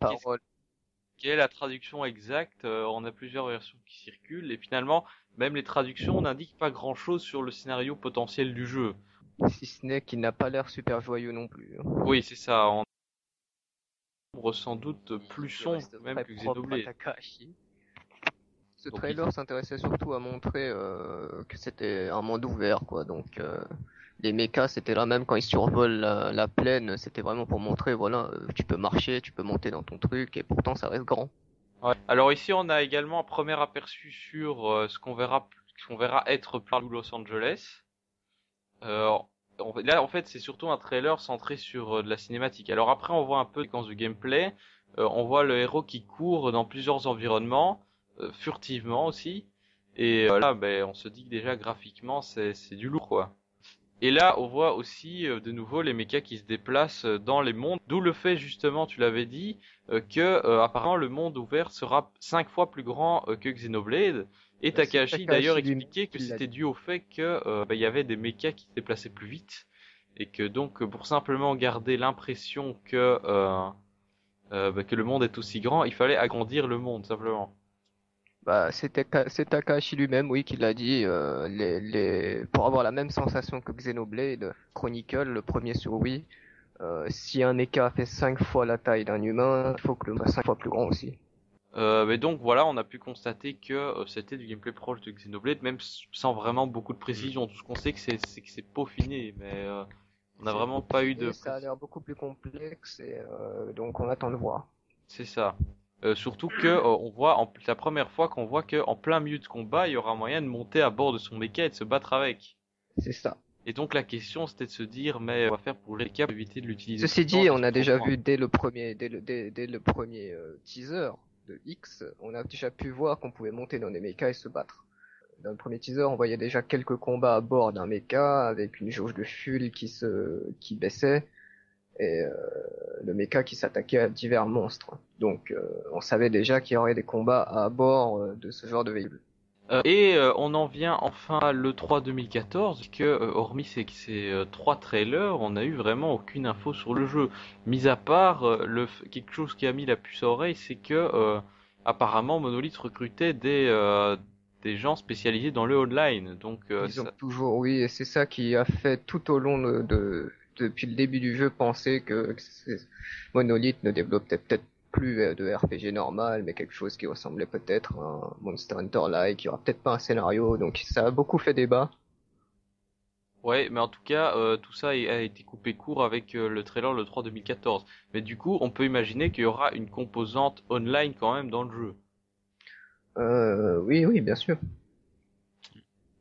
quelle est la traduction exacte Euh, On a plusieurs versions qui circulent et finalement, même les traductions n'indiquent pas grand-chose sur le scénario potentiel du jeu. Si ce n'est qu'il n'a pas l'air super joyeux non plus. hein. Oui, c'est ça. On sans doute plus sombre même que Xenoblade. Takahashi. Ce Donc, trailer s'intéressait surtout à montrer euh, que c'était un monde ouvert, quoi. Donc euh, les mechas, c'était là même quand ils survolent la, la plaine, c'était vraiment pour montrer, voilà, euh, tu peux marcher, tu peux monter dans ton truc, et pourtant ça reste grand. Ouais. Alors ici, on a également un premier aperçu sur euh, ce qu'on verra, ce qu'on verra être par Los Angeles. Euh, là, en fait, c'est surtout un trailer centré sur euh, de la cinématique. Alors après, on voit un peu séquence de gameplay. Euh, on voit le héros qui court dans plusieurs environnements, euh, furtivement aussi. Et là, ben, on se dit que déjà graphiquement, c'est du lourd, quoi. Et là, on voit aussi euh, de nouveau les mechas qui se déplacent dans les mondes. D'où le fait justement, tu l'avais dit, euh, que apparemment le monde ouvert sera cinq fois plus grand que Xenoblade. Et Bah, Takahashi d'ailleurs expliquait que c'était dû au fait que euh, bah, il y avait des mechas qui se déplaçaient plus vite et que donc pour simplement garder l'impression que euh, euh, bah, que le monde est aussi grand, il fallait agrandir le monde simplement. Bah, c'est Taka- c'est Takahashi lui-même, oui, qui l'a dit, euh, les, les... pour avoir la même sensation que Xenoblade Chronicle, le premier sur Wii, euh, si un mecha fait 5 fois la taille d'un humain, il faut que le soit 5 fois plus grand aussi. Euh, mais donc voilà, on a pu constater que euh, c'était du gameplay proche de Xenoblade, même sans vraiment beaucoup de précision. Tout ce qu'on sait c'est que c'est peaufiné, mais euh, on n'a vraiment pas eu de. Ça a l'air beaucoup plus complexe et euh, donc on attend de voir. C'est ça. Euh, surtout que euh, on voit, en, c'est la première fois qu'on voit que en plein milieu de combat, il y aura moyen de monter à bord de son mecha et de se battre avec. C'est ça. Et donc la question c'était de se dire, mais on va faire pour les pour éviter de l'utiliser. Ceci dit, temps, on a déjà vu dès le premier, dès le, dès, dès le premier euh, teaser de X, on a déjà pu voir qu'on pouvait monter dans des mechas et se battre. Dans le premier teaser, on voyait déjà quelques combats à bord d'un mecha avec une jauge de fuel qui se, qui baissait et euh, le mecha qui s'attaquait à divers monstres. Donc, euh, on savait déjà qu'il y aurait des combats à bord euh, de ce genre de véhicule. Euh, et euh, on en vient enfin à l'E3 2014, que euh, hormis ces, ces euh, trois trailers, on n'a eu vraiment aucune info sur le jeu. Mis à part euh, le quelque chose qui a mis la puce à oreille, c'est que euh, apparemment Monolith recrutait des euh, des gens spécialisés dans le online. Donc euh, Ils ont ça- toujours, oui, et c'est ça qui a fait tout au long de, de- depuis le début du jeu penser que, que Monolith ne développait peut-être plus euh, de RPG normal, mais quelque chose qui ressemblait peut-être à un Monster Hunter-like, qui aura peut-être pas un scénario, donc ça a beaucoup fait débat. Ouais, mais en tout cas, euh, tout ça a été coupé court avec euh, le trailer le 3 2014. Mais du coup, on peut imaginer qu'il y aura une composante online quand même dans le jeu. Euh, oui, oui, bien sûr.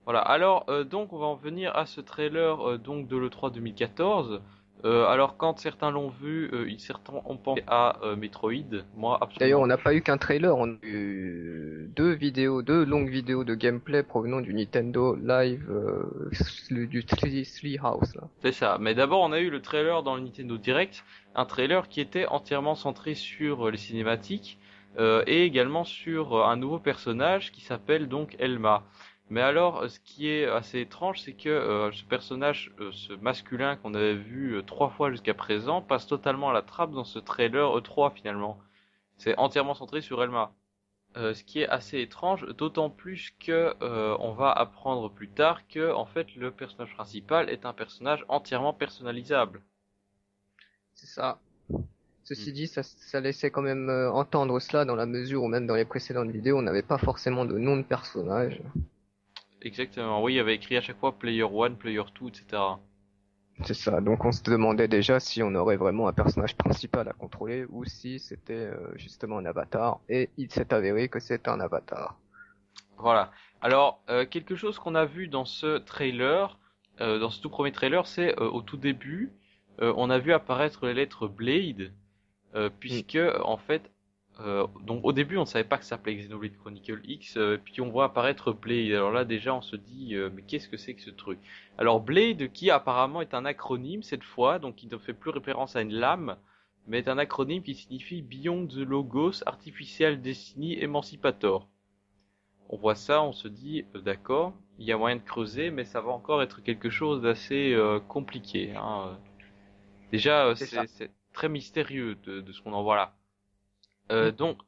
Voilà. Alors, donc, on va en venir à ce trailer donc de l'E3 2014. Euh, alors, quand certains l'ont vu, euh, certains ont pensé à euh, Metroid. Moi, absolument. D'ailleurs, on n'a pas eu qu'un trailer, on a eu deux vidéos, deux longues vidéos de gameplay provenant du Nintendo Live, euh, du Three House, là. C'est ça. Mais d'abord, on a eu le trailer dans le Nintendo Direct, un trailer qui était entièrement centré sur euh, les cinématiques euh, et également sur un nouveau personnage qui s'appelle donc Elma. Mais alors, euh, ce qui est assez étrange, c'est que euh, ce personnage, euh, ce masculin qu'on avait vu euh, trois fois jusqu'à présent, passe totalement à la trappe dans ce trailer E3 finalement. C'est entièrement centré sur Elma. Euh, ce qui est assez étrange, d'autant plus que euh, on va apprendre plus tard que en fait le personnage principal est un personnage entièrement personnalisable. C'est ça. Ceci dit, ça, ça laissait quand même euh, entendre cela dans la mesure où même dans les précédentes vidéos, on n'avait pas forcément de nom de personnage. Exactement. Oui, il y avait écrit à chaque fois Player 1, Player 2, etc. C'est ça. Donc on se demandait déjà si on aurait vraiment un personnage principal à contrôler ou si c'était euh, justement un avatar. Et il s'est avéré que c'est un avatar. Voilà. Alors, euh, quelque chose qu'on a vu dans ce trailer, euh, dans ce tout premier trailer, c'est au tout début, on a vu apparaître les lettres Blade, puisque en fait, euh, donc au début on ne savait pas que ça s'appelait Xenoblade Chronicle X, euh, puis on voit apparaître Blade. Alors là déjà on se dit, euh, mais qu'est-ce que c'est que ce truc? Alors Blade, qui apparemment est un acronyme cette fois, donc il ne fait plus référence à une lame, mais est un acronyme qui signifie Beyond the Logos Artificial Destiny Emancipator. On voit ça, on se dit, euh, d'accord, il y a moyen de creuser, mais ça va encore être quelque chose d'assez euh, compliqué. Hein. Déjà, euh, c'est très mystérieux de, de ce qu'on en voit là. Euh, Donc,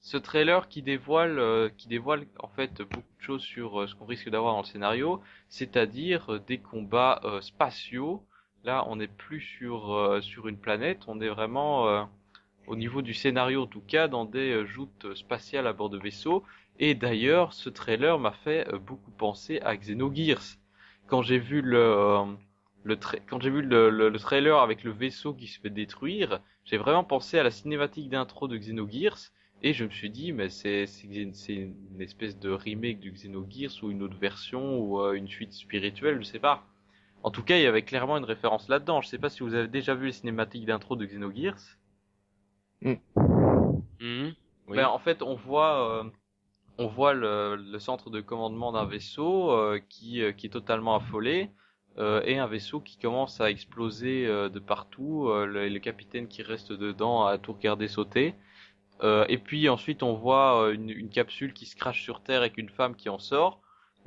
ce trailer qui dévoile, euh, qui dévoile en fait beaucoup de choses sur euh, ce qu'on risque d'avoir dans le scénario, c'est-à-dire des combats euh, spatiaux. Là, on n'est plus sur euh, sur une planète, on est vraiment euh, au niveau du scénario en tout cas dans des joutes spatiales à bord de vaisseaux. Et d'ailleurs, ce trailer m'a fait beaucoup penser à Xenogears. Quand j'ai vu le, euh, le tra- quand j'ai vu le, le- le trailer avec le vaisseau qui se fait détruire, j'ai vraiment pensé à la cinématique d'intro de Xenogears. Et je me suis dit, mais c'est c'est une espèce de remake du Xenogears ou une autre version ou euh, une suite spirituelle, je sais pas. En tout cas, il y avait clairement une référence là-dedans. Je sais pas si vous avez déjà vu les cinématiques d'intro de Xenogears. Mhm. Oui. Ben, en fait, on voit, euh, on voit le, le centre de commandement d'un vaisseau euh, qui, euh, qui est totalement affolé euh, et un vaisseau qui commence à exploser euh, de partout. euh, le, capitaine qui reste dedans a tout regardé sauter. Et puis ensuite, on voit une, capsule qui se crache sur Terre avec une femme qui en sort.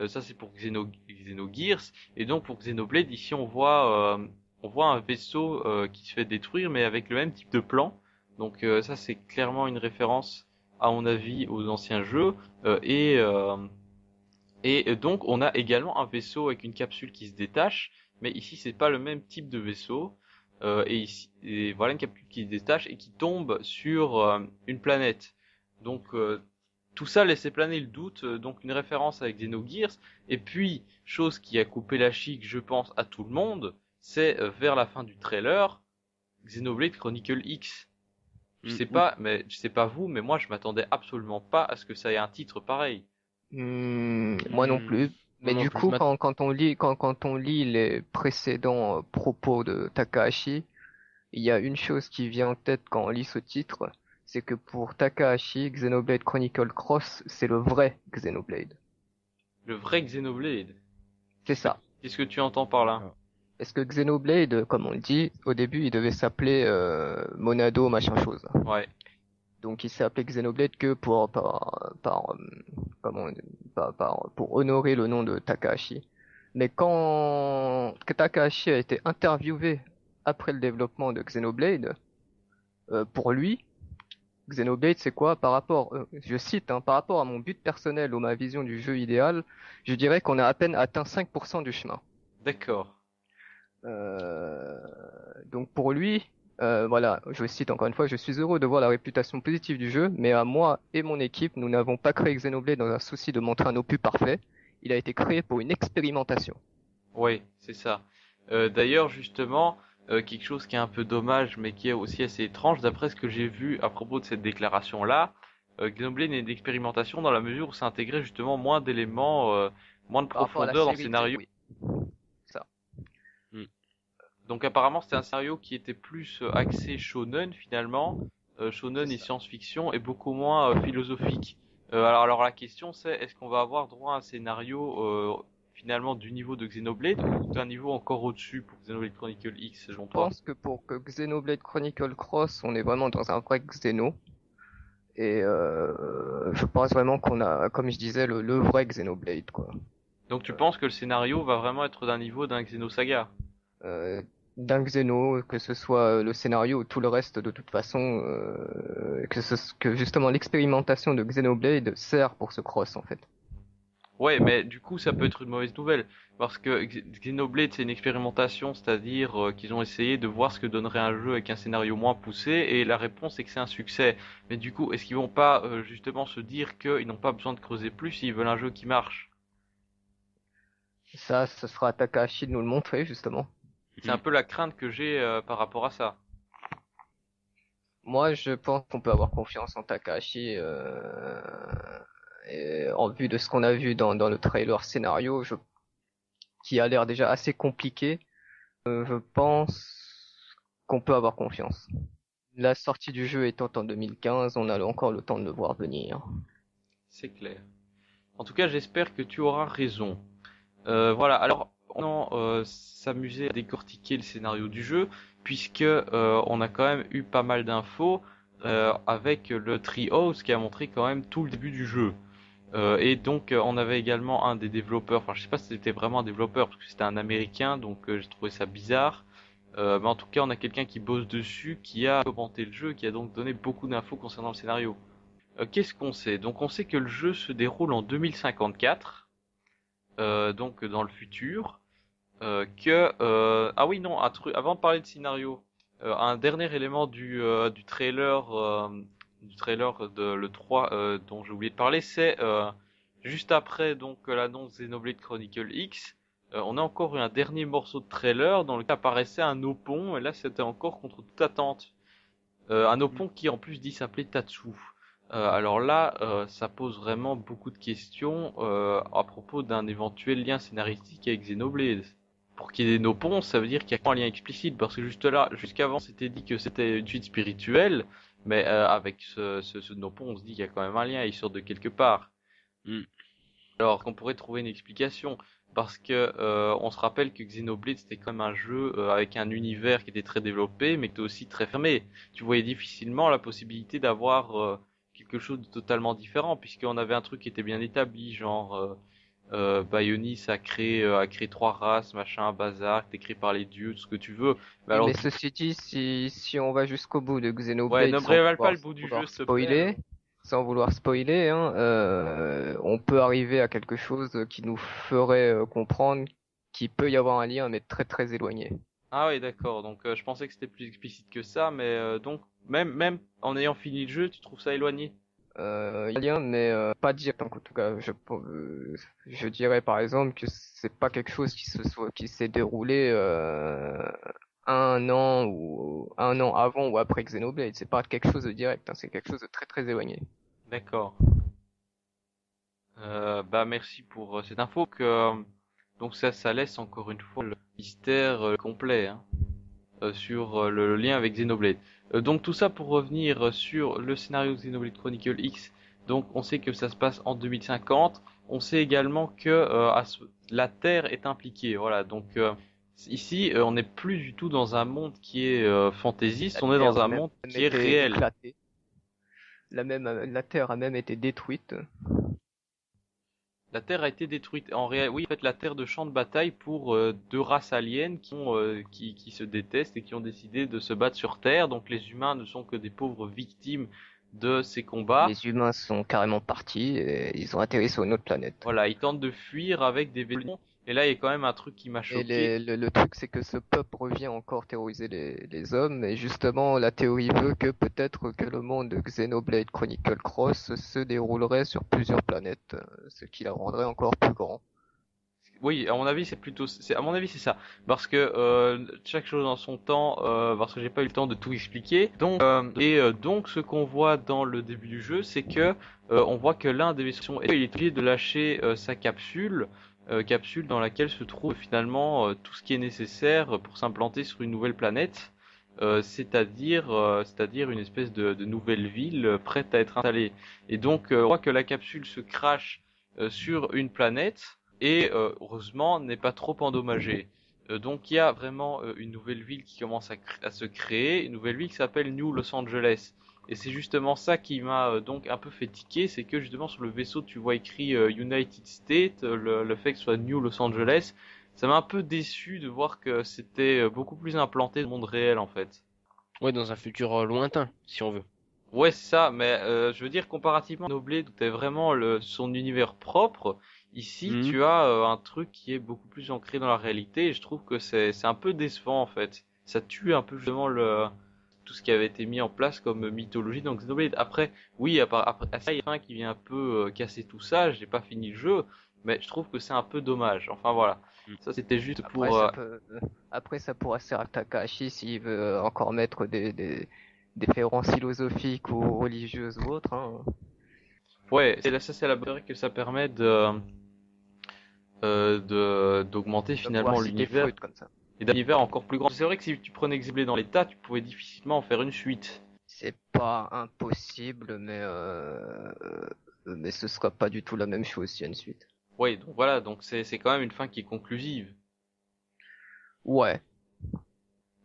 Ça, c'est pour Xeno, Xenogears. Et donc pour Xenoblade, ici, on voit, on voit un vaisseau qui se fait détruire, mais avec le même type de plan. Donc ça, c'est clairement une référence à mon avis aux anciens jeux et et donc on a également un vaisseau avec une capsule qui se détache mais ici c'est pas le même type de vaisseau euh, et ici et voilà une capsule qui se détache et qui tombe sur euh, une planète donc euh, tout ça laissait planer le doute euh, donc une référence avec Xenogears et puis chose qui a coupé la chic je pense à tout le monde c'est euh, vers la fin du trailer Xenoblade Chronicle X Je Mm, sais oui. pas, mais je sais pas vous, mais moi je m'attendais absolument pas à ce que ça ait un titre pareil. Hmm, moi non Hmm. plus. Mais non du coup, quand, quand on lit, quand, quand on lit les précédents euh, propos de Takahashi, il y a une chose qui vient en tête quand on lit ce titre, c'est que pour Takahashi, Xenoblade Chronicle Cross, c'est le vrai Xenoblade. Le vrai Xenoblade. C'est ça. Qu'est-ce que tu entends par là? Parce que Xenoblade, comme on le dit, au début, il devait s'appeler euh, Monado machin chose. Ouais. Donc il s'est appelé Xenoblade que pour par, par euh, comment par, par- pour honorer le nom de Takahashi. Mais quand Takahashi a été interviewé après le développement de Xenoblade, euh, pour lui, Xenoblade c'est quoi par rapport, euh, je cite, hein, par rapport à mon but personnel ou ma vision du jeu idéal, je dirais qu'on a à peine atteint 5% du chemin. D'accord. Euh, donc pour lui, euh, voilà, je cite encore une fois, je suis heureux de voir la réputation positive du jeu, mais à moi et mon équipe, nous n'avons pas créé Xenoblade dans un souci de montrer un opus parfait. Il a été créé pour une expérimentation. Oui, c'est ça. Euh, D'ailleurs, justement, euh, quelque chose qui est un peu dommage, mais qui est aussi assez étrange, d'après ce que j'ai vu à propos de cette déclaration-là, Xenoblade est une expérimentation dans la mesure où ça intégrait justement moins d'éléments, moins de profondeur dans le scénario. oui. Donc apparemment c'était un scénario qui était plus euh, axé shonen finalement, euh, shonen et science-fiction et beaucoup moins euh, philosophique. Euh, alors, alors la question c'est est-ce qu'on va avoir droit à un scénario euh, finalement du niveau de Xenoblade ou d'un niveau encore au-dessus pour Xenoblade Chronicle X selon Je pense que pour que Xenoblade Chronicle Cross, on est vraiment dans un vrai Xeno. Et euh, je pense vraiment qu'on a, comme je disais, le, le vrai Xenoblade, quoi. Donc tu penses que le scénario va vraiment être d'un niveau d'un Xenosaga? Euh, d'un Xeno, que ce soit le scénario ou tout le reste de toute façon, euh, que, ce, que justement l'expérimentation de Xenoblade sert pour ce cross en fait. Ouais, mais du coup, ça peut être une mauvaise nouvelle. Parce que Xenoblade, c'est une expérimentation, c'est-à-dire euh, qu'ils ont essayé de voir ce que donnerait un jeu avec un scénario moins poussé, et la réponse est que c'est un succès. Mais du coup, est-ce qu'ils vont pas euh, justement se dire qu'ils n'ont pas besoin de creuser plus s'ils veulent un jeu qui marche? Ça, ce sera à Takahashi de nous le montrer justement. C'est un peu la crainte que j'ai euh, par rapport à ça. Moi, je pense qu'on peut avoir confiance en Takahashi. Euh, et en vue de ce qu'on a vu dans, dans le trailer scénario, je, qui a l'air déjà assez compliqué, euh, je pense qu'on peut avoir confiance. La sortie du jeu étant en 2015, on a encore le temps de le voir venir. C'est clair. En tout cas, j'espère que tu auras raison. Euh, voilà, alors euh, s'amuser à décortiquer le scénario du jeu, puisque euh, on a quand même eu pas mal d'infos euh, avec le Treehouse qui a montré quand même tout le début du jeu. Et donc on avait également un des développeurs, enfin je sais pas si c'était vraiment un développeur parce que c'était un américain, donc j'ai trouvé ça bizarre. Mais en tout cas on a quelqu'un qui bosse dessus, qui a commenté le jeu, qui a donc donné beaucoup d'infos concernant le scénario. Qu'est-ce qu'on sait? Donc on sait que le jeu se déroule en 2054, euh, donc dans le futur. Euh, que euh, ah oui non un truc avant de parler de scénario, euh, un dernier élément du euh, du trailer euh, du trailer de le 3 euh, dont j'ai oublié de parler, c'est juste après donc l'annonce Xenoblade Chronicle X, on a encore eu un dernier morceau de trailer dans lequel apparaissait un Opon et là c'était encore contre toute attente. Un Opon qui en plus dit s'appeler Tatsu. Alors là, euh, ça pose vraiment beaucoup de questions euh, à propos d'un éventuel lien scénaristique avec Xenoblade. Pour qu'il y ait des Nopons, ça veut dire qu'il y a un lien explicite, parce que juste là, jusqu'avant, c'était dit que c'était une suite spirituelle, mais euh, avec ce, ce, ce Nopon, on se dit qu'il y a quand même un lien, il sort de quelque part. Mm. Alors qu'on pourrait trouver une explication, parce que euh, on se rappelle que Xenoblade c'était quand même un jeu euh, avec un univers qui était très développé, mais qui était aussi très fermé. Tu voyais difficilement la possibilité d'avoir quelque chose de totalement différent, puisqu'on avait un truc qui était bien établi, genre euh, euh, Bionis a créé, euh, a créé trois races, machin, bazar, t'es créé par les dieux, tout ce que tu veux. Mais alors, Mais ceci dit, si, si on va jusqu'au bout de Xenoblade, Ouais, ne sans révèle pas vouloir- le bout du vouloir jeu, s'il te spoiler, plaît. sans vouloir spoiler, hein, euh, on peut arriver à quelque chose qui nous ferait euh, comprendre qu'il peut y avoir un lien, mais très très éloigné. Ah oui, d'accord. Donc euh, je pensais que c'était plus explicite que ça, mais euh, donc même même en ayant fini le jeu, tu trouves ça éloigné Euh, y a lien, mais euh, pas direct en tout cas. Je, euh, je dirais par exemple que c'est pas quelque chose qui se soit, qui s'est déroulé euh, un an ou un an avant ou après Xenoblade. C'est pas quelque chose de direct, hein, c'est quelque chose de très très éloigné. D'accord. Euh, bah merci pour cette info que donc ça ça laisse encore une fois le mystère complet hein, sur euh, le, lien avec Xenoblade. Euh, donc tout ça pour revenir sur le scénario Xenoblade Chronicle X. Donc on sait que ça se passe en 2050. On sait également que euh, la Terre est impliquée. Voilà donc euh, ici euh, on n'est plus du tout dans un monde qui est euh, fantaisiste. On est dans un monde qui est réel. éclatée. La même, la Terre a même été détruite. La Terre a été détruite. En réel, oui, en fait, la Terre de champ de bataille pour euh, deux races aliens qui, ont, euh, qui, qui se détestent et qui ont décidé de se battre sur Terre. Donc les humains ne sont que des pauvres victimes de ces combats. Les humains sont carrément partis et ils ont atterri sur une autre planète. Voilà, ils tentent de fuir avec des vaisseaux. Et là, il y a quand même un truc qui m'a Et choqué. les- le, le truc, c'est que ce peuple revient encore terroriser les, les hommes, et justement, la théorie veut que peut-être que le monde de Xenoblade Chronicle Cross se déroulerait sur plusieurs planètes, euh, ce qui la rendrait encore plus grand. Oui, à mon avis, c'est plutôt, c'est à mon avis, c'est ça, parce que euh, chaque chose en son temps, euh, parce que j'ai pas eu le temps de tout expliquer. Donc, euh, et euh, donc, ce qu'on voit dans le début du jeu, c'est que euh, on voit que l'un des vaisseaux, il est obligé de lâcher euh, sa capsule, capsule dans laquelle se trouve finalement euh, tout ce qui est nécessaire pour s'implanter sur une nouvelle planète. Euh, c'est-à-dire, euh, c'est-à-dire une espèce de, nouvelle ville euh, prête à être installée. Et donc, euh, on voit que la capsule se crache euh, sur une planète et euh, heureusement n'est pas trop endommagée. Euh, donc il y a vraiment euh, une nouvelle ville qui commence à se créer, une nouvelle ville qui s'appelle New Los Angeles. Et c'est justement ça qui m'a euh, donc un peu fait tiquer, c'est que justement sur le vaisseau tu vois écrit euh, United States, euh, le, le fait que ce soit New Los Angeles, ça m'a un peu déçu de voir que c'était beaucoup plus implanté dans le monde réel en fait. Ouais, dans un futur lointain, si on veut. Ouais, c'est ça, mais euh, je veux dire, comparativement à Noblade, où t'as vraiment le, son univers propre, ici, Mhm. tu as euh, un truc qui est beaucoup plus ancré dans la réalité, et je trouve que c'est un peu décevant, en fait. Ça tue un peu, justement, le tout ce qui avait été mis en place comme mythologie dans Xenoblade. Après, oui, après, après ça, il y a un qui vient un peu euh, casser tout ça, j'ai pas fini le jeu, mais je trouve que c'est un peu dommage. Enfin, voilà. Ça, c'était juste pour... Après, euh, ça peut- après, ça pourra servir à Takahashi s'il veut euh, encore mettre des, des, des références philosophiques ou religieuses ou autres. Hein. Ouais, c'est là, ça c'est la bonne que ça permet de euh, d'augmenter finalement l'univers Freud comme ça. Et d'un univers encore plus grand. C'est vrai que si tu prenais Xenoblade dans l'état, tu pouvais difficilement en faire une suite. C'est pas impossible, mais euh, euh, mais ce sera pas du tout la même chose s'il y a une suite. Ouais, donc voilà, donc c'est c'est quand même une fin qui est conclusive. Ouais.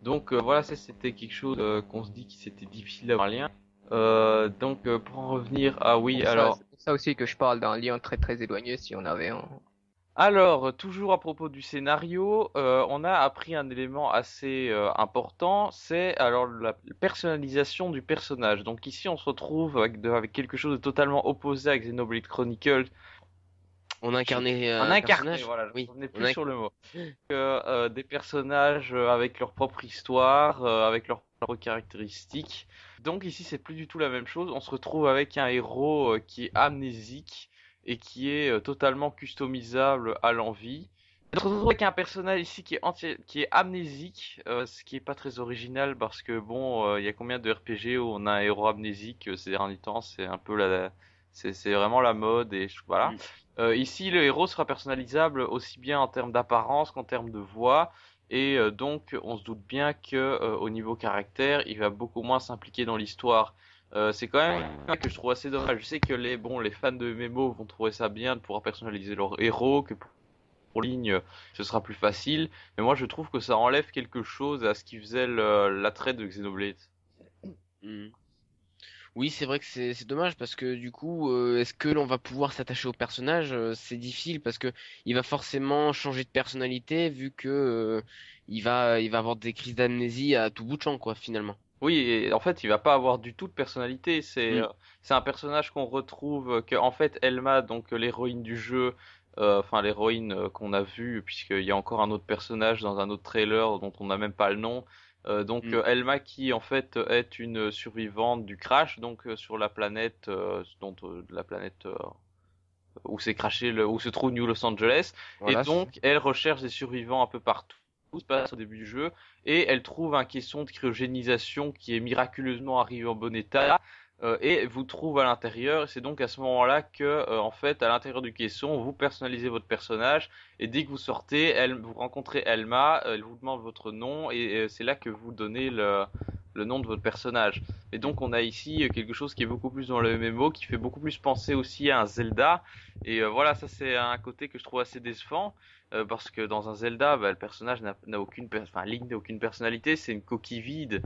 Donc euh, voilà, ça c'était quelque chose euh, qu'on se dit qui c'était difficile d'avoir un lien. Euh, donc pour en revenir, ah oui, pour alors c'est pour ça aussi que je parle d'un lien très très éloigné si on avait un. Alors, toujours à propos du scénario, euh, on a appris un élément assez euh, important, c'est alors la personnalisation du personnage. Donc ici, on se retrouve avec, de- avec quelque chose de totalement opposé à Xenoblade Chronicles. On incarnait euh, un incarné, personnage. voilà, Oui, on plus inc- sur le mot. Euh, des personnages euh, avec leur propre histoire, euh, avec leurs propres caractéristiques. Donc ici, c'est plus du tout la même chose. On se retrouve avec un héros euh, qui est amnésique et qui est euh, totalement customisable à l'envie. On se retrouve avec un personnage ici qui est entier- qui est amnésique, euh, ce qui est pas très original parce que bon, euh, il y a combien de RPG où on a un héros amnésique ces derniers temps, c'est un peu la, c'est vraiment la mode et je- voilà. Euh, ici, le héros sera personnalisable aussi bien en termes d'apparence qu'en termes de voix. Et donc, on se doute bien que au niveau caractère, il va beaucoup moins s'impliquer dans l'histoire. Euh, c'est quand même un que je trouve assez dommage. Je sais que les bon, les fans de MMO vont trouver ça bien de pouvoir personnaliser leur héros, que pour, pour ligne, ce sera plus facile. Mais moi, je trouve que ça enlève quelque chose à ce qui faisait l'attrait de Xenoblade. Mhm. Oui, c'est vrai que c'est c'est dommage parce que du coup, euh, est-ce que l'on va pouvoir s'attacher au personnage? Euh, C'est difficile parce que il va forcément changer de personnalité vu que euh, il va il va avoir des crises d'amnésie à tout bout de champ quoi finalement. Oui, et en fait, il va pas avoir du tout de personnalité. C'est Mm. euh, c'est un personnage qu'on retrouve euh, que en fait Elma, donc euh, l'héroïne du jeu, euh, enfin l'héroïne qu'on a vue, puisqu'il y a encore un autre personnage dans un autre trailer dont on n'a même pas le nom. Euh, donc Mm. Elma qui en fait est une survivante du crash, donc sur la planète, euh, dont euh, la planète euh, où s'est crashé le, où se trouve New Los Angeles. Voilà, et donc elle recherche des survivants un peu partout. Se au début du jeu et elle trouve un caisson de cryogénisation qui est miraculeusement arrivé en bon état et vous trouve à l'intérieur. C'est donc à ce moment-là que, euh, en fait, à l'intérieur du caisson, vous personnalisez votre personnage. Et dès que vous sortez, elle, vous rencontrez Elma, elle vous demande votre nom et, euh, c'est là que vous donnez le, le nom de votre personnage. Et donc on a ici euh, quelque chose qui est beaucoup plus dans le MMO, qui fait beaucoup plus penser aussi à un Zelda. Et euh, voilà, ça c'est un côté que je trouve assez décevant. euh, parce que dans un Zelda, bah, le personnage n'a aucune, enfin Link n'a aucune personnalité, c'est une coquille vide.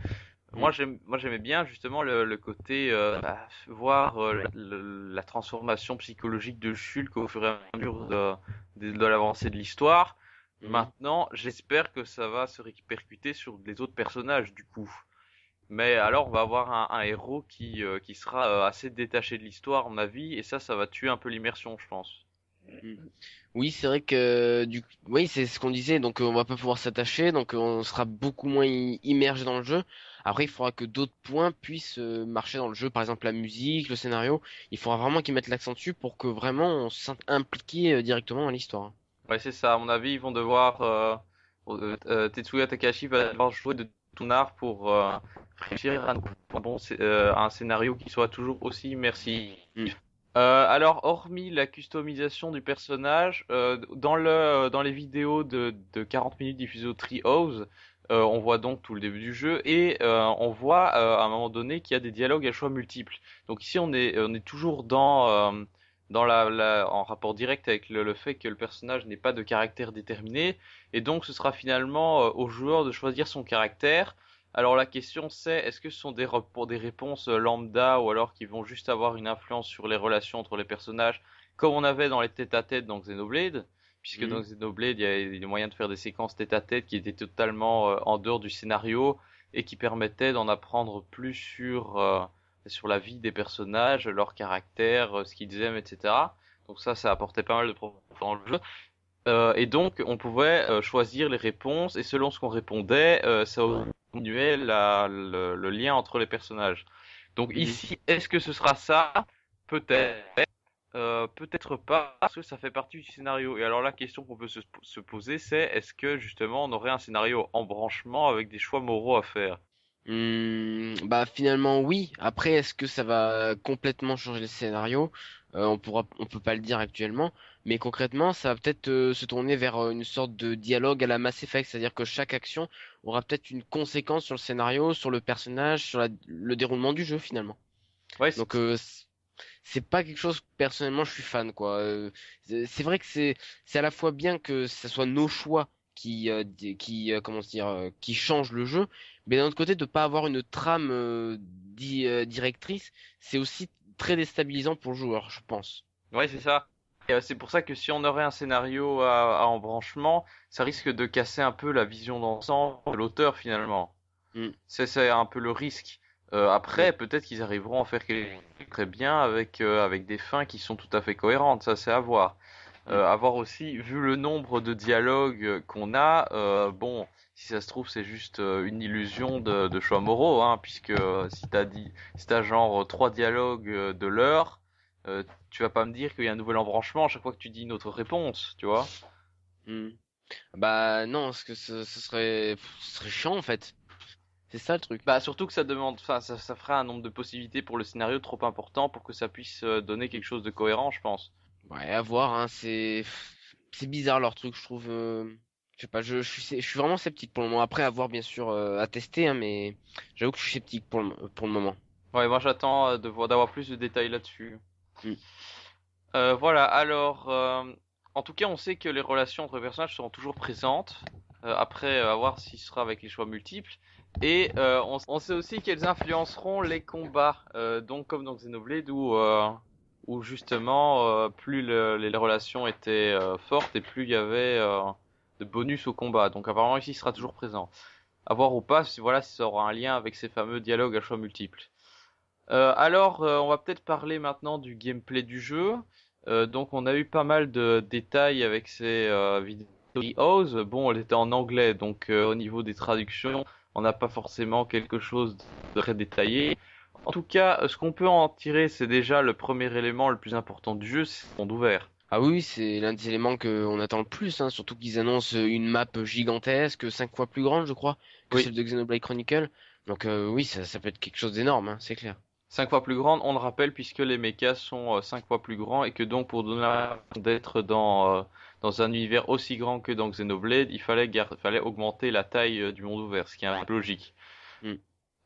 Moi j'aimais bien justement le, le côté euh, bah, voir euh, la, la transformation psychologique de Shulk au fur et à mesure de, de, de l'avancée de l'histoire. Maintenant, j'espère que ça va se répercuter sur les autres personnages du coup. Mais alors, on va avoir un, un héros qui, euh, qui sera euh, assez détaché de l'histoire, à mon avis, et ça, ça va tuer un peu l'immersion, je pense. Oui, c'est vrai que du oui, c'est ce qu'on disait, donc on va pas pouvoir s'attacher, donc on sera beaucoup moins immergé dans le jeu. Après, il faudra que d'autres points puissent euh, marcher dans le jeu, par exemple la musique, le scénario. Il faudra vraiment qu'ils mettent l'accent dessus pour que vraiment on se sente impliqué euh, directement dans l'histoire. Ouais, c'est ça. À mon avis, ils vont devoir. Euh, euh, Tetsuya Takashi va devoir jouer de tout art pour euh, réussir à un, bon, scé- un scénario qui soit toujours aussi immersif. Euh, alors, hormis la customisation du personnage, dans le dans les vidéos de, de 40 minutes diffusées au Treehouse, euh, on voit donc tout le début du jeu et euh, on voit euh, à un moment donné qu'il y a des dialogues à choix multiples. Donc ici, on est toujours en rapport direct avec le, fait que le personnage n'ait pas de caractère déterminé, et donc ce sera finalement au joueur de choisir son caractère. Alors la question c'est, est-ce que ce sont des, réponses lambda, ou alors qui vont juste avoir une influence sur les relations entre les personnages, comme on avait dans les tête-à-tête dans Xenoblade, puisque Mhm. dans Xenoblade, il y a il y a moyen de faire des séquences tête-à-tête qui étaient totalement euh, en dehors du scénario, et qui permettaient d'en apprendre plus sur... euh, sur la vie des personnages, leur caractère, euh, ce qu'ils aiment, etc. Donc ça, ça apportait pas mal de profondeur dans le jeu. Euh, et donc, on pouvait euh, choisir les réponses, et selon ce qu'on répondait, euh, ça diminuait la, le, le lien entre les personnages. Donc ici, est-ce que ce sera ça? Peut-être. Euh, peut-être pas, parce que ça fait partie du scénario. Et alors la question qu'on peut se, se poser, c'est est-ce que justement on aurait un scénario en branchement avec des choix moraux à faire? Hmm, bah finalement oui. Après, est-ce que ça va complètement changer le scénario? Euh, on pourra, on peut pas le dire actuellement, mais concrètement, ça va peut-être euh, se tourner vers euh, une sorte de dialogue à la Mass Effect, c'est-à-dire que chaque action aura peut-être une conséquence sur le scénario, sur le personnage, sur la- le déroulement du jeu finalement. Donc euh, c- c'est pas quelque chose que personnellement je suis fan quoi. Euh, c'est vrai que c'est c'est à la fois bien que ce soit nos choix qui euh, qui euh, comment dire euh, qui changent le jeu, mais d'un autre côté de pas avoir une trame di- directrice, c'est aussi très déstabilisant pour le joueur, je pense. Ouais, c'est ça. C'est pour ça que si on aurait un scénario à, à embranchement, ça risque de casser un peu la vision d'ensemble de l'auteur finalement. C'est c'est un peu le risque. Euh, après, peut-être qu'ils arriveront à faire quelque chose de très bien avec euh, avec des fins qui sont tout à fait cohérentes. Ça, c'est à voir. Euh, à voir aussi, vu le nombre de dialogues qu'on a, euh, bon, si ça se trouve, c'est juste euh, une illusion de, de choix moraux, hein, puisque euh, si t'as dit, si t'as genre trois dialogues de l'heure, euh, tu vas pas me dire qu'il y a un nouvel embranchement à chaque fois que tu dis une autre réponse, tu vois. Hmm. Bah non, parce que ce, ce serait ce serait chiant en fait. C'est ça le truc. Bah surtout que ça demande, enfin ça, ça ferait un nombre de possibilités pour le scénario trop important pour que ça puisse euh, donner quelque chose de cohérent, je pense. Ouais, à voir, hein, c'est c'est bizarre leur truc, je trouve. euh, Je sais pas, je, je suis je suis vraiment sceptique pour le moment. Après, à voir bien sûr euh, à tester, hein, mais j'avoue que je suis sceptique pour le pour le moment. Ouais, moi j'attends de voir d'avoir plus de détails là-dessus. Euh, voilà, alors euh, en tout cas, on sait que les relations entre les personnages seront toujours présentes. Après, à voir si ce sera avec les choix multiples. Et euh, on, sait aussi qu'elles influenceront les combats, euh, donc comme dans Xenoblade où euh, justement plus le- les relations étaient fortes et plus il y avait de bonus au combat. Donc apparemment ici il sera toujours présent. À voir ou pas, voilà ça aura un lien avec ces fameux dialogues à choix multiples. Alors, on va peut-être parler maintenant du gameplay du jeu. Donc, on a eu pas mal de détails avec ces vidéos. Bon, elle était en anglais, donc au niveau des traductions, on n'a pas forcément quelque chose de très détaillé. En tout cas, euh, ce qu'on peut en tirer, c'est déjà le premier élément le plus important du jeu, c'est le monde ouvert. Ah oui, c'est l'un des éléments qu'on attend le plus, hein, surtout qu'ils annoncent une map gigantesque, cinq fois plus grande, je crois, que Oui. celle de Xenoblade Chronicle. Donc euh, oui, ça, ça peut être quelque chose d'énorme, hein, c'est clair. 5 fois plus grande, on le rappelle, puisque les mechas sont 5 fois plus grands et que donc pour donner l'impression d'être dans, euh, dans un univers aussi grand que dans Xenoblade, il fallait, augmenter la taille euh, du monde ouvert, ce qui est un peu logique. Mm.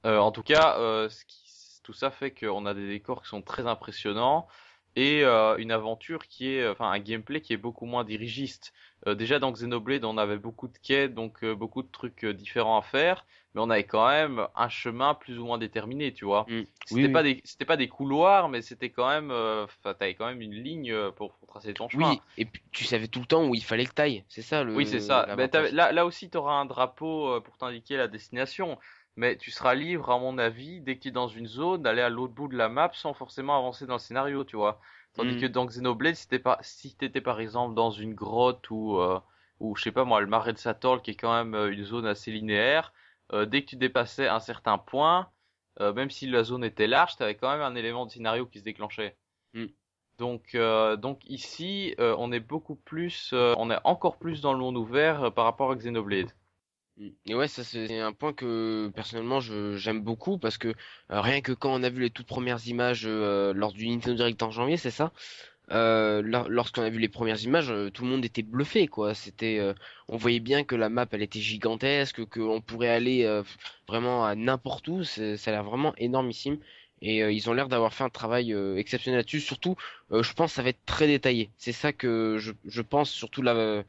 Euh, en tout cas, euh, ce qui- tout ça fait qu'on a des décors qui sont très impressionnants et euh, une aventure qui est, enfin un gameplay qui est beaucoup moins dirigiste. Euh, déjà dans Xenoblade, on avait beaucoup de quêtes, donc euh, beaucoup de trucs euh, différents à faire, mais on avait quand même un chemin plus ou moins déterminé, tu vois. Mm. C'était Oui, pas oui. des c'était pas des couloirs, mais c'était quand même, euh, enfin t'avais quand même une ligne euh, pour, pour tracer ton chemin. Oui, et puis tu savais tout le temps où il fallait que t'ailles, c'est ça le. Oui, c'est ça. t'avais- là, là aussi, tu auras un drapeau euh, pour t'indiquer la destination. Mais tu seras libre, à mon avis, dès que tu es dans une zone, d'aller à l'autre bout de la map sans forcément avancer dans le scénario, tu vois. Tandis Mhm. que dans Xenoblade, si t'étais par exemple dans une grotte ou, euh, ou je sais pas moi, le marais de Satorl, qui est quand même euh, une zone assez linéaire, euh, dès que tu dépassais un certain point, euh, même si la zone était large, t'avais quand même un élément de scénario qui se déclenchait. Mhm. Donc, euh, donc ici, euh, on est beaucoup plus, euh, on est encore plus dans le monde ouvert par rapport à Xenoblade. Mm. Et ouais, ça c'est un point que personnellement j'aime beaucoup parce que euh, rien que quand on a vu les toutes premières images euh, lors du Nintendo Direct en janvier, c'est ça. Euh, lor- lorsqu'on a vu les premières images, euh, tout le monde était bluffé quoi. C'était, euh, on voyait bien que la map elle était gigantesque, qu'on pourrait aller vraiment à n'importe où. Ça a l'air vraiment énormissime. Et euh, ils ont l'air d'avoir fait un travail euh, exceptionnel là-dessus. Surtout, euh, je pense que ça va être très détaillé. C'est ça que je, je pense surtout la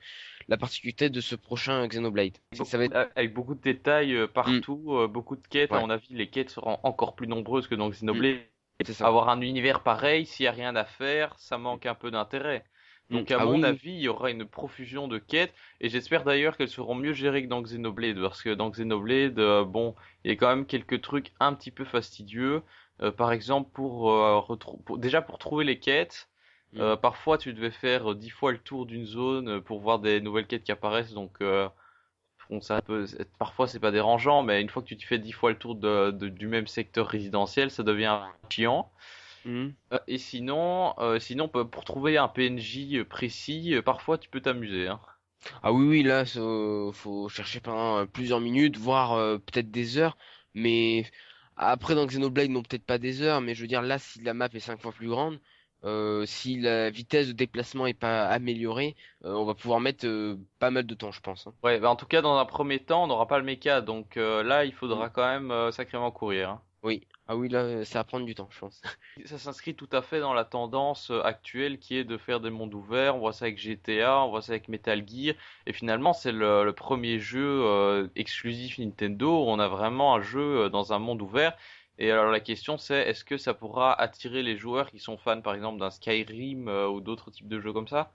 la particularité de ce prochain Xenoblade. Ça va être Avec beaucoup de détails partout, euh, beaucoup de quêtes. Ouais. À mon avis, les quêtes seront encore plus nombreuses que dans Xenoblade. ça. Avoir un univers pareil, s'il y a rien à faire, ça manque un peu d'intérêt. Donc, Mm. à Ah mon oui. avis, il y aura une profusion de quêtes, et j'espère d'ailleurs qu'elles seront mieux gérées que dans Xenoblade, parce que dans Xenoblade, euh, bon, il y a quand même quelques trucs un petit peu fastidieux. Euh, par exemple, pour, euh, pour- déjà pour trouver les quêtes, Mm. euh, parfois tu devais faire dix fois le tour d'une zone pour voir des nouvelles quêtes qui apparaissent, donc euh, bon, ça peut, parfois c'est pas dérangeant, mais une fois que tu te fais dix fois le tour de, de- du même secteur résidentiel, ça devient chiant. Euh, Et sinon, euh, sinon pour pour trouver un PNJ précis, euh, parfois tu peux t'amuser. Hein. Ah oui, oui, là, ça, euh, faut chercher pendant plusieurs minutes, voire euh, peut-être des heures. Mais après, dans Xenoblade, non, peut-être pas des heures, mais je veux dire, là, si la map est cinq fois plus grande, euh, si la vitesse de déplacement est pas améliorée, euh, on va pouvoir mettre euh, pas mal de temps, je pense. hein. Ouais, bah en tout cas dans un premier temps, on n'aura pas le mecha, donc euh, là il faudra quand même euh, sacrément courir. hein. Oui. Ah oui, là, ça va prendre du temps, je pense. [LAUGHS] Ça s'inscrit tout à fait dans la tendance euh, actuelle qui est de faire des mondes ouverts. On voit ça avec GTA, on voit ça avec Metal Gear, et finalement c'est le, premier jeu euh, exclusif Nintendo où on a vraiment un jeu euh, dans un monde ouvert. Et alors la question c'est est-ce que ça pourra attirer les joueurs qui sont fans par exemple d'un Skyrim euh, ou d'autres types de jeux comme ça?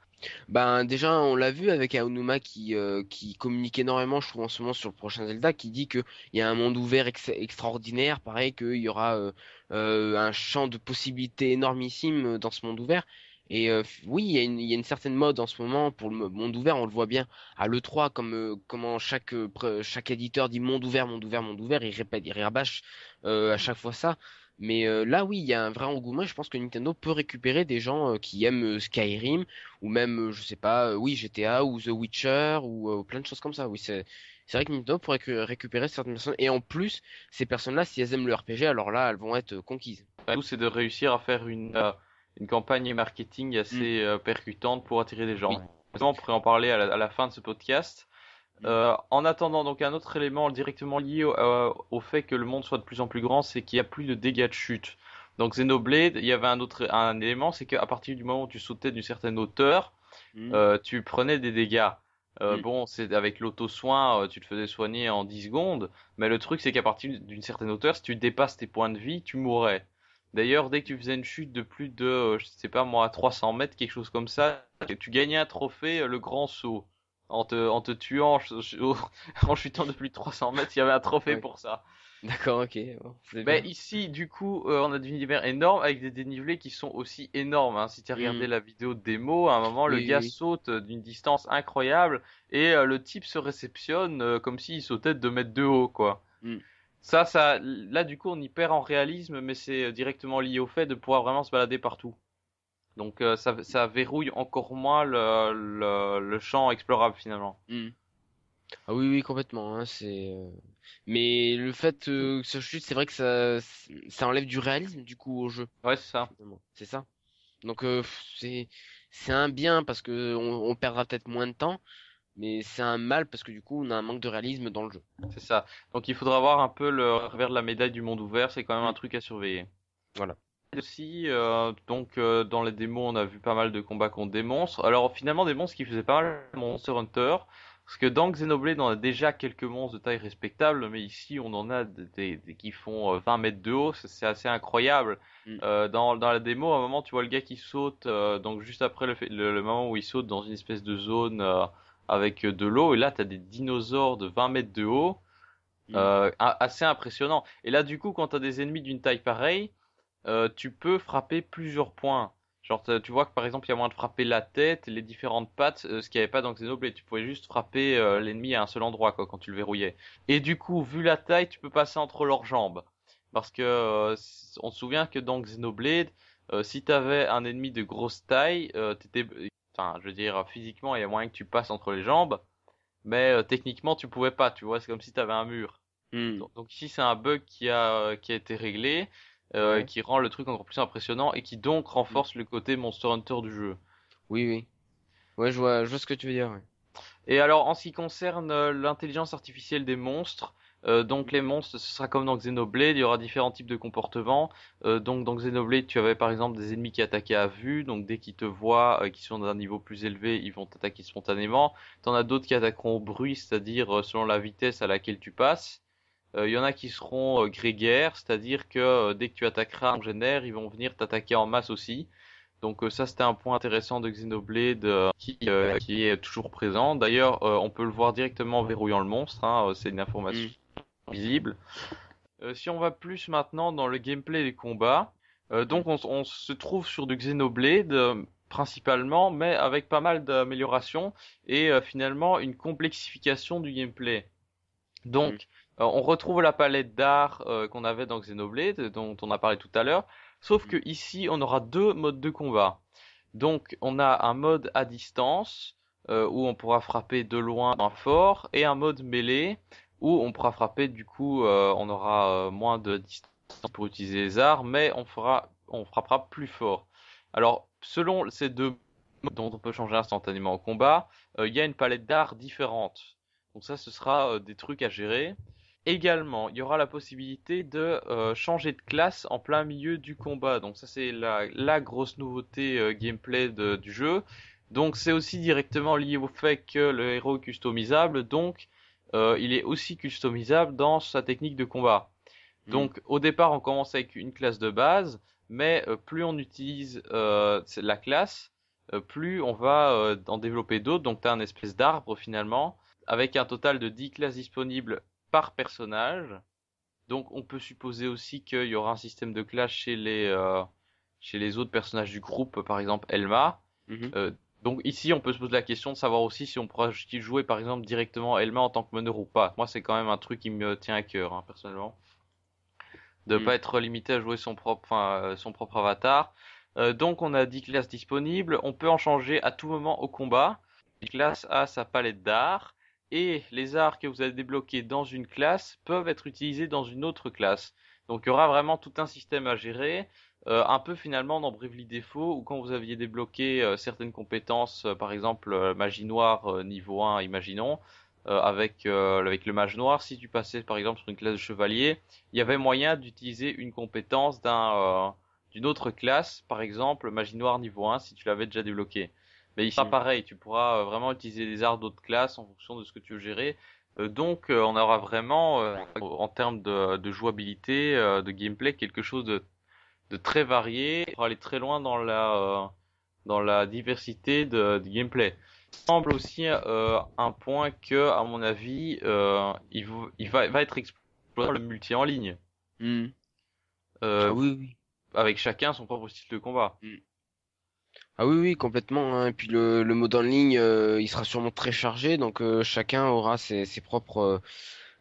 Ben déjà on l'a vu avec Aonuma qui euh, qui communique énormément je trouve en ce moment sur le prochain Zelda qui dit que il y a un monde ouvert ex- extraordinaire pareil qu'il y aura euh, euh, un champ de possibilités énormissime dans ce monde ouvert. Et oui il y a une certaine mode en ce moment pour le mo- monde ouvert on le voit bien à l'E3 comme comment chaque chaque éditeur dit monde ouvert monde ouvert monde ouvert il répète il rabâche à chaque fois ça mais euh, là, oui, il y a un vrai engouement. Je pense que Nintendo peut récupérer des gens euh, qui aiment euh, Skyrim ou même, je sais pas, oui, GTA ou The Witcher ou plein de choses comme ça. Oui, c'est c'est vrai que Nintendo pourrait récu- récupérer certaines personnes. Et en plus, ces personnes-là, si elles aiment le RPG, alors là, elles vont être conquises. Tout c'est de réussir à faire une euh, une campagne marketing assez euh, percutante pour attirer les gens. On pourrait en parler à la, à la fin de ce podcast. Euh, en attendant, donc un autre élément directement lié au, euh, au fait que le monde soit de plus en plus grand, c'est qu'il n'y a plus de dégâts de chute. Donc Xenoblade, il y avait un autre un élément, c'est qu'à partir du moment où tu sautais d'une certaine hauteur, Mm. euh, tu prenais des dégâts. Euh, Mm. Bon, c'est avec l'auto-soin, tu te faisais soigner en 10 secondes, mais le truc c'est qu'à partir d'une certaine hauteur, si tu dépasses tes points de vie, tu mourrais. D'ailleurs, dès que tu faisais une chute de plus de, je sais pas moi, 300 mètres, quelque chose comme ça, tu gagnais un trophée, le grand saut. En te, en te tuant, [LAUGHS] en chutant de plus de 300 mètres, il y avait un trophée Ouais. pour ça. D'accord, ok. bon, Mais bien. ici, du coup, euh, on a des univers énormes avec des dénivelés qui sont aussi énormes. Hein. Si tu as regardé Mm. la vidéo de démo, à un moment, le gars oui. saute euh, d'une distance incroyable et euh, le type se réceptionne euh, comme s'il sautait de 2 mètres de haut, quoi. Mm. Ça, ça, là, du coup, on y perd en réalisme, mais c'est directement lié au fait de pouvoir vraiment se balader partout. Donc euh, ça, ça verrouille encore moins le, le, le champ explorable finalement. Hmm. Ah oui, oui, complètement. Hein, c'est. euh, Mais le fait euh, que ça chute, c'est vrai que ça, ça enlève du réalisme du coup au jeu. Ouais, c'est ça. C'est ça. Donc euh, c'est, c'est un bien parce que on, on perdra peut-être moins de temps, mais c'est un mal parce que du coup on a un manque de réalisme dans le jeu. C'est ça. Donc il faudra voir un peu le revers de la médaille du monde ouvert, c'est quand même un truc à surveiller. Voilà. Aussi, euh, donc euh, dans les démos, on a vu pas mal de combats contre des monstres. Alors finalement, des monstres qui faisaient pas mal Monster Hunter, parce que dans Xenoblade, on a déjà quelques monstres de taille respectable, mais ici, on en a des, des- des qui font euh, 20 mètres de haut, c'est assez incroyable. Mm. Euh, dans, dans la démo, à un moment, tu vois le gars qui saute, euh, donc juste après le, le, le moment où il saute dans une espèce de zone euh, avec euh, de l'eau, et là, t'as des dinosaures de 20 mètres de haut. Mm. Euh, assez impressionnant. Et là, du coup, quand t'as des ennemis d'une taille pareille, euh, tu peux frapper plusieurs points. Genre, tu vois que par exemple, il y a moyen de frapper la tête, les différentes pattes, euh, ce qu'il n'y avait pas dans Xenoblade. Tu pouvais juste frapper euh, l'ennemi à un seul endroit, quoi, quand tu le verrouillais. Et du coup, vu la taille, tu peux passer entre leurs jambes. Parce que on se souvient que dans Xenoblade, si t'avais un ennemi de grosse taille, t'étais, enfin, je veux dire, physiquement, il y a moyen que tu passes entre les jambes, mais techniquement, tu pouvais pas. Tu vois, c'est comme si t'avais un mur. Hmm. Donc, donc ici c'est un bug qui a qui a été réglé, euh, Ouais. qui rend le truc encore plus impressionnant et qui donc renforce le côté Monster Hunter du jeu. Oui, oui. Ouais, je vois, je vois ce que tu veux dire. ouais. Et alors en ce qui concerne euh, l'intelligence artificielle des monstres, euh, donc les monstres ce sera comme dans Xenoblade, il y aura différents types de comportements. Euh, donc dans Xenoblade tu avais par exemple des ennemis qui attaquaient à vue, donc dès qu'ils te voient, euh, qui sont d'un niveau plus élevé, ils vont t'attaquer spontanément. T'en as d'autres qui attaqueront au bruit, c'est-à-dire selon la vitesse à laquelle tu passes. Euh, Il y en a qui seront euh, grégaires, c'est-à-dire que euh, dès que tu attaqueras un génère, ils vont venir t'attaquer en masse aussi. Donc euh, ça c'était un point intéressant de Xenoblade euh, qui, euh, qui est toujours présent. D'ailleurs euh, on peut le voir directement en verrouillant le monstre, hein, euh, c'est une information visible. Euh, si on va plus maintenant dans le gameplay des combats, euh, donc on, on se trouve sur du Xenoblade euh, principalement, mais avec pas mal d'améliorations et euh, finalement une complexification du gameplay. Donc euh, on retrouve la palette d'art euh, qu'on avait dans Xenoblade, dont on a parlé tout à l'heure, sauf que ici on aura deux modes de combat. Donc on a un mode à distance euh, où on pourra frapper de loin d'un fort et un mode mêlée où on pourra frapper du coup euh, on aura euh, moins de distance pour utiliser les arts mais on fera on frappera plus fort. Alors selon ces deux modes dont on peut changer instantanément au combat, euh, il y a une palette d'arts différente. Donc ça ce sera euh, des trucs à gérer. Également, il y aura la possibilité de euh, changer de classe en plein milieu du combat. Donc ça c'est la, la grosse nouveauté euh, gameplay de- du jeu. Donc c'est aussi directement lié au fait que le héros est customisable, donc euh, il est aussi customisable dans sa technique de combat. Donc au départ on commence avec une classe de base, mais euh, plus on utilise euh, la classe, euh, plus on va euh, en développer d'autres. Donc tu as un espèce d'arbre finalement, avec un total de 10 classes disponibles par personnage. Donc on peut supposer aussi qu'il y aura un système de classe chez les, euh, chez les autres personnages du groupe, par exemple Elma. Mhm. Euh, donc ici, on peut se poser la question de savoir aussi si on pourra jouer par exemple directement Elma en tant que meneur ou pas. Moi, c'est quand même un truc qui me tient à cœur, hein, personnellement, de Mm. pas être limité à jouer son propre, enfin, euh, son propre avatar. Euh, donc, on a 10 classes disponibles. On peut en changer à tout moment au combat. Classe a sa palette d'arts et les arts que vous avez débloqués dans une classe peuvent être utilisés dans une autre classe. Donc, il y aura vraiment tout un système à gérer. Euh, un peu finalement dans Bravely Default où quand vous aviez débloqué euh, certaines compétences, euh, par exemple magie noire niveau 1, imaginons, avec avec le mage noir, si tu passais par exemple sur une classe de chevalier, il y avait moyen d'utiliser une compétence d'un d'une autre classe, par exemple magie noire niveau 1 si tu l'avais déjà débloqué. Mais ici, pas pareil, tu pourras euh, vraiment utiliser les arts d'autres classes en fonction de ce que tu veux gérer. Euh, donc, euh, on aura vraiment, euh, en termes de, de jouabilité, euh, de gameplay, quelque chose de de très varié pour aller très loin dans la euh, dans la diversité de, de gameplay. Il semble aussi euh, un point que, à mon avis, euh, il, va- il va, être exploré le multi en ligne. Hmm. Euh, Ah oui, oui. Avec chacun son propre style de combat. Ah oui, oui, complètement. hein. Et puis le, le mode en ligne, euh, il sera sûrement très chargé, donc euh, chacun aura ses, ses propres,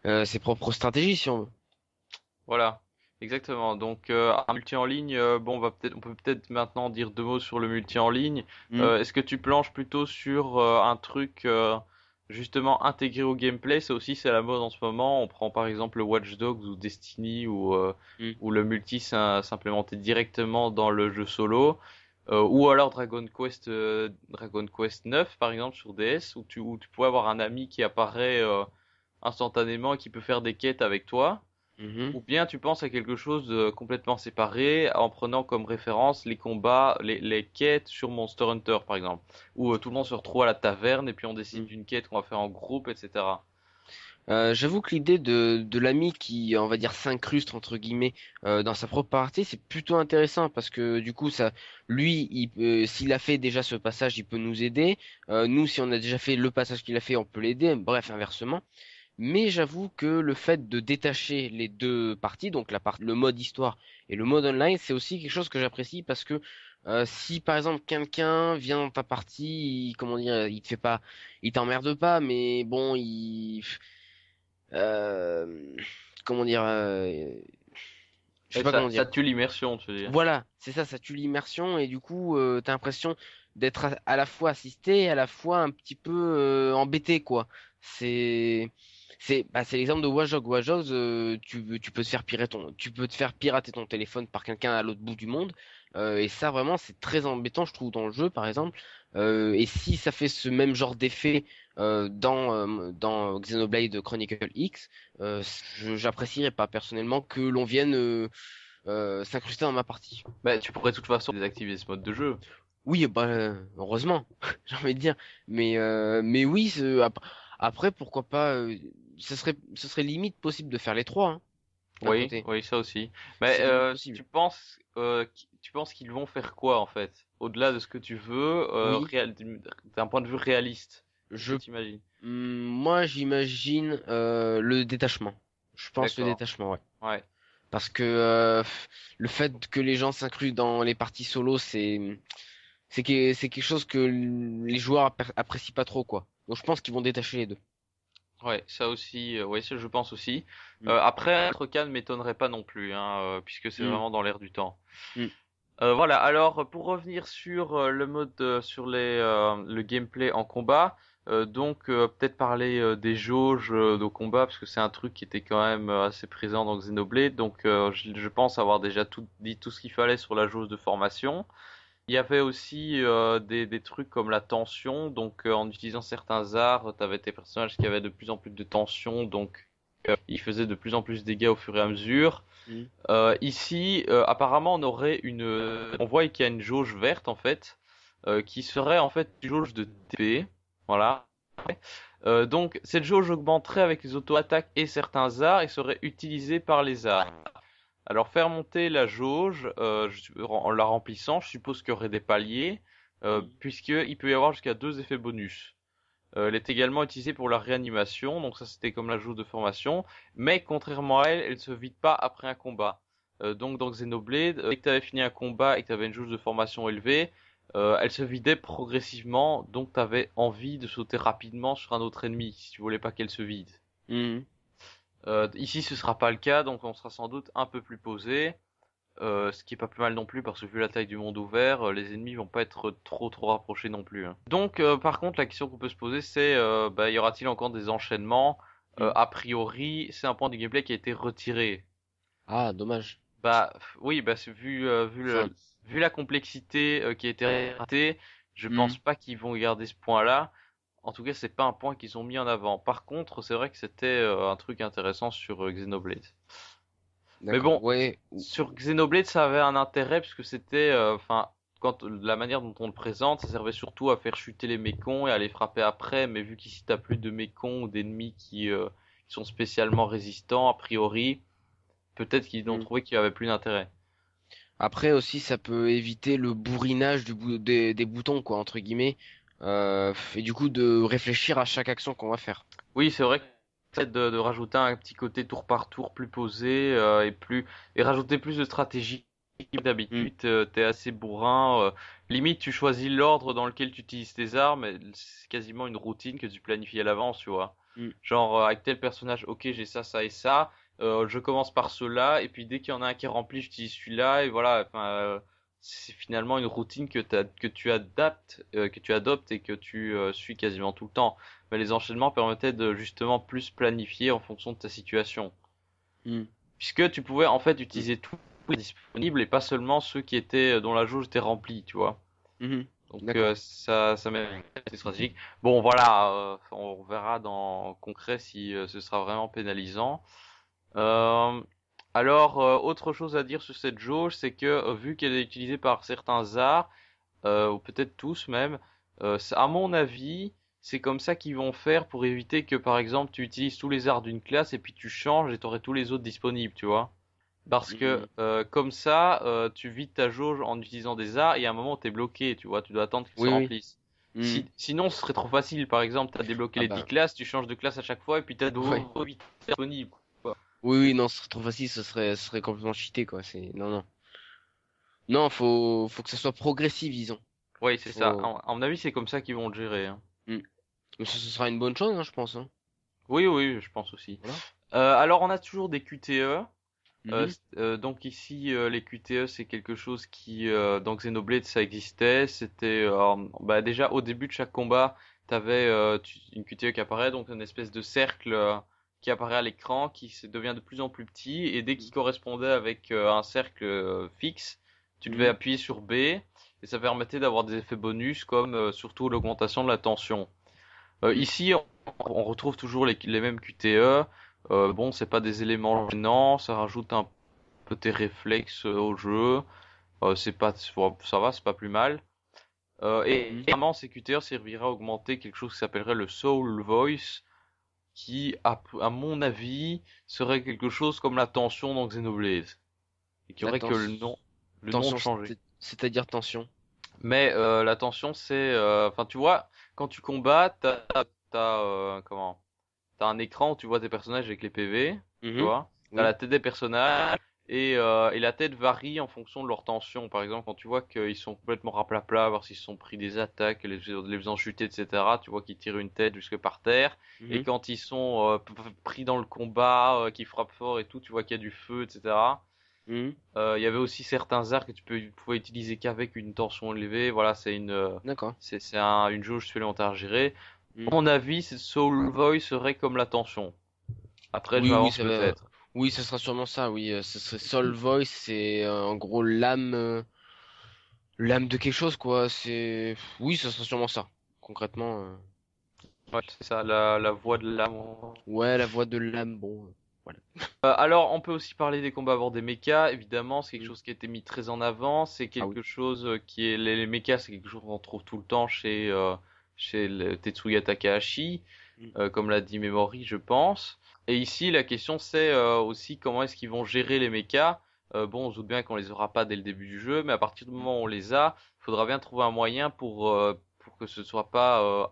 euh, ses propres stratégies, si on veut. Voilà. Exactement. Donc euh, un multi en ligne, euh, bon, on va peut-être, on peut peut-être maintenant dire deux mots sur le multi en ligne. Mm. Euh, est-ce que tu planches plutôt sur euh, un truc euh, justement intégré au gameplay? Ça aussi, c'est la mode en ce moment. On prend par exemple Watch Dogs ou Destiny où, euh, Mm. où le multi s'im- s'implémentait directement dans le jeu solo. Euh, ou alors Dragon Quest, euh, Dragon Quest 9 par exemple sur DS où tu, où tu pourrais avoir un ami qui apparaît euh, instantanément et qui peut faire des quêtes avec toi. Mhm. Ou bien tu penses à quelque chose de complètement séparé en prenant comme référence les combats, les, les quêtes sur Monster Hunter par exemple, où euh, tout le monde se retrouve à la taverne et puis on décide Mm. d'une quête qu'on va faire en groupe, etc. Euh, j'avoue que l'idée de, de l'ami qui, on va dire, s'incruste entre guillemets euh, dans sa propre partie, c'est plutôt intéressant parce que du coup, ça, lui, s'il a fait déjà ce passage, il peut nous aider. Euh, nous, si on a déjà fait le passage qu'il a fait, on peut l'aider. Bref, inversement. Mais j'avoue que le fait de détacher les deux parties, donc la part, le mode histoire et le mode online, c'est aussi quelque chose que j'apprécie parce que euh, si par exemple quelqu'un vient dans ta partie, il- comment dire, il te fait pas, il t'emmerde pas, mais bon, il euh, comment dire euh, je sais pas ça, comment dire ça tue l'immersion, tu veux dire. voilà c'est ça ça tue l'immersion et du coup euh, t'as l'impression d'être à, à la fois assisté et à la fois un petit peu euh, embêté quoi c'est c'est bah, c'est l'exemple de. Watch Dogs, euh, tu tu peux te faire pirater ton tu peux te faire pirater ton téléphone par quelqu'un à l'autre bout du monde euh, et ça vraiment c'est très embêtant je trouve dans le jeu par exemple et si ça fait ce même genre d'effet euh, dans euh, dans Xenoblade Chronicle X euh, je- j'apprécierais pas personnellement que l'on vienne euh, euh, s'incruster dans ma partie. Bah, tu pourrais de toute façon désactiver ce mode de jeu. Oui, bah euh, heureusement, [LAUGHS] j'ai envie de dire. Mais euh, mais oui, ap- après pourquoi pas euh, ce serait ce serait limite possible de faire les trois. Hein, Oui, côté. oui, ça aussi. Mais euh, tu penses, euh, tu penses qu'ils vont faire quoi en fait, au-delà de ce que tu veux, euh, Oui. réal- d'un point de vue réaliste? Je t'imagines? Hum, moi j'imagine euh, le détachement. Je pense le détachement, ouais. Ouais. Parce que euh, le fait que les gens s'incluent dans les parties solo, c'est c'est que- c'est quelque chose que les joueurs appr- apprécient pas trop quoi. Donc je pense qu'ils vont détacher les deux. Ouais, ça aussi, euh, ouais, ça je pense aussi. Mm. Euh, après, être cas ne m'étonnerait pas non plus, hein, euh, puisque c'est Mm. vraiment dans l'air du temps. Mm. Euh, voilà. Alors, pour revenir sur euh, le mode, euh, sur le gameplay en combat, donc peut-être parler des jauges de combat, parce que c'est un truc qui était quand même assez présent dans Xenoblade. Donc, je, pense avoir déjà tout dit tout ce qu'il fallait sur la jauge de formation. Il y avait aussi des, des trucs comme la tension, donc en utilisant certains arts, tu avais tes personnages qui avaient de plus en plus de tension, donc euh, ils faisaient de plus en plus de dégâts au fur et à mesure. Mhm. Euh, ici, euh, apparemment, on aurait une, on voit qu'il y a une jauge verte en fait, euh, qui serait en fait une jauge de TP, voilà. Euh, donc cette jauge augmenterait avec les auto-attaques et certains arts et serait utilisée par les arts. Alors faire monter la jauge euh, je- en la remplissant, je suppose qu'il y aurait des paliers, euh, puisqu'il peut y avoir jusqu'à deux effets bonus. Euh, elle est également utilisée pour la réanimation, donc ça c'était comme la jauge de formation, mais contrairement à elle, elle se vide pas après un combat. Euh, donc dans Xenoblade, euh, dès que tu avais fini un combat et que tu avais une jauge de formation élevée, elle se vidait progressivement, donc tu avais envie de sauter rapidement sur un autre ennemi, si tu voulais pas qu'elle se vide. Mhm. Ici, ce sera pas le cas, donc on sera sans doute un peu plus posé. Euh, ce qui est pas plus mal non plus parce que vu la taille du monde ouvert, euh, les ennemis vont pas être trop trop rapprochés non plus. hein. Donc, euh, par contre, la question qu'on peut se poser, c'est bah, y aura-t-il encore des enchaînements? Euh, A priori, c'est un point du gameplay qui a été retiré. Ah, dommage. Bah oui, bah vu vu le, Enfin, vu la complexité qui a été ratée, je Mhm. pense pas qu'ils vont garder ce point-là. En tout cas, c'est pas un point qu'ils ont mis en avant. Par contre, c'est vrai que c'était un truc intéressant sur Xenoblade. Mais bon, Ouais. sur Xenoblade, ça avait un intérêt puisque c'était, euh, enfin, quand la manière dont on le présente, ça servait surtout à faire chuter les mécons et à les frapper après. Mais vu qu'ici t'as plus de mécons ou d'ennemis qui, euh, qui sont spécialement résistants, a priori, peut-être qu'ils ont Mm. trouvé qu'il y avait plus d'intérêt. Après aussi, ça peut éviter le bourrinage du bou- des, des boutons, quoi, entre guillemets. Euh, et du coup, de réfléchir à chaque action qu'on va faire. Oui, c'est vrai que peut-être de, de rajouter un petit côté tour par tour plus posé euh, et plus et rajouter plus de stratégie. D'habitude, euh, t'es assez bourrin. euh, limite, tu choisis l'ordre dans lequel tu utilises tes armes. C'est quasiment une routine que tu planifies à l'avance, tu vois. Mm. Genre avec tel personnage, ok, j'ai ça, ça et ça. euh, je commence par ceux-là, et puis dès qu'il y en a un qui est rempli, j'utilise celui-là, et voilà. Enfin, c'est finalement une routine que, tu adaptes, euh, que tu adoptes et que tu euh, suis quasiment tout le temps. Mais les enchaînements permettaient de justement plus planifier en fonction de ta situation. Hmm. Puisque tu pouvais en fait utiliser tous les disponibles et pas seulement ceux qui étaient dont la jauge était remplie, tu vois. Mhm. Donc euh, ça, ça c'est stratégique. Bon voilà, euh, on verra dans concret si euh, ce sera vraiment pénalisant. Euh, alors euh, autre chose à dire sur cette jauge, c'est que euh, vu qu'elle est utilisée par certains arts, euh, ou peut-être tous même, euh, à mon avis, c'est comme ça qu'ils vont faire pour éviter que par exemple tu utilises tous les arts d'une classe et puis tu changes et tu aurais tous les autres disponibles, tu vois. Parce que Mhm. euh, comme ça, euh, tu vides ta jauge en utilisant des arts et à un moment t'es bloqué, tu vois, tu dois attendre qu'ils Oui, se oui. remplissent. Si- sinon, ce serait trop facile. Par exemple, t'as débloqué Ah les bah. 10 classes, tu changes de classe à chaque fois et puis t'as de Ouais. 8 disponibles. Oui, oui, non, ce serait trop facile, ce serait, ce serait complètement cheaté, quoi. C'est, non, non. Non, faut, faut que ça soit progressif, disons. Oui, c'est ça. Faut- À à mon avis, c'est comme ça qu'ils vont le gérer. hein. Mais ça, ce sera une bonne chose, hein, je pense. Hein. Oui, oui, je pense aussi. Voilà. Euh, alors, on a toujours des QTE. Euh, Mhm. c- euh, donc ici, euh, les QTE, c'est quelque chose qui, euh, dans Xenoblade, ça existait. C'était euh, bah, déjà au début de chaque combat, t'avais euh, tu- une QTE qui apparaît, donc une espèce de cercle euh, qui apparaît à l'écran, qui devient de plus en plus petit, et dès qu'il correspondait avec euh, un cercle euh, fixe, tu devais Mhm. appuyer sur B, et ça permettait d'avoir des effets bonus, comme euh, surtout l'augmentation de la tension. Euh, ici, on, on retrouve toujours les, les mêmes QTE. Bon, c'est pas des éléments gênants, ça rajoute un peu tes réflexes au jeu. C'est pas, ça va, c'est pas plus mal. Et évidemment, ces QTE servira à augmenter quelque chose qui s'appellerait le Soul Voice, qui, à, à mon avis, serait quelque chose comme la tension dans Xenoblade. Et qui aurait que le nom, le Tension, nom changé. c'est- c'est-à-dire tension. Mais euh, la tension, c'est, euh, enfin, tu vois, quand tu combats, t'as, t'as, euh, comment, t'as un écran où tu vois tes personnages avec les PV, tu Mhm. vois, t'as Oui. la tête des personnages et euh, et la tête varie en fonction de leur tension. Par exemple, quand tu vois qu'ils sont complètement raplapla, voir s'ils sont pris des attaques, les, les faisant chuter, etc. Tu vois qu'ils tirent une tête jusque par terre. Et Mhm. quand ils sont euh, pris dans le combat, euh, qu'ils frappent fort et tout, tu vois qu'il y a du feu, etc. Mhm. Il y avait aussi certains arts que tu peux, pouvais utiliser qu'avec une tension élevée. Voilà, c'est une, c'est c'est un, une jauge supplémentaire à gérer. Mm. À mon avis, Soul Voice serait comme la tension. Après, Oui, je oui, m'avance va- peut-être. Oui, ce sera sûrement ça, oui. euh, Ce serait Soul Voice, c'est euh, en gros l'âme, euh, l'âme de quelque chose, quoi. C'est, oui, ce sera sûrement ça. Concrètement, Ouais, c'est ça, la, la voix de l'âme. ouais, la voix de l'âme, bon. [LAUGHS] Euh, alors, on peut aussi parler des combats à bord des mechas. Évidemment, c'est quelque Mm. chose qui a été mis très en avant. C'est quelque Ah oui. chose qui est les, les mechas, c'est quelque chose qu'on trouve tout le temps chez euh, chez le Tetsuya Takahashi, Mm. euh, comme l'a dit Memory, je pense. Et ici, la question c'est euh, aussi comment est-ce qu'ils vont gérer les mechas. Euh, bon, on se doute bien qu'on les aura pas dès le début du jeu, mais à partir du moment où on les a, il faudra bien trouver un moyen pour euh, pour que ce soit pas euh,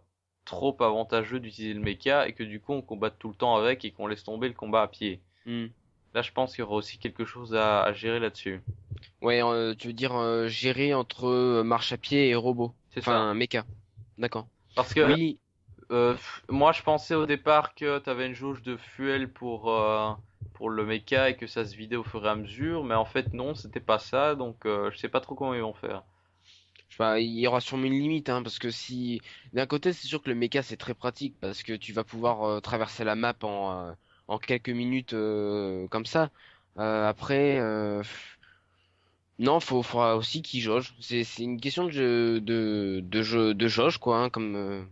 trop avantageux d'utiliser le mecha et que du coup on combatte tout le temps avec et qu'on laisse tomber le combat à pied. hmm. Là, je pense qu'il y aura aussi quelque chose à, à gérer là-dessus. Ouais, euh, tu veux dire euh, gérer entre marche à pied et robot. C'est Enfin, méca. D'accord. Parce que Oui, euh, moi, je pensais au départ que tu avais une jauge de fuel pour euh, pour le mecha et que ça se vidait au fur et à mesure, mais en fait non, c'était pas ça. Donc, euh, je sais pas trop comment ils vont faire. il y aura sûrement une limite, hein, parce que si, d'un côté, c'est sûr que le méca c'est très pratique, parce que tu vas pouvoir euh, traverser la map en, euh, en quelques minutes comme ça. Après, non, faut, faudra aussi qu'il jauge. C'est, une question de de, de jeu, de jauge, quoi, hein, comme,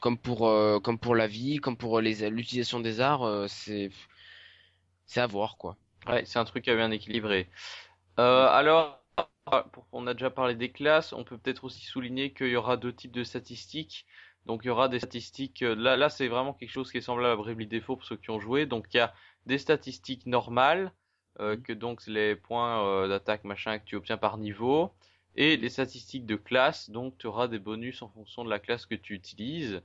comme pour, euh, comme pour la vie, comme pour les, l'utilisation des arts, euh, c'est, c'est à voir, quoi. Ouais, c'est un truc à bien équilibrer. Euh, alors, pour- on a déjà parlé des classes, on peut peut-être aussi souligner qu'il y aura deux types de statistiques. Donc, il y aura des statistiques. euh, Là, là, c'est vraiment quelque chose qui est semblable à Bravely Default pour ceux qui ont joué. Donc, il y a des statistiques normales, euh, que donc les points euh, d'attaque machin que tu obtiens par niveau, et les statistiques de classe. Donc, tu auras des bonus en fonction de la classe que tu utilises.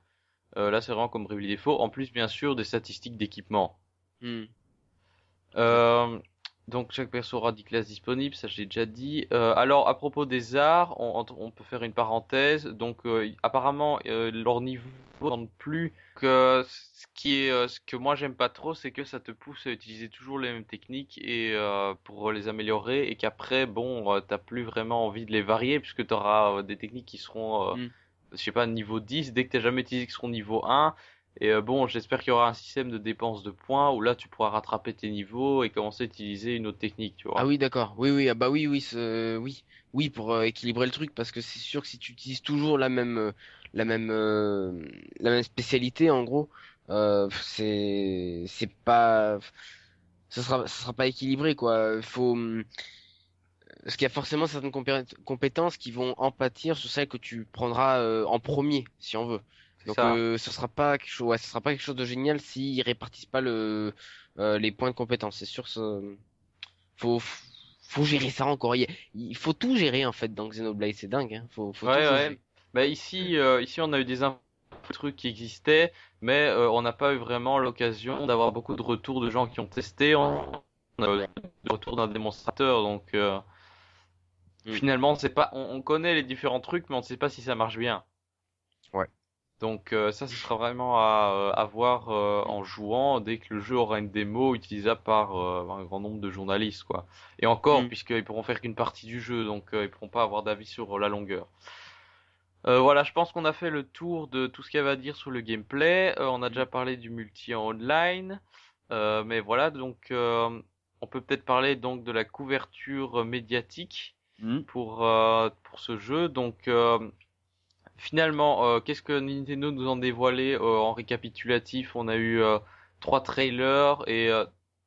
Euh, là, c'est vraiment comme Bravely Default. En plus, bien sûr, des statistiques d'équipement. Hmm. Euh, Donc chaque perso aura 10 classes disponibles, ça je l'ai déjà dit. Euh, alors à propos des arts, on, on peut faire une parenthèse. Donc euh, apparemment euh, leur niveau ne plus que ce qui est euh, ce que moi j'aime pas trop, c'est que ça te pousse à utiliser toujours les mêmes techniques et euh, pour les améliorer et qu'après bon euh, t'as plus vraiment envie de les varier puisque tu auras des techniques qui seront euh, Mm. je sais pas niveau 10 dès que t'as jamais utilisé qui seront niveau 1 et euh, bon, j'espère qu'il y aura un système de dépense de points où là tu pourras rattraper tes niveaux et commencer à utiliser une autre technique, tu vois. Ah oui, d'accord. Oui, oui, ah bah oui, oui, oui, oui, pour euh, équilibrer le truc, parce que c'est sûr que si tu utilises toujours la même, euh, la même, euh, la même spécialité, en gros, c'est, c'est pas, ça sera, ça sera pas équilibré, quoi. Faut, hum, parce qu'il y a forcément certaines compé- compétences qui vont en pâtir sur celles que tu prendras en premier, si on veut. Donc, euh, ce sera pas quelque chose, ouais, ce sera pas quelque chose de génial s'ils répartissent pas le, euh, les points de compétence. C'est sûr, faut, faut gérer ça encore. Il, il faut tout gérer en fait dans Xenoblade, c'est dingue. Hein. Faut, faut Ouais, tout ouais. Bah ici, euh, ici on a eu des trucs qui existaient, mais euh, on n'a pas eu vraiment l'occasion d'avoir beaucoup de retours de gens qui ont testé. On a eu de retours d'un démonstrateur, donc euh, Mm. finalement c'est pas, on, on connaît les différents trucs, mais on ne sait pas si ça marche bien. Donc euh, ça, ce sera vraiment à, euh, à voir euh, en jouant dès que le jeu aura une démo utilisable par euh, un grand nombre de journalistes, quoi. Et encore, Mm. puisqu'ils pourront faire qu'une partie du jeu, donc ils pourront pas avoir d'avis sur la longueur. Voilà, je pense qu'on a fait le tour de tout ce qu'il y avait à dire sur le gameplay. On a déjà parlé du multi en online, mais voilà, donc on peut peut-être parler donc de la couverture médiatique pour euh, pour ce jeu. Donc finalement, euh, qu'est-ce que Nintendo nous en dévoilé euh, en récapitulatif? On a eu euh, trois trailers et euh,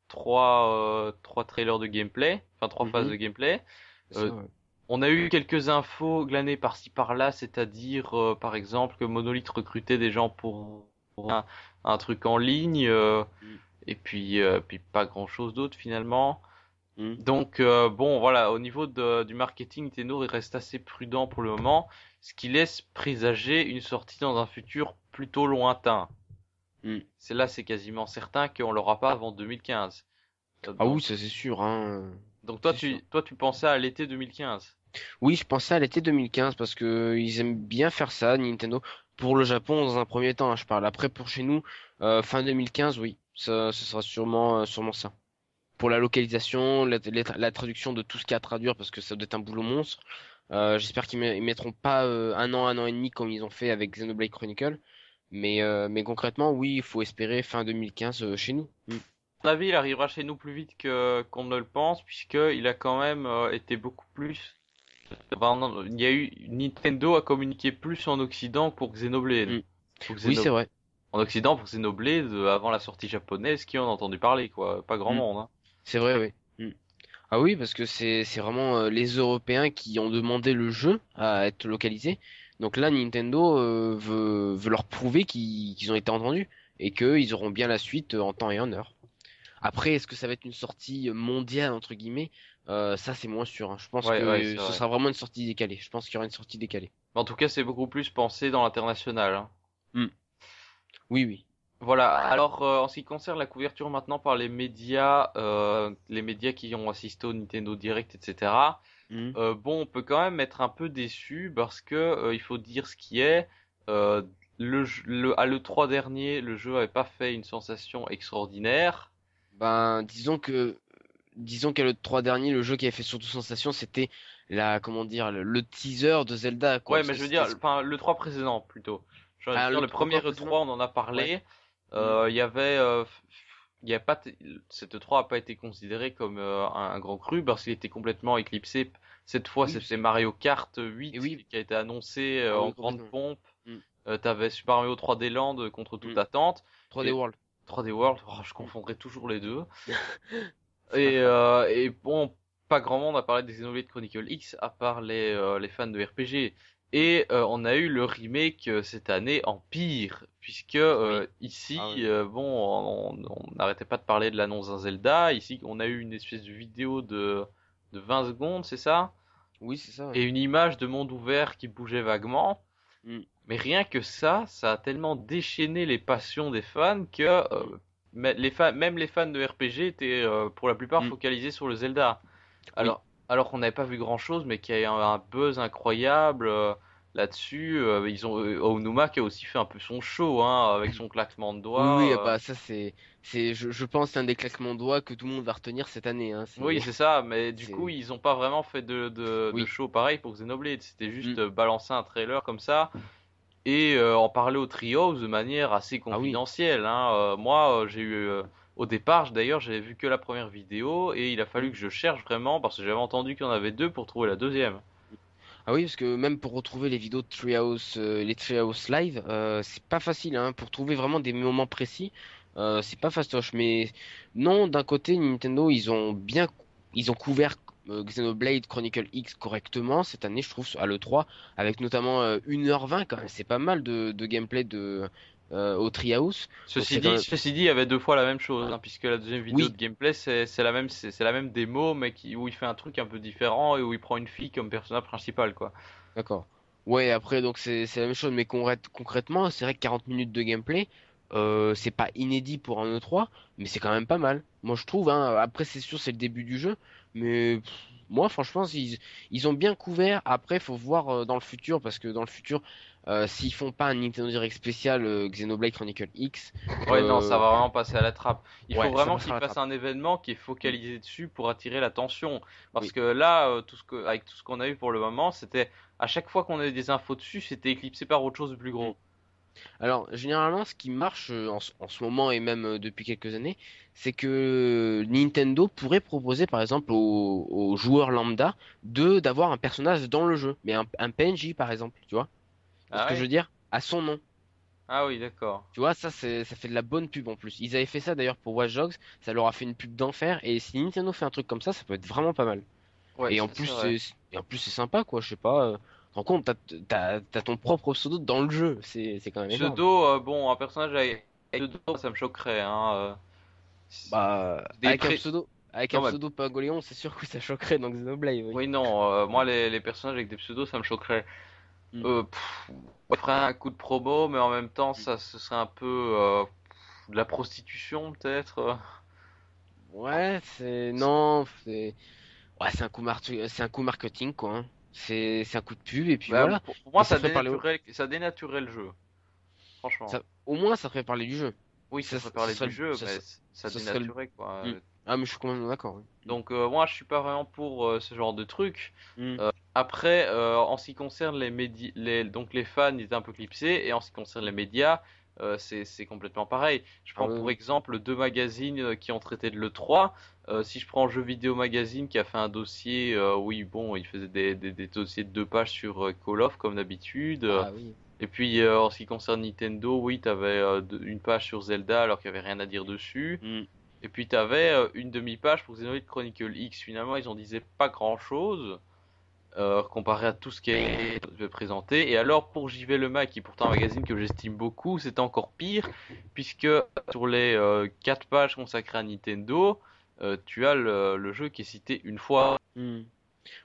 trois euh, trois trailers de gameplay, enfin trois Mhm. phases de gameplay. C'est Euh, ça, ouais. On a eu quelques infos glanées par-ci par-là, c'est-à-dire euh, par exemple que Monolith recrutait des gens pour, pour un, un truc en ligne, euh, Mm. et puis euh, puis pas grand-chose d'autre finalement. Mm. Donc euh, bon voilà, au niveau de- du marketing, Nintendo il reste assez prudent pour le moment, ce qui laisse présager une sortie dans un futur plutôt lointain. Mm. C'est là, c'est quasiment certain qu'on l'aura pas avant 2015. Euh, Ah oui, ça c'est sûr. Hein. Donc toi tu sûr. toi tu pensais à l'été 2015. Oui, je pensais à l'été 2015 parce que ils aiment bien faire ça, Nintendo. Pour le Japon, dans un premier temps, hein, je parle. Après, pour chez nous, euh, fin 2015, oui, ça, ce sera sûrement, euh, sûrement ça. Pour la localisation, la, la- la traduction de tout ce qu'il y a à traduire, parce que ça doit être un boulot monstre. Euh, j'espère qu'ils ils mettront pas euh, un an, un an et demi comme ils ont fait avec Xenoblade Chronicle. Mais, euh, mais concrètement, oui, il faut espérer fin 2015 euh, chez nous. Mm. mon avis, il arrivera chez nous plus vite que qu'on ne le pense, puisqu'il a quand même été beaucoup plus. Enfin, il y a eu Nintendo a communiqué plus en Occident pour Xenoblade. Mm. Pour Oui, c'est vrai. En Occident pour Xenoblade avant la sortie japonaise, qui en a entendu parler quoi, pas grand Mm. monde. Hein. C'est vrai, oui. Ah oui, parce que c'est c'est vraiment euh, les Européens qui ont demandé le jeu à être localisé. Donc là, Nintendo euh, veut, veut leur prouver qu'ils qu'ils ont été entendus et qu'ils auront bien la suite euh, en temps et en heure. Après, est-ce que ça va être une sortie mondiale, entre guillemets? Euh, ça, c'est moins sûr. hein. Je pense Ouais, que ouais, ce vrai. sera vraiment une sortie décalée. Je pense qu'il y aura une sortie décalée. En tout cas, c'est beaucoup plus pensé dans l'international. hein. Oui, oui. Voilà. Alors, euh, en ce qui concerne la couverture maintenant par les médias, euh, les médias qui ont assisté au Nintendo Direct, etc. Mm. Euh, bon, on peut quand même être un peu déçu parce que euh, il faut dire ce qui est. Euh, le, le, à l'E3 dernier, le jeu avait pas fait une sensation extraordinaire. Ben, disons que, disons qu'à le 3 dernier, le jeu qui avait fait surtout sensation, c'était la, comment dire, le, le teaser de Zelda, quoi. Ouais, mais je veux dire, enfin, le 3 précédent plutôt. Veux Ah, dire, le le premier 3 E3, précédent. on en a parlé. Ouais. Euh, Il y avait, euh, il y a pas, cette E3 a pas été considéré comme euh, un, un grand cru parce qu'il était complètement éclipsé. Cette fois, Oui, c'était Mario Kart 8 Et oui. qui a été annoncé euh, Ah oui, en grande pompe. Mm. Euh, T'avais Super Mario 3D Land contre toute Mm. attente. 3D Et- World. 3D World, oh, je confondrais toujours les deux. [LAUGHS] et, et bon, pas grand monde a parlé des Xenoblade Chronicle X à part les, les fans de RPG. Et euh, on a eu le remake euh, cette année en pire, puisque euh, ici, Ah oui. bon, on n'arrêtait pas de parler de l'annonce d'un Zelda. Ici, on a eu une espèce de vidéo de, de 20 secondes, c'est ça? Oui, c'est ça. Et une image de monde ouvert qui bougeait vaguement. Mm. Mais rien que ça, ça a tellement déchaîné les passions des fans que les fans, même les fans de RPG étaient pour la plupart Mm. focalisés sur le Zelda. Alors, alors qu'on n'avait pas vu grand chose, mais qu'il y a un, un buzz incroyable là-dessus. euh, ils ont euh, Onuma qui a aussi fait un peu son show, hein, avec son claquement de doigts. Oui, euh, bah ça c'est, c'est, je, je pense, c'est un des claquements de doigts que tout le monde va retenir cette année. Hein. Oui, c'est ça, mais du coup, ils ont pas vraiment fait de, de, show pareil pour Xenoblade. C'était juste Mm. euh, balancer un trailer comme ça et euh, en parler aux trios de manière assez Ah oui. confidentielle. hein. Moi, j'ai eu. au départ, d'ailleurs, j'avais vu que la première vidéo et il a Mm. fallu que je cherche vraiment parce que j'avais entendu qu'il y en avait deux pour trouver la deuxième. Ah oui, parce que même pour retrouver les vidéos de Treehouse, euh, les Treehouse Live, euh, c'est pas facile, hein. Pour trouver vraiment des moments précis, euh, c'est pas fastoche. Mais non, d'un côté, Nintendo, ils ont bien, ils ont couvert Xenoblade Chronicle X correctement cette année, je trouve, à l'E3, avec notamment euh, 1h20 quand même. C'est pas mal de gameplay de euh, au Treehouse. Ceci dit, même- ceci dit, il y avait deux fois la même chose, hein, puisque la deuxième vidéo Oui. de gameplay, c'est la même, c'est la même démo, mais qui, où il fait un truc un peu différent et où il prend une fille comme personnage principal, quoi. D'accord. Ouais, après, donc c'est la même chose, mais concrète- concrètement, c'est vrai que 40 minutes de gameplay, euh, c'est pas inédit pour un E3, mais c'est quand même pas mal. Moi, je trouve, hein. Après, c'est sûr, c'est le début du jeu, mais pff, moi, franchement, ils, ils ont bien couvert. Après, faut voir euh, dans le futur, parce que dans le futur, euh, s'ils font pas un Nintendo Direct spécial euh, Xenoblade Chronicle X, Ouais, euh, non, ça va vraiment passer à la trappe. Il ouais, faut vraiment passera qu'il à la fasse un événement qui est focalisé dessus pour attirer l'attention. Parce Oui. que là, euh, tout ce que, avec tout ce qu'on a eu pour le moment, c'était à chaque fois qu'on avait des infos dessus, c'était éclipsé par autre chose de plus gros. Alors, généralement, ce qui marche euh, en, ce- en ce moment et même euh, depuis quelques années, c'est que Nintendo pourrait proposer, par exemple, aux, aux joueurs lambda de d'avoir un personnage dans le jeu, mais un, un PNJ, par exemple, tu vois? Ah ce que ouais je veux dire? À son nom. Ah oui, d'accord. Tu vois, ça, ça fait de la bonne pub en plus. Ils avaient fait ça d'ailleurs pour Watch Dogs, ça leur a fait une pub d'enfer, et si Nintendo fait un truc comme ça, ça peut être vraiment pas mal. Ouais, et en plus, et en plus, c'est sympa, quoi, je sais pas. euh, rends compte, t'as, t'as ton propre pseudo dans le jeu, c'est, quand même énorme. Pseudo, euh, bon, un personnage avec pseudo, ça me choquerait, hein. euh. Bah, Des avec un pseudo, avec Non, un pseudo Pingoléon, c'est sûr que ça choquerait dans Xenoblade. Oui. Oui, non, euh, moi, les, les personnages avec des pseudos, ça me choquerait. Mm. Euh, pff, on ferait un coup de promo, mais en même temps, ça, ce serait un peu euh, de la prostitution, peut-être. euh. Ouais, c'est non, c'est ouais, c'est un coup mar- c'est un coup marketing quoi. hein. C'est un coup de pub et puis Bah, voilà. pour, pour moi, ça ça parler dénaturait, ça dénaturait le jeu. Franchement. Ça- Au moins, ça ferait parler du jeu. oui, ça- ferait parler serait du jeu, ça mais ça serait le- dénaturait, quoi. Mm. Ah, mais je suis complètement d'accord. oui. Donc, euh, moi, je suis pas vraiment pour euh, ce genre de truc. Mm. Euh, après, euh, en ce qui concerne les médias, les, donc les fans, ils étaient un peu clipsés, et en ce qui concerne les médias, euh, c'est complètement pareil. Je prends Ah pour exemple deux magazines euh, qui ont traité de l'E3. Euh, si je prends Jeux Vidéo Magazine qui a fait un dossier, euh, oui, bon, il faisait des, des, des dossiers de deux pages sur euh, Call of comme d'habitude. Euh, Ah oui. Et puis euh, en ce qui concerne Nintendo, oui, t'avais euh, de- une page sur Zelda alors qu'il y avait rien à dire dessus. Mm. Et puis t'avais euh, une demi-page pour Xenoblade Chronicle X. Finalement, ils en disaient pas grand-chose euh, comparé à tout ce qui est présenté. Et alors pour JV Le Mac, qui est pourtant un magazine que j'estime beaucoup, c'était encore pire puisque sur les euh, quatre pages consacrées à Nintendo, euh, tu as le, jeu qui est cité une fois. Mm.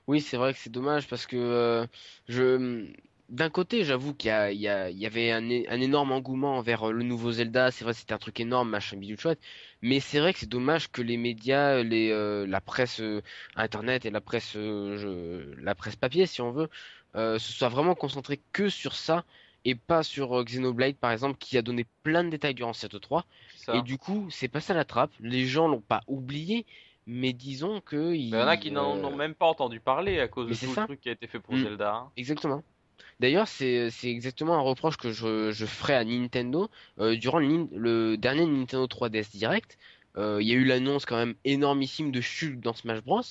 Oui, c'est vrai que c'est dommage parce que euh, je d'un côté, j'avoue qu'il y avait un, énorme engouement vers euh, le nouveau Zelda. C'est vrai, c'était un truc énorme, machin bidule chouette. Mais c'est vrai que c'est dommage que les médias, les, euh, la presse euh, internet et la presse, euh, je- la presse papier, si on veut, se soient vraiment concentrés que sur ça et pas sur Xenoblade, par exemple, qui a donné plein de détails durant cette 3. Ça. Et du coup, c'est passé à la trappe. Les gens l'ont pas oublié, mais disons que Il y en a qui n'en ont même pas entendu parler à cause mais de tout ça. le truc qui a été fait pour Mm. Zelda. Exactement. D'ailleurs, c'est exactement un reproche que je, je ferai à Nintendo euh, durant le, dernier Nintendo 3DS Direct. euh, Il y a eu l'annonce quand même énormissime de Shulk dans Smash Bros.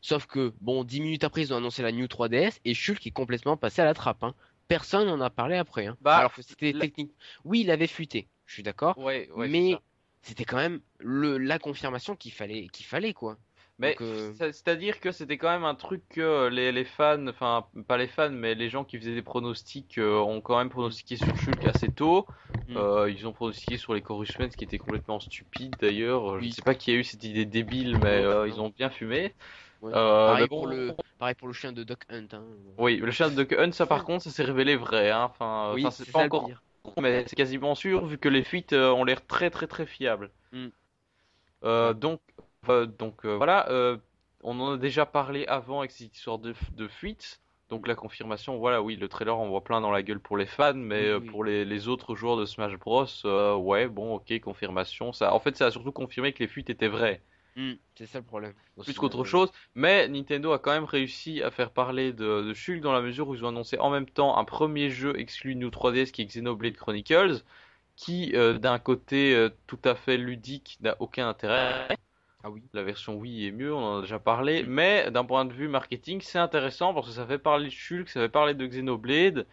Sauf que, bon, 10 minutes après, ils ont annoncé la New 3DS et Shulk est complètement passé à la trappe. hein. Personne n'en a parlé après. hein. Bah, Alors que c'était la- technique. Oui, il avait fuité, je suis d'accord. Ouais, mais c'était quand même le, la confirmation qu'il fallait, qu'il fallait, quoi. Mais euh, c'est- c'est-à-dire que c'était quand même un truc que les, les fans, enfin pas les fans, mais les gens qui faisaient des pronostics euh, ont quand même pronostiqué sur Shulk assez tôt. Mm. Euh, ils ont pronostiqué sur les ce qui était complètement stupide d'ailleurs. Je Oui. ne sais pas qui a eu cette idée débile, mais euh, ils ont bien fumé. ouais. Euh, pareil, bon, pour le, pareil pour le chien de Duck Hunt. hein. Oui, le chien de Duck Hunt, ça par contre, ça s'est révélé vrai. Hein. Enfin, Oui, c'est pas encore, mais c'est quasiment sûr vu que les fuites euh, ont l'air très très très fiables. Mm. Euh, donc euh, donc euh, voilà, euh, on en a déjà parlé avant avec cette histoire de, de fuite. Donc la confirmation, voilà, oui, le trailer en voit plein dans la gueule pour les fans, mais Oui, euh, oui. pour les, les autres joueurs de Smash Bros, euh, ouais, bon, ok, confirmation. Ça, en fait, ça a surtout confirmé que les fuites étaient vraies. Hmm, c'est ça le problème. plus qu'autre euh, chose. Mais Nintendo a quand même réussi à faire parler de, de Shulk dans la mesure où ils ont annoncé en même temps un premier jeu exclu New 3DS qui est Xenoblade Chronicles, qui euh, d'un côté euh, tout à fait ludique n'a aucun intérêt. Ah oui. La version Wii est mieux, on en a déjà parlé, mais d'un point de vue marketing, c'est intéressant parce que ça fait parler de Shulk, ça fait parler de Xenoblade,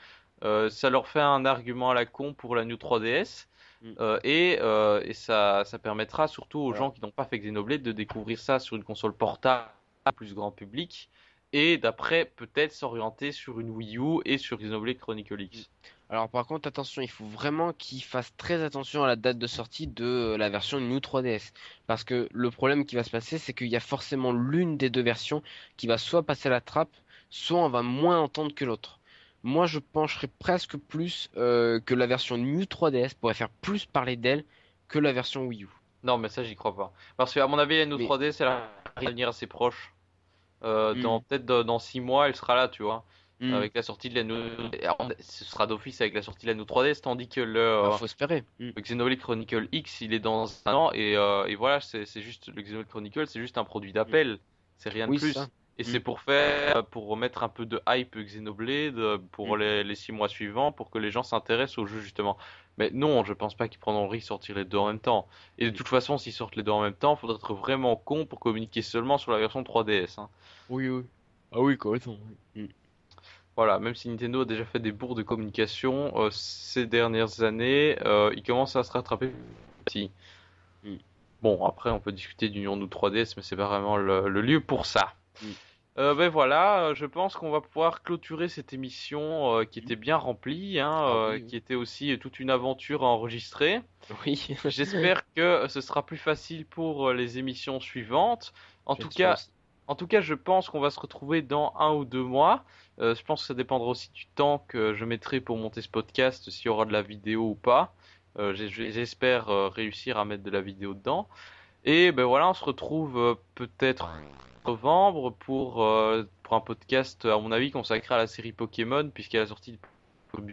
euh, ça leur fait un argument à la con pour la New 3DS. Mm. euh, et euh, et ça, ça permettra surtout aux Voilà. gens qui n'ont pas fait Xenoblade de découvrir ça sur une console portable à plus grand public et d'après peut-être s'orienter sur une Wii U et sur Xenoblade Chronicle X. Alors par contre, attention, il faut vraiment qu'ils fassent très attention à la date de sortie de euh, la version New 3DS. Parce que le problème qui va se passer, c'est qu'il y a forcément l'une des deux versions qui va soit passer à la trappe, soit on va moins entendre que l'autre. Moi, je pencherais presque plus euh, que la version New 3DS pourrait faire plus parler d'elle que la version Wii U. Non, mais ça j'y crois pas. Parce que à mon avis, la New Mais- 3DS, elle va venir assez proche. Euh, Mm. dans peut-être dans- dans 6 mois, elle sera là, tu vois, Hmm. avec la sortie de la Ce sera d'office avec la sortie de la New 3DS, tandis que le, Ah, euh, faut espérer. Hmm. le Xenoblade Chronicle X, il est dans un an et, euh, et voilà, c'est juste le Xenoblade Chronicle, c'est juste un produit d'appel, c'est rien de Oui, plus. ça. Et c'est pour faire, pour remettre un peu de hype Xenoblade pour les, les six mois suivants, pour que les gens s'intéressent au jeu justement. Mais non, je pense pas qu'ils prendront le risque de sortir les deux en même temps. Et de Mm. toute façon, s'ils sortent les deux en même temps, faudrait être vraiment con pour communiquer seulement sur la version 3DS. hein. Oui, oui. Ah oui, complètement. oui. Voilà, même si Nintendo a déjà fait des bourres de communication euh, ces dernières années, euh, il commence à se rattraper. Si. Mm. Bon, après, on peut discuter d'Union nous 3DS, mais c'est pas vraiment le, le lieu pour ça. Mm. Euh, ben voilà, euh, je pense qu'on va pouvoir clôturer cette émission euh, qui était bien remplie, hein, Ah euh, oui. qui était aussi toute une aventure à enregistrer. Oui. [LAUGHS] J'espère que ce sera plus facile pour les émissions suivantes. En tout cas, en tout cas, je pense qu'on va se retrouver dans un ou deux mois. Je pense que ça dépendra aussi du temps que je mettrai pour monter ce podcast, s'il y aura de la vidéo ou pas. J'espère réussir à mettre de la vidéo dedans. Et ben voilà, on se retrouve peut-être novembre pour, euh, pour un podcast, à mon avis, consacré à la série Pokémon, puisqu'elle a sorti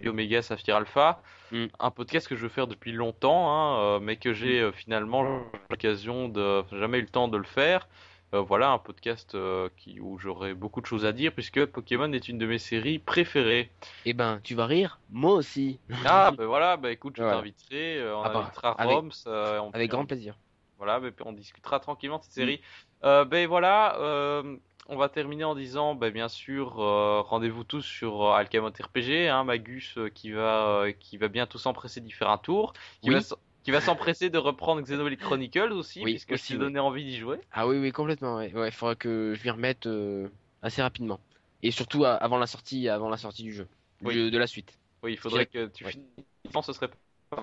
Omega Saphir Alpha. Mm. Un podcast que je veux faire depuis longtemps, hein, euh, mais que j'ai euh, finalement l'occasion de jamais eu le temps de le faire. Euh, voilà un podcast euh, qui, où j'aurai beaucoup de choses à dire puisque Pokémon est une de mes séries préférées. Eh ben, tu vas rire Moi aussi. [LAUGHS] Ah ben voilà, bah écoute, je t'inviterai, euh, on Ah bah, invitera avec- Roms, on- Avec on- grand plaisir. Voilà, ben, on discutera tranquillement de cette Mm. série. Ben voilà, euh, on va terminer en disant, ben, bien sûr, euh, rendez-vous tous sur euh, Alcamot RPG, hein, Magus euh, qui va euh, qui va bientôt s'empresser d'y faire un tour, qui Oui. va qui va s'empresser de reprendre Xenoblade Chronicles aussi, Oui, puisque aussi, je t'ai oui. donné envie d'y jouer. Ah oui, oui, complètement. Ouais, ouais, il faudra que je m'y remette euh, assez rapidement. Et surtout avant la sortie, avant la sortie du jeu, Du Oui. jeu de la suite. Oui, il faudrait que tu ouais. finisses. ce serait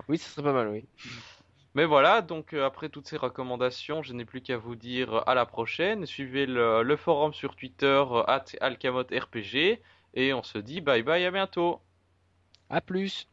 Oui, ce serait pas mal, oui. Mais voilà, donc euh, après toutes ces recommandations, je n'ai plus qu'à vous dire euh, à la prochaine. Suivez le, forum sur Twitter, euh, at AlcamotRPG, et on se dit bye bye, à bientôt. À plus.